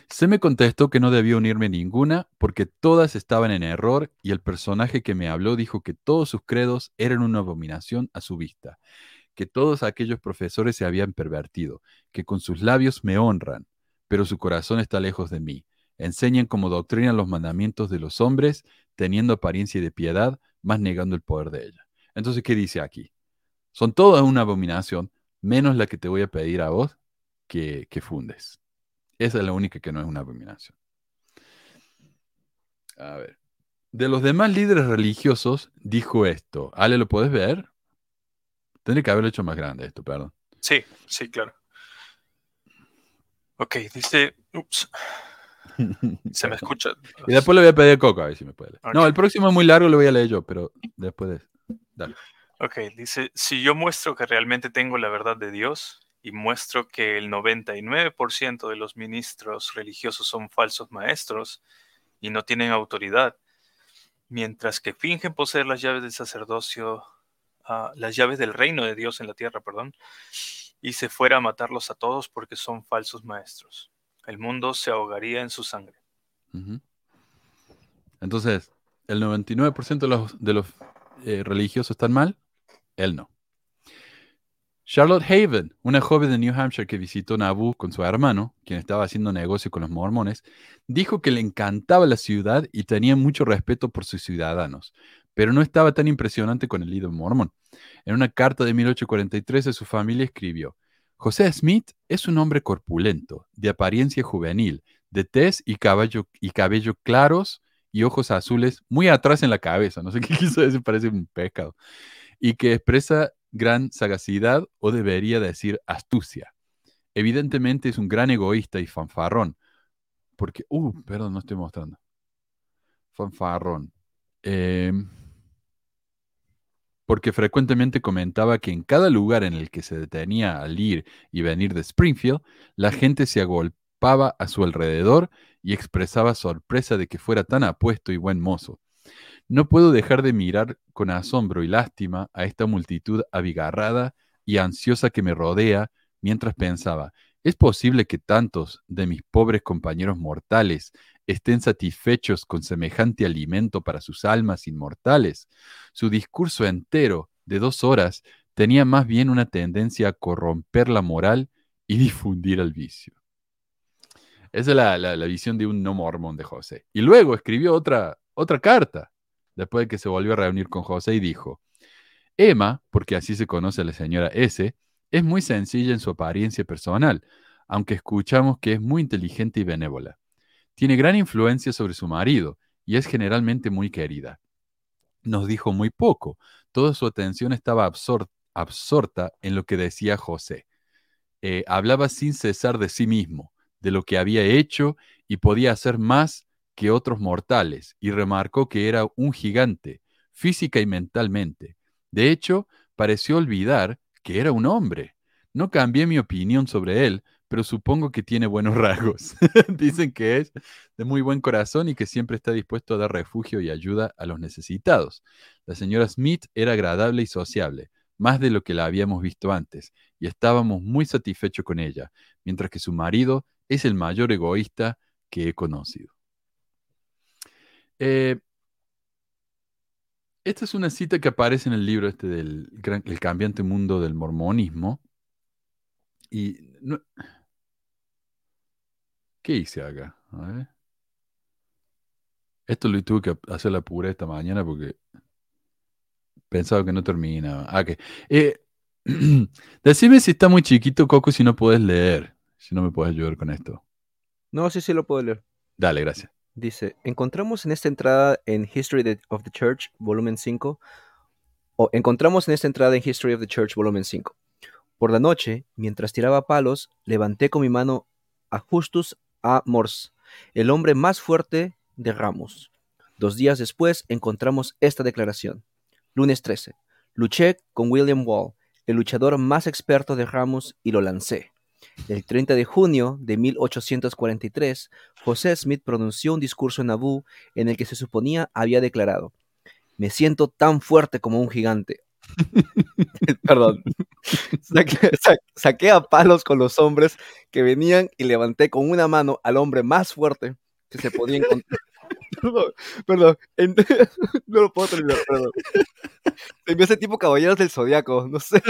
D: se me contestó que no debía unirme ninguna porque todas estaban en error y el personaje que me habló dijo que todos sus credos eran una abominación a su vista, que todos aquellos profesores se habían pervertido, que con sus labios me honran, pero su corazón está lejos de mí. Enseñan como doctrina los mandamientos de los hombres, teniendo apariencia de piedad, mas negando el poder de ella. Entonces, ¿qué dice aquí? Son todas una abominación, menos la que te voy a pedir a vos que, que fundes. Esa es la única que no es una abominación. A ver. De los demás líderes religiosos, dijo esto. Ale, ¿lo puedes ver? Tendría que haberlo hecho más grande esto, perdón.
E: Sí, sí, claro. Ok, dice. Ups. [LAUGHS] Se me escucha.
D: Y después le voy a pedir a Coco a ver si me puede leer. No, el próximo es muy largo, lo voy a leer yo, pero después de. Dale.
E: Ok, dice: Si yo muestro que realmente tengo la verdad de Dios, y muestro que el 99% de los ministros religiosos son falsos maestros y no tienen autoridad, mientras que fingen poseer las llaves del sacerdocio, uh, las llaves del reino de Dios en la tierra, perdón, y se fuera a matarlos a todos porque son falsos maestros. El mundo se ahogaría en su sangre.
D: Entonces, ¿el 99% de los, de los eh, religiosos están mal? Él no. Charlotte Haven, una joven de New Hampshire que visitó Nauvoo con su hermano, quien estaba haciendo negocio con los mormones, dijo que le encantaba la ciudad y tenía mucho respeto por sus ciudadanos, pero no estaba tan impresionante con el líder mormón. En una carta de 1843 a su familia escribió, José Smith es un hombre corpulento, de apariencia juvenil, de tez y, caballo, y cabello claros y ojos azules muy atrás en la cabeza, no sé qué [LAUGHS] quiso decir, parece un pescado, y que expresa gran sagacidad o debería decir astucia. Evidentemente es un gran egoísta y fanfarrón. Porque, uh, perdón, no estoy mostrando. Fanfarrón. Eh, porque frecuentemente comentaba que en cada lugar en el que se detenía al ir y venir de Springfield, la gente se agolpaba a su alrededor y expresaba sorpresa de que fuera tan apuesto y buen mozo. No puedo dejar de mirar con asombro y lástima a esta multitud abigarrada y ansiosa que me rodea mientras pensaba, ¿es posible que tantos de mis pobres compañeros mortales estén satisfechos con semejante alimento para sus almas inmortales? Su discurso entero de dos horas tenía más bien una tendencia a corromper la moral y [LAUGHS] difundir el vicio. Esa es la, visión de un no mormón de José. Y luego escribió otra, otra carta después de que se volvió a reunir con José y dijo, Emma, porque así se conoce a la señora S, es muy sencilla en su apariencia personal, aunque escuchamos que es muy inteligente y benévola. Tiene gran influencia sobre su marido y es generalmente muy querida. Nos dijo muy poco, toda su atención estaba absor absorta en lo que decía José. Eh, hablaba sin cesar de sí mismo, de lo que había hecho y podía hacer más que otros mortales y remarcó que era un gigante, física y mentalmente. De hecho, pareció olvidar que era un hombre. No cambié mi opinión sobre él, pero supongo que tiene buenos [LAUGHS] rasgos. [LAUGHS] Dicen que es de muy buen corazón y que siempre está dispuesto a dar refugio y ayuda a los necesitados. La señora Smith era agradable y sociable, más de lo que la habíamos visto antes, y estábamos muy satisfechos con ella, mientras que su marido es el mayor egoísta que he conocido. Eh, esta es una cita que aparece en el libro este del El cambiante mundo del mormonismo. Y ¿Qué hice acá? A ver. Esto lo tuve que hacer la pura esta mañana porque pensaba que no terminaba. Ah, eh, [CLEARS THROAT] decime si está muy chiquito, Coco, si no puedes leer. Si no me puedes ayudar con esto.
H: No, sí, sí lo puedo leer.
D: Dale, gracias.
H: Dice, encontramos en esta entrada en History of the Church, volumen 5, o encontramos en esta entrada en History of the Church, volumen 5. Por la noche, mientras tiraba palos, levanté con mi mano a Justus A. Morse, el hombre más fuerte de Ramos. Dos días después encontramos esta declaración. Lunes 13. Luché con William Wall, el luchador más experto de Ramos, y lo lancé. El 30 de junio de 1843, José Smith pronunció un discurso en Naboo en el que se suponía había declarado: Me siento tan fuerte como un gigante. [LAUGHS] Perdón. Saqué, a palos con los hombres que venían y levanté con una mano al hombre más fuerte que se podía encontrar. Perdón, perdón. [LAUGHS] no lo puedo terminar, perdón. Se me hace tipo caballeros del zodiaco, no sé.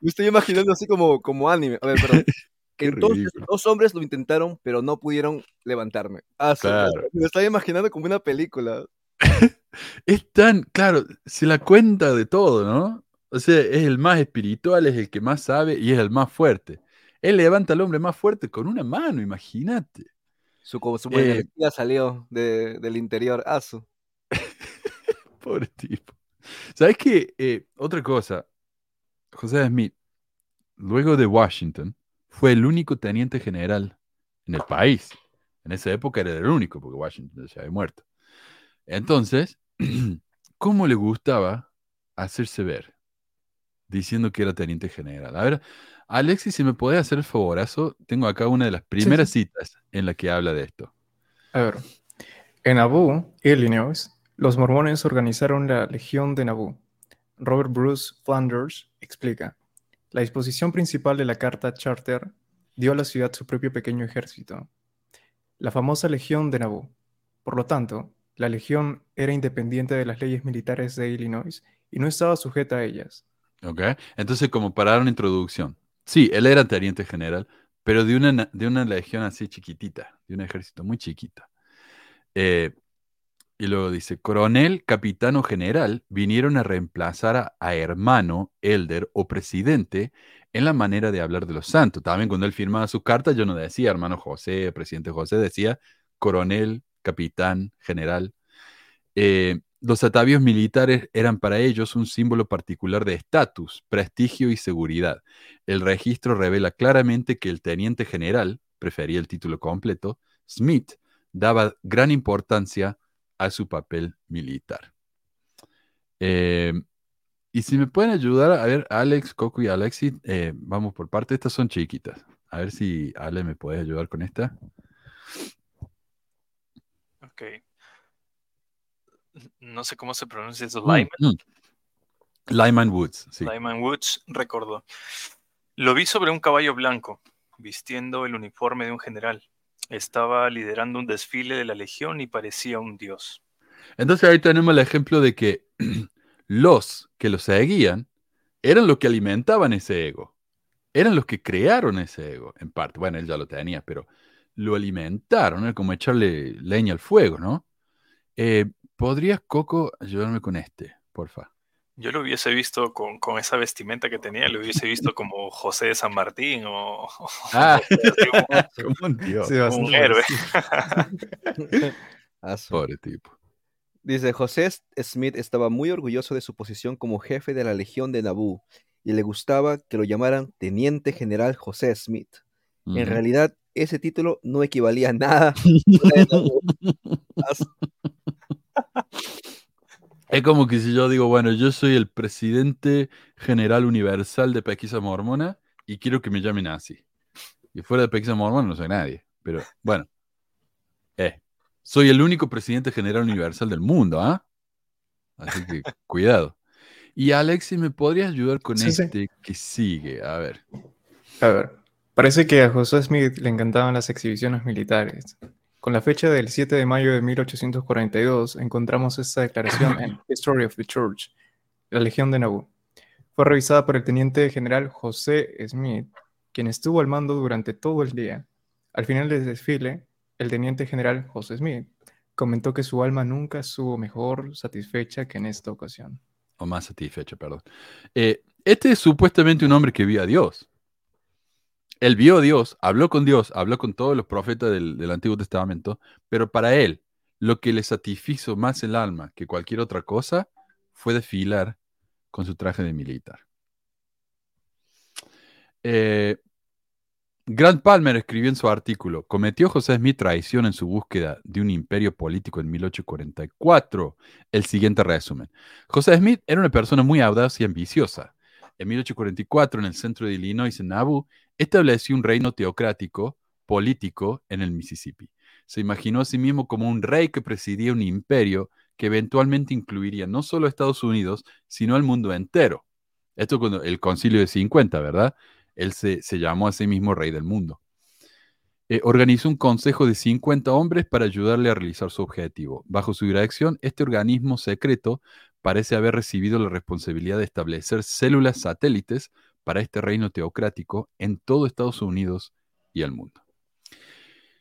H: Me estoy imaginando así como, como anime. A ver, perdón. [LAUGHS] Entonces, dos hombres lo intentaron, pero no pudieron levantarme. Ah, Me estoy imaginando como una película. [LAUGHS]
D: es tan, claro, se la cuenta de todo, ¿no? O sea, es el más espiritual, es el que más sabe y es el más fuerte. Él levanta al hombre más fuerte con una mano, imagínate.
H: Su, su eh, salió del interior. Asu. [LAUGHS]
D: Pobre tipo. ¿Sabes qué? Eh, otra cosa. José Smith, luego de Washington, fue el único teniente general en el país. En esa época era el único, porque Washington ya había muerto. Entonces, [CLEARS THROAT] ¿cómo le gustaba hacerse ver? Diciendo que era teniente general. A ver, Alexis, si me podés hacer el favorazo, tengo acá una de las primeras citas en la que habla de esto.
I: A ver, en Nauvoo, Illinois, los mormones organizaron la Legión de Nauvoo. Robert Bruce Flanders explica, la disposición principal de la Carta Charter dio a la ciudad su propio pequeño ejército, la famosa Legión de Nauvoo. Por lo tanto, la Legión era independiente de las leyes militares de Illinois y no estaba sujeta a ellas.
D: Ok, entonces como para dar una introducción, Sí, él era teniente general, pero de una, de una legión así chiquitita, de un ejército muy chiquito. Eh, y luego dice, coronel, capitán o general vinieron a reemplazar a, hermano, elder o presidente en la manera de hablar de los santos. También cuando él firmaba su carta, yo no decía hermano José, presidente José, decía coronel, capitán, general. Eh, los atavios militares eran para ellos un símbolo particular de estatus, prestigio y seguridad. El registro revela claramente que el teniente general, prefería el título completo, Smith, daba gran importancia a su papel militar. Eh, y si me pueden ayudar, a ver, Alex, Coco y Alexi, eh, vamos por parte, estas son chiquitas. A ver si Ale me puede ayudar con esta.
E: Ok no sé cómo se pronuncia eso, mm, Lyman. Mm.
D: Lyman Woods, sí.
E: Lyman Woods recordó. Lo vi sobre un caballo blanco, vistiendo el uniforme de un general. Estaba liderando un desfile de la legión y parecía un dios.
D: Entonces ahí tenemos el ejemplo de que [CLEARS THROAT] los que lo seguían eran los que alimentaban ese ego. Eran los que crearon ese ego, en parte. Bueno, él ya lo tenía, pero lo alimentaron, era como echarle leña al fuego, ¿no? Eh, ¿Podrías, Coco, ayudarme con este, porfa?
E: Yo lo hubiese visto con, esa vestimenta que tenía, lo hubiese visto [LAUGHS] como José de San Martín o, [LAUGHS]
D: ah, [LAUGHS] como, un dios.
E: un héroe.
D: Pobre tipo.
H: Dice, José Smith estaba muy orgulloso de su posición como jefe de la Legión de Nabú y le gustaba que lo llamaran Teniente General José Smith. En realidad, ese título no equivalía a nada.
D: Es como que si yo digo, bueno, yo soy el presidente general universal de Pesquisa Mormona y quiero que me llamen así. Y fuera de Pesquisa Mormona no soy nadie. Pero bueno, eh, soy el único presidente general universal del mundo, ¿ah? Así que cuidado. Y Alexi, ¿me podrías ayudar con este que sigue? A ver.
I: A ver. Parece que a José Smith le encantaban las exhibiciones militares. Con la fecha del 7 de mayo de 1842 encontramos esta declaración en [CLEARS THROAT] History of the Church, la Legión de Nauvoo. Fue revisada por el teniente general José Smith, quien estuvo al mando durante todo el día. Al final del desfile, el teniente general José Smith comentó que su alma nunca estuvo mejor satisfecha que en esta ocasión.
D: O más satisfecha, perdón. Eh, este es supuestamente un hombre que vio a Dios. Él vio a Dios, habló con Dios, habló con todos los profetas del, Antiguo Testamento, pero para él, lo que le satisfizo más el alma que cualquier otra cosa fue desfilar con su traje de militar. Eh, Grant Palmer escribió en su artículo, ¿cometió José Smith traición en su búsqueda de un imperio político en 1844? El siguiente resumen. José Smith era una persona muy audaz y ambiciosa. En 1844, en el centro de Illinois, en Nauvoo, estableció un reino teocrático político en el Mississippi. Se imaginó a sí mismo como un rey que presidía un imperio que eventualmente incluiría no solo a Estados Unidos, sino al mundo entero. Esto cuando el concilio de 50, ¿verdad? Él se, llamó a sí mismo rey del mundo. Eh, organizó un consejo de 50 hombres para ayudarle a realizar su objetivo. Bajo su dirección, este organismo secreto parece haber recibido la responsabilidad de establecer células satélites para este reino teocrático en todo Estados Unidos y el mundo.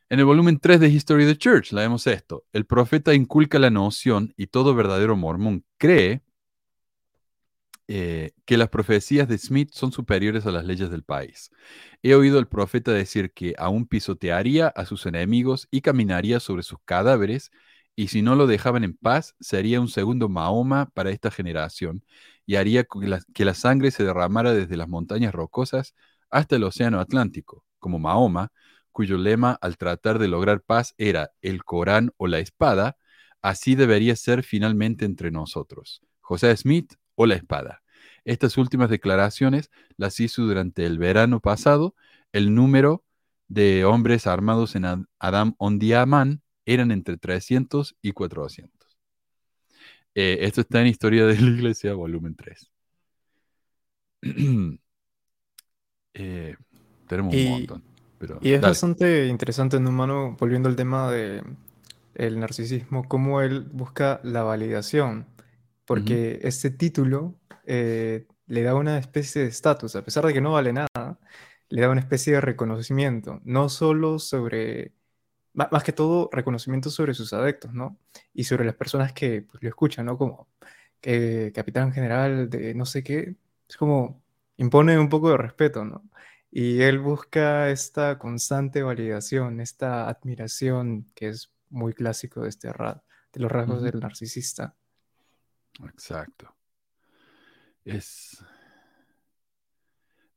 D: En el volumen 3 de History of the Church leemos esto. El profeta inculca la noción y todo verdadero mormón cree eh, que las profecías de Smith son superiores a las leyes del país. He oído al profeta decir que aún pisotearía a sus enemigos y caminaría sobre sus cadáveres, y si no lo dejaban en paz, sería un segundo Mahoma para esta generación, y haría que la, sangre se derramara desde las montañas rocosas hasta el océano Atlántico, como Mahoma, cuyo lema al tratar de lograr paz era el Corán o la espada, así debería ser finalmente entre nosotros. José Smith o la espada. Estas últimas declaraciones las hizo durante el verano pasado. El número de hombres armados en Adam Ondiaman eran entre 300 y 400. Eh, esto está en Historia de la Iglesia, volumen 3. [CLEARS THROAT] Eh, tenemos un montón.
I: y es bastante interesante en humano, volviendo al tema del el narcisismo, cómo él busca la validación. Porque este título eh, le da una especie de estatus, a pesar de que no vale nada, le da una especie de reconocimiento, no solo sobre, más que todo, reconocimiento sobre sus adeptos, ¿no? Y sobre las personas que pues, lo escuchan, ¿no? Como que capitán general de no sé qué, es como impone un poco de respeto, ¿no? Y él busca esta constante validación, esta admiración que es muy clásico de este de los rasgos del narcisista.
D: Exacto. Es,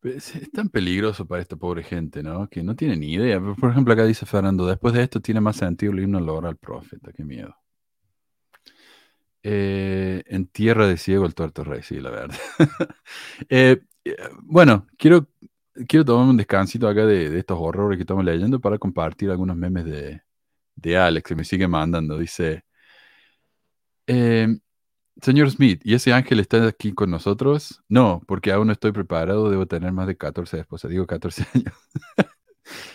D: es, tan peligroso para esta pobre gente, ¿no? Que no tiene ni idea. Por ejemplo, acá dice Fernando, después de esto tiene más sentido el himno lograr al profeta, qué miedo. Eh, en tierra de ciego el tuerto rey, sí, la verdad. [LAUGHS] Eh, eh, bueno, quiero, quiero tomarme un descansito acá de, estos horrores que estamos leyendo para compartir algunos memes de, de Alex que me sigue mandando. Dice, Señor Smith, ¿y ese ángel está aquí con nosotros? No, porque aún no estoy preparado, debo tener más de 14 esposas, digo 14 [LAUGHS] años.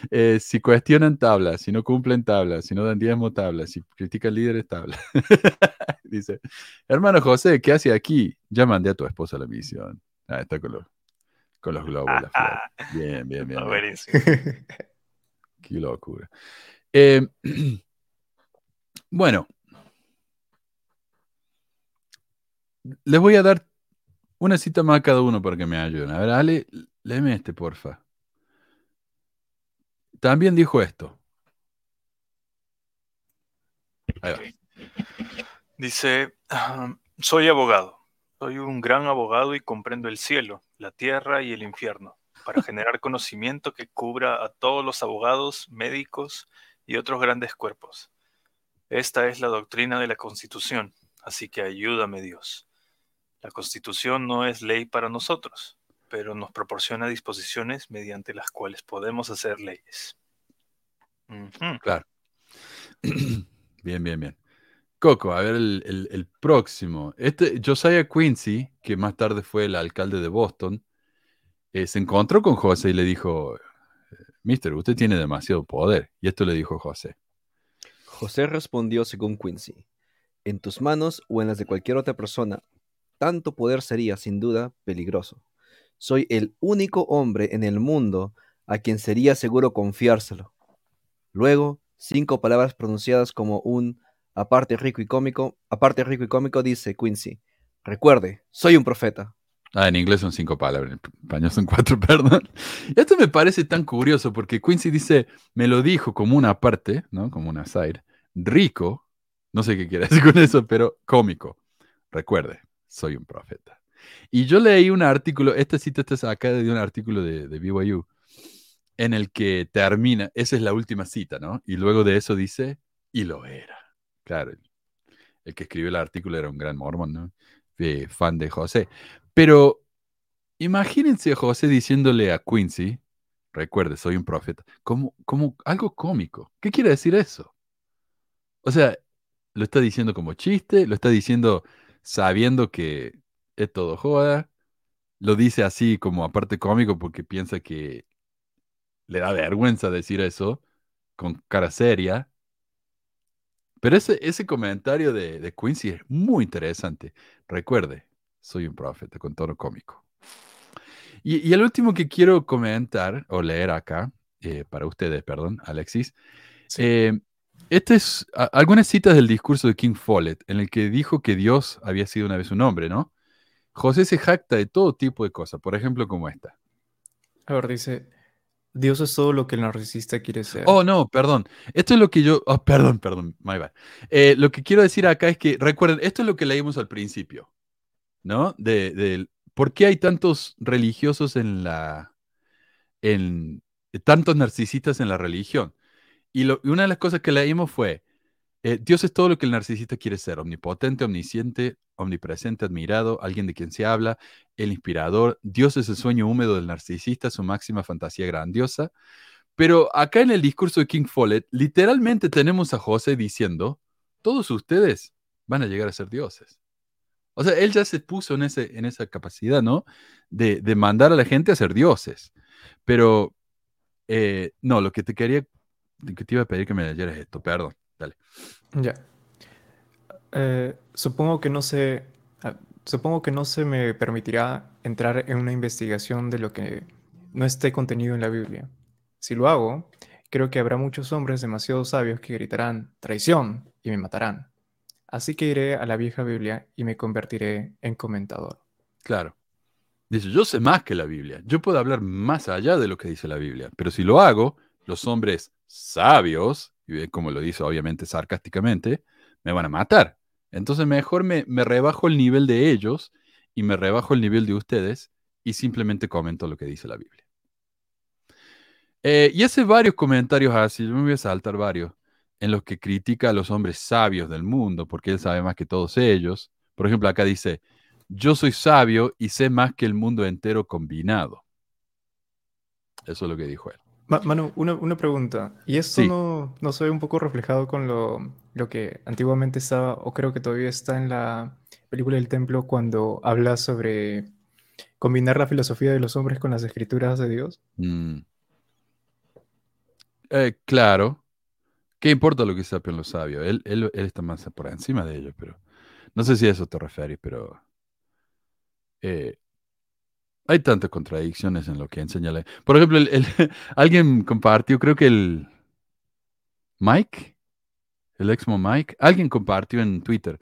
D: Eh, si cuestionan tablas, si no cumplen tablas, si no dan diezmo tablas, si critican líderes tablas. [LAUGHS] Dice, hermano José, ¿qué hace aquí? Ya mandé a tu esposa a la misión. Ah, está con los, con los globos. [LAUGHS] bien, bien, bien. Qué locura. Eh, [CLEARS THROAT] bueno, Les voy a dar una cita más a cada uno para que me ayuden. A ver, Ale, léeme este, porfa. También dijo esto.
E: Dice, soy abogado. Soy un gran abogado y comprendo el cielo, la tierra y el infierno, para generar [LAUGHS] conocimiento que cubra a todos los abogados, médicos y otros grandes cuerpos. Esta es la doctrina de la Constitución, así que ayúdame Dios. La Constitución no es ley para nosotros, pero nos proporciona disposiciones mediante las cuales podemos hacer leyes.
D: Claro. [CLEARS THROAT] bien, bien, bien. Coco, a ver el, próximo. Este, Josiah Quincy, que más tarde fue el alcalde de Boston, eh, se encontró con José y le dijo, Mister, usted tiene demasiado poder. Y esto le dijo José.
H: José respondió según Quincy, en tus manos o en las de cualquier otra persona, tanto poder sería, sin duda, peligroso. Soy el único hombre en el mundo a quien sería seguro confiárselo. Luego, cinco palabras pronunciadas como un aparte rico y cómico, aparte rico y cómico, dice Quincy. Recuerde, soy un profeta.
D: Ah, en inglés son cinco palabras, en español son cuatro, [LAUGHS] perdón. Esto me parece tan curioso porque Quincy dice, me lo dijo como una parte, ¿no? Como una side, rico, no sé qué quiere decir con eso, pero cómico. Recuerde, soy un profeta. Y yo leí un artículo, esta cita está sacada de un artículo de, de BYU, en el que termina, esa es la última cita, ¿no? Y luego de eso dice, y lo era. Claro, el, que escribió el artículo era un gran mormón, ¿no? fan de José. Pero imagínense a José diciéndole a Quincy, recuerde, soy un profeta, como, como algo cómico. ¿Qué quiere decir eso? O sea, lo está diciendo como chiste, lo está diciendo sabiendo que es todo joda, lo dice así como aparte cómico porque piensa que le da vergüenza decir eso con cara seria. Pero ese, ese comentario de, de Quincy es muy interesante. Recuerde, soy un profeta con tono cómico. Y, el último que quiero comentar o leer acá, eh, para ustedes, perdón, Alexis, eh, este es algunas citas del discurso de King Follett, en el que dijo que Dios había sido una vez un hombre, ¿no? José se jacta de todo tipo de cosas, por ejemplo, como esta.
I: A ver, dice, Dios es todo lo que el narcisista quiere ser.
D: Oh, no, perdón. Esto es lo que yo. Oh, perdón, perdón, my bad. Eh, lo que quiero decir acá es que, recuerden, esto es lo que leímos al principio. ¿no? De, ¿Por qué hay tantos religiosos en la... En, tantos narcisistas en la religión? Y, una de las cosas que leímos fue, eh, Dios es todo lo que el narcisista quiere ser, omnipotente, omnisciente, omnipresente, admirado, alguien de quien se habla, el inspirador. Dios es el sueño húmedo del narcisista, su máxima fantasía grandiosa. Pero acá en el discurso de King Follett, literalmente tenemos a José diciendo, todos ustedes van a llegar a ser dioses. O sea, él ya se puso en, ese, en esa capacidad, ¿no? De, mandar a la gente a ser dioses. Pero, eh, no, lo que te quería, que te iba a pedir que me leyeras esto, perdón, dale.
I: Ya. Eh, supongo que no se, ah, supongo que no se me permitirá entrar en una investigación de lo que no esté contenido en la Biblia. Si lo hago, creo que habrá muchos hombres demasiado sabios que gritarán traición y me matarán. Así que iré a la vieja Biblia y me convertiré en comentador.
D: Claro. Dice, yo sé más que la Biblia. Yo puedo hablar más allá de lo que dice la Biblia. Pero si lo hago, los hombres sabios, y como lo dice obviamente sarcásticamente, me van a matar. Entonces mejor me, rebajo el nivel de ellos y me rebajo el nivel de ustedes y simplemente comento lo que dice la Biblia. Eh, y hace varios comentarios así, yo me voy a saltar varios en los que critica a los hombres sabios del mundo, porque él sabe más que todos ellos. Por ejemplo, acá dice, yo soy sabio y sé más que el mundo entero combinado. Eso es lo que dijo él.
I: Manu, una, pregunta. ¿Y esto no, no, se ve un poco reflejado con lo, lo, que antiguamente estaba, o creo que todavía está en la película del templo, cuando habla sobre combinar la filosofía de los hombres con las escrituras de Dios? Mm.
D: Eh, claro, ¿Qué importa lo que sepan los sabios? Él, él, está más por encima de ellos, pero no sé si a eso te refieres, pero eh, hay tantas contradicciones en lo que enseña la... Por ejemplo, [LAUGHS] alguien compartió, creo que el Mike, el exmo Mike, alguien compartió en Twitter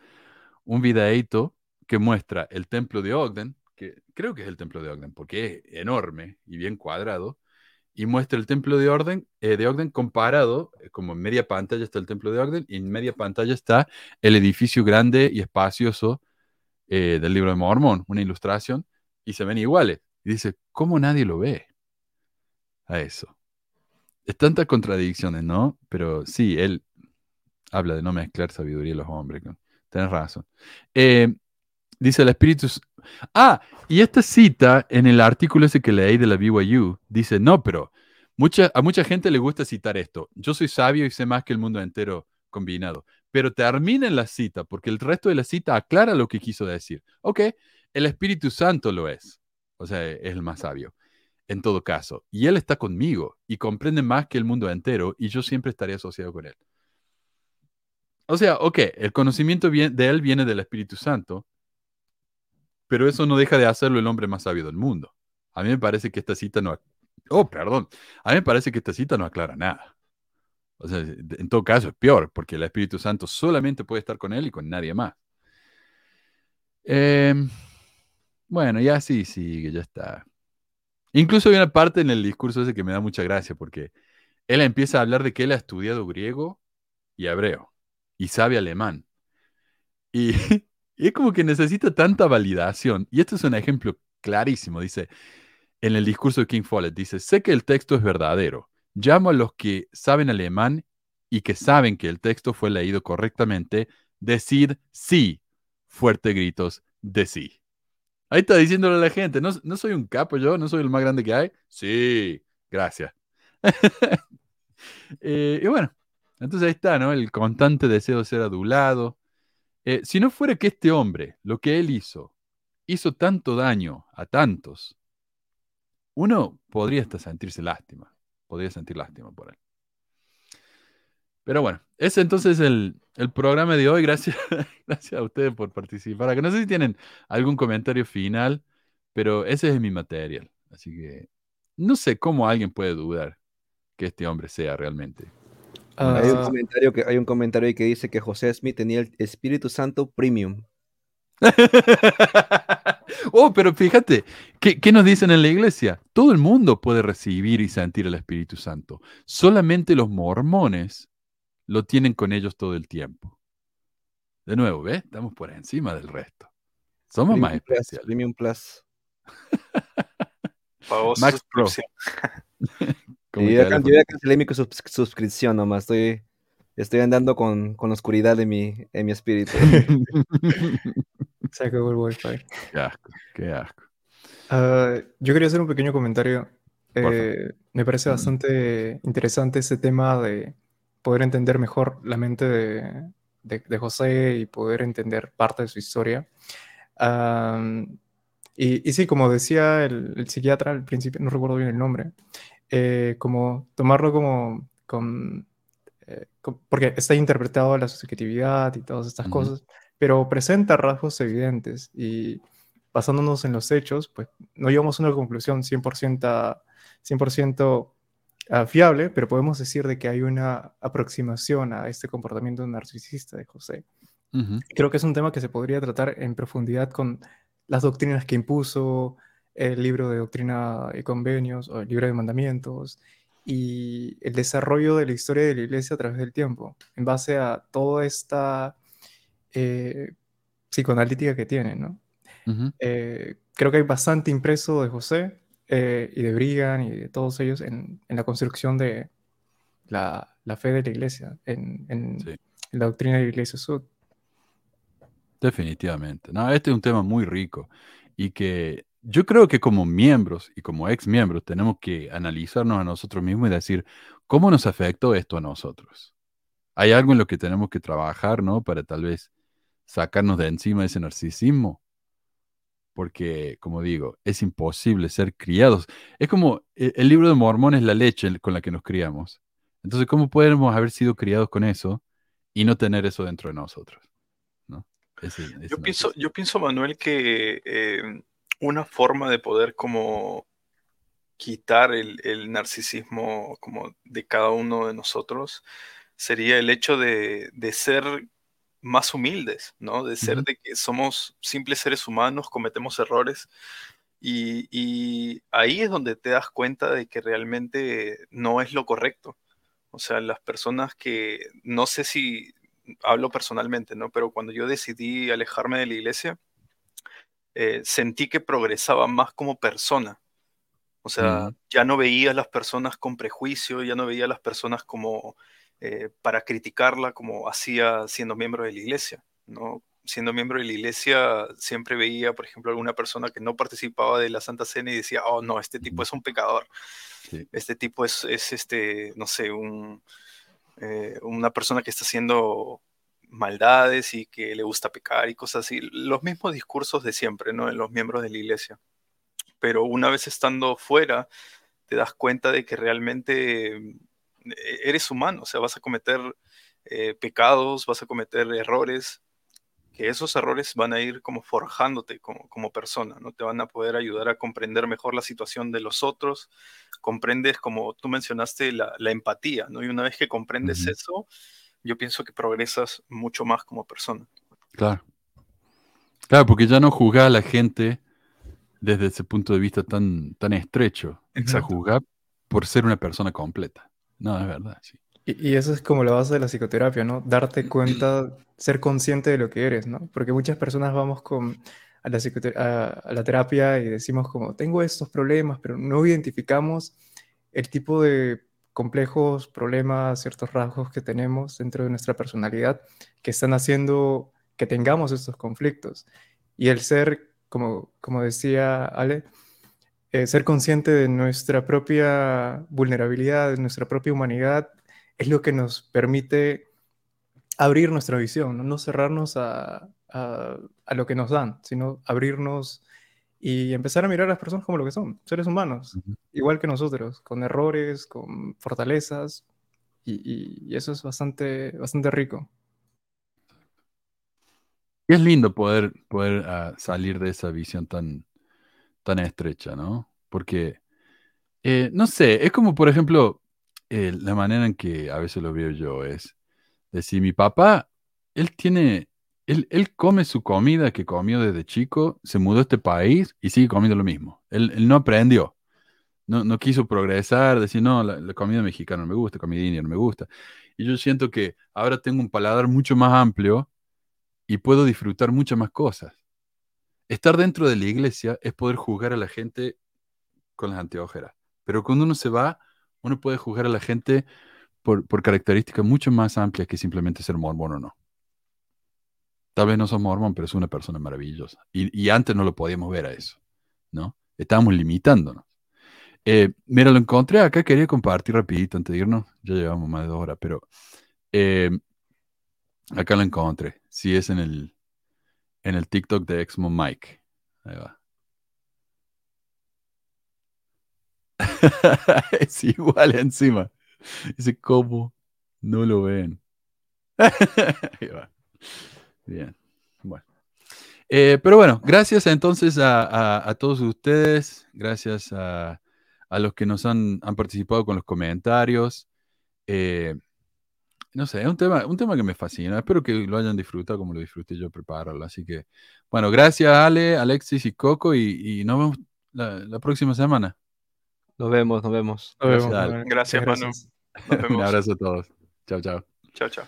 D: un videíto que muestra el templo de Ogden, que creo que es el templo de Ogden, porque es enorme y bien cuadrado, y muestra el templo de Orden, eh, de Ogden comparado, eh, como en media pantalla está el templo de Ogden, y en media pantalla está el edificio grande y espacioso eh, del libro de Mormón, una ilustración, y se ven iguales. Y dice, ¿cómo nadie lo ve? A eso. Es tantas contradicciones, ¿no? Pero sí, él habla de no mezclar sabiduría y los hombres. Tienes razón. dice el Espíritu Ah, y esta cita en el artículo ese que leí de la BYU dice, no, pero mucha, a mucha gente le gusta citar esto. Yo soy sabio y sé más que el mundo entero combinado. pero termina en la cita, porque el resto de la cita aclara lo que quiso decir. Ok, el Espíritu Santo lo es, o sea, es el más sabio, en todo caso, y Él está conmigo y comprende más que el mundo entero, y yo siempre estaré asociado con Él. O sea, ok, el conocimiento de Él viene del Espíritu Santo, pero eso no deja de hacerlo el hombre más sabio del mundo. A mí me parece que esta cita no... Oh, perdón. A mí me parece que esta cita no aclara nada. O sea, en todo caso es peor, porque el Espíritu Santo solamente puede estar con él y con nadie más. Em, bueno, ya sí, sí, ya está. Incluso hay una parte en el discurso ese que me da mucha gracia, porque él empieza a hablar de que él ha estudiado griego y hebreo, y sabe alemán. Y, [LAUGHS] y es como que necesita tanta validación. Y esto es un ejemplo clarísimo. Dice, en el discurso de King Follett, dice, sé que el texto es verdadero Llamo a los que saben alemán y que saben que el texto fue leído correctamente, decir sí. Fuerte gritos de sí. Ahí está diciéndole a la gente, no, soy un capo yo, no soy el más grande que hay. Sí, gracias. [LAUGHS] Eh, y bueno, entonces ahí está, ¿no? El constante deseo de ser adulado. Eh, si no fuera que este hombre, lo que él hizo, hizo tanto daño a tantos, uno podría hasta sentirse lástima podría sentir lástima por él. Pero bueno, ese entonces es el, el programa de hoy. Gracias, [LAUGHS] gracias a ustedes por participar. Que no sé si tienen algún comentario final, pero ese es mi material. Así que no sé cómo alguien puede dudar que este hombre sea realmente.
H: hay, un comentario que, hay un comentario que dice que José Smith tenía el Espíritu Santo Premium. [LAUGHS]
D: oh, pero fíjate, ¿qué, nos dicen en la iglesia? Todo el mundo puede recibir y sentir el Espíritu Santo. Solamente los mormones lo tienen con ellos todo el tiempo. De nuevo, ¿ves? Estamos por encima del resto. Somos más especiales.
H: Premium Plus. [LAUGHS]
D: Max Pro.
H: yo, [LAUGHS] ya, cancelé mi suscripción nomás. Estoy, estoy andando con, con oscuridad en mi, en mi espíritu. [LAUGHS]
I: Se acabó el wifi.
D: Qué asco, qué asco.
I: Ah, yo quería hacer un pequeño comentario. Eh, me parece bastante interesante ese tema de poder entender mejor la mente de, de, José y poder entender parte de su historia. y, y, sí, como decía el, psiquiatra al principio, no recuerdo bien el nombre, eh, como tomarlo como con, eh, porque está interpretado la subjetividad y todas estas cosas pero presenta rasgos evidentes y basándonos en los hechos, pues no llegamos a una conclusión 100%, 100% ah, fiable, pero podemos decir de que hay una aproximación a este comportamiento narcisista de José. Creo que es un tema que se podría tratar en profundidad con las doctrinas que impuso, el libro de doctrina y convenios o el libro de mandamientos y el desarrollo de la historia de la iglesia a través del tiempo, en base a toda esta eh, psicoanalítica que tiene, ¿no? Eh, creo que hay bastante impreso de José eh, y de Brigham y de todos ellos en, la construcción de la, fe de la iglesia, en, la doctrina de la iglesia sud.
D: Definitivamente. No, este es un tema muy rico y que yo creo que como miembros y como ex miembros tenemos que analizarnos a nosotros mismos y decir, ¿cómo nos afectó esto a nosotros? Hay algo en lo que tenemos que trabajar, ¿no? Para tal vez sacarnos de encima ese narcisismo. Porque, como digo, es imposible ser criados. Es como e, el, libro de Mormón es la leche con la que nos criamos. Entonces, ¿cómo podemos haber sido criados con eso y no tener eso dentro de nosotros? ¿No?
E: yo, pienso, yo pienso, Manuel, que eh, una forma de poder como quitar el, el, narcisismo como de cada uno de nosotros sería el hecho de, de ser más humildes, ¿no? De ser de que somos simples seres humanos, cometemos errores. Y, ahí es donde te das cuenta de que realmente no es lo correcto. O sea, las personas que, no sé si hablo personalmente, ¿no? Pero cuando yo decidí alejarme de la iglesia, eh, sentí que progresaba más como persona. O sea, ya no veía a las personas con prejuicio, ya no veía a las personas como eh, para criticarla como hacía siendo miembro de la iglesia, ¿no? Siendo miembro de la iglesia siempre veía, por ejemplo, alguna persona que no participaba de la Santa Cena y decía, oh, no, este tipo es un pecador. Este tipo es, es, este, no sé, un, eh, una persona que está haciendo maldades y que le gusta pecar y cosas así. Los mismos discursos de siempre, ¿no? En los miembros de la iglesia. Pero una vez estando fuera, te das cuenta de que realmente eres humano, o sea, vas a cometer eh, pecados, vas a cometer errores, que esos errores van a ir como forjándote como, como, persona, ¿no? Te van a poder ayudar a comprender mejor la situación de los otros, comprendes, como tú mencionaste, la, empatía, ¿no? Y una vez que comprendes eso, yo pienso que progresas mucho más como persona.
D: Claro. Claro, porque ya no juzgas a la gente desde ese punto de vista tan, tan estrecho. Exacto. Juzgar por ser una persona completa. No, es verdad, sí.
I: Y, eso es como la base de la psicoterapia, ¿no? Darte [CLEARS THROAT] cuenta, ser consciente de lo que eres, ¿no? Porque muchas personas vamos con, a, la a, la terapia y decimos como, tengo estos problemas, pero no identificamos el tipo de complejos, problemas, ciertos rasgos que tenemos dentro de nuestra personalidad que están haciendo que tengamos estos conflictos. Y el ser, como, como decía Ale, eh, ser consciente de nuestra propia vulnerabilidad, de nuestra propia humanidad, es lo que nos permite abrir nuestra visión, no, cerrarnos a, lo que nos dan, sino abrirnos y empezar a mirar a las personas como lo que son, seres humanos, igual que nosotros, con errores, con fortalezas, y, eso es bastante, bastante rico.
D: Y es lindo poder, poder ah, salir de esa visión tan, tan estrecha, ¿no? Porque, eh, no sé, es como, por ejemplo, eh, la manera en que a veces lo veo yo es decir, mi papá, él tiene, él, él come su comida que comió desde chico, se mudó a este país y sigue comiendo lo mismo. Él, no aprendió, no, no, quiso progresar, decir, no, la, comida mexicana no me gusta, la comida india no me gusta. Y yo siento que ahora tengo un paladar mucho más amplio y puedo disfrutar muchas más cosas. Estar dentro de la iglesia es poder juzgar a la gente con las anteojeras. Pero cuando uno se va, uno puede juzgar a la gente por, características mucho más amplias que simplemente ser mormón o no. Tal vez no sos mormón, pero es una persona maravillosa. Y, antes no lo podíamos ver a eso, ¿no? Estábamos limitándonos. Eh, mira, lo encontré acá, quería compartir rapidito antes de irnos. Ya llevamos más de dos horas, pero eh, acá lo encontré. Sí, es en el, en el TikTok de Exmo Mike. Ahí va. [LAUGHS] es igual encima. Dice, ¿cómo no lo ven? [LAUGHS] Bien. Bueno. Eh, pero bueno, gracias entonces a, todos ustedes, gracias a, los que nos han, participado con los comentarios. Eh, no sé, es un tema, un tema que me fascina. Espero que lo hayan disfrutado como lo disfruté yo prepararlo. Así que, bueno, gracias Ale, Alexis y Coco y, nos vemos la próxima semana.
H: Nos vemos, nos vemos.
E: Gracias, gracias, Manu. [LAUGHS]
D: Un abrazo a todos. Chao, chao.
E: Chao, chao.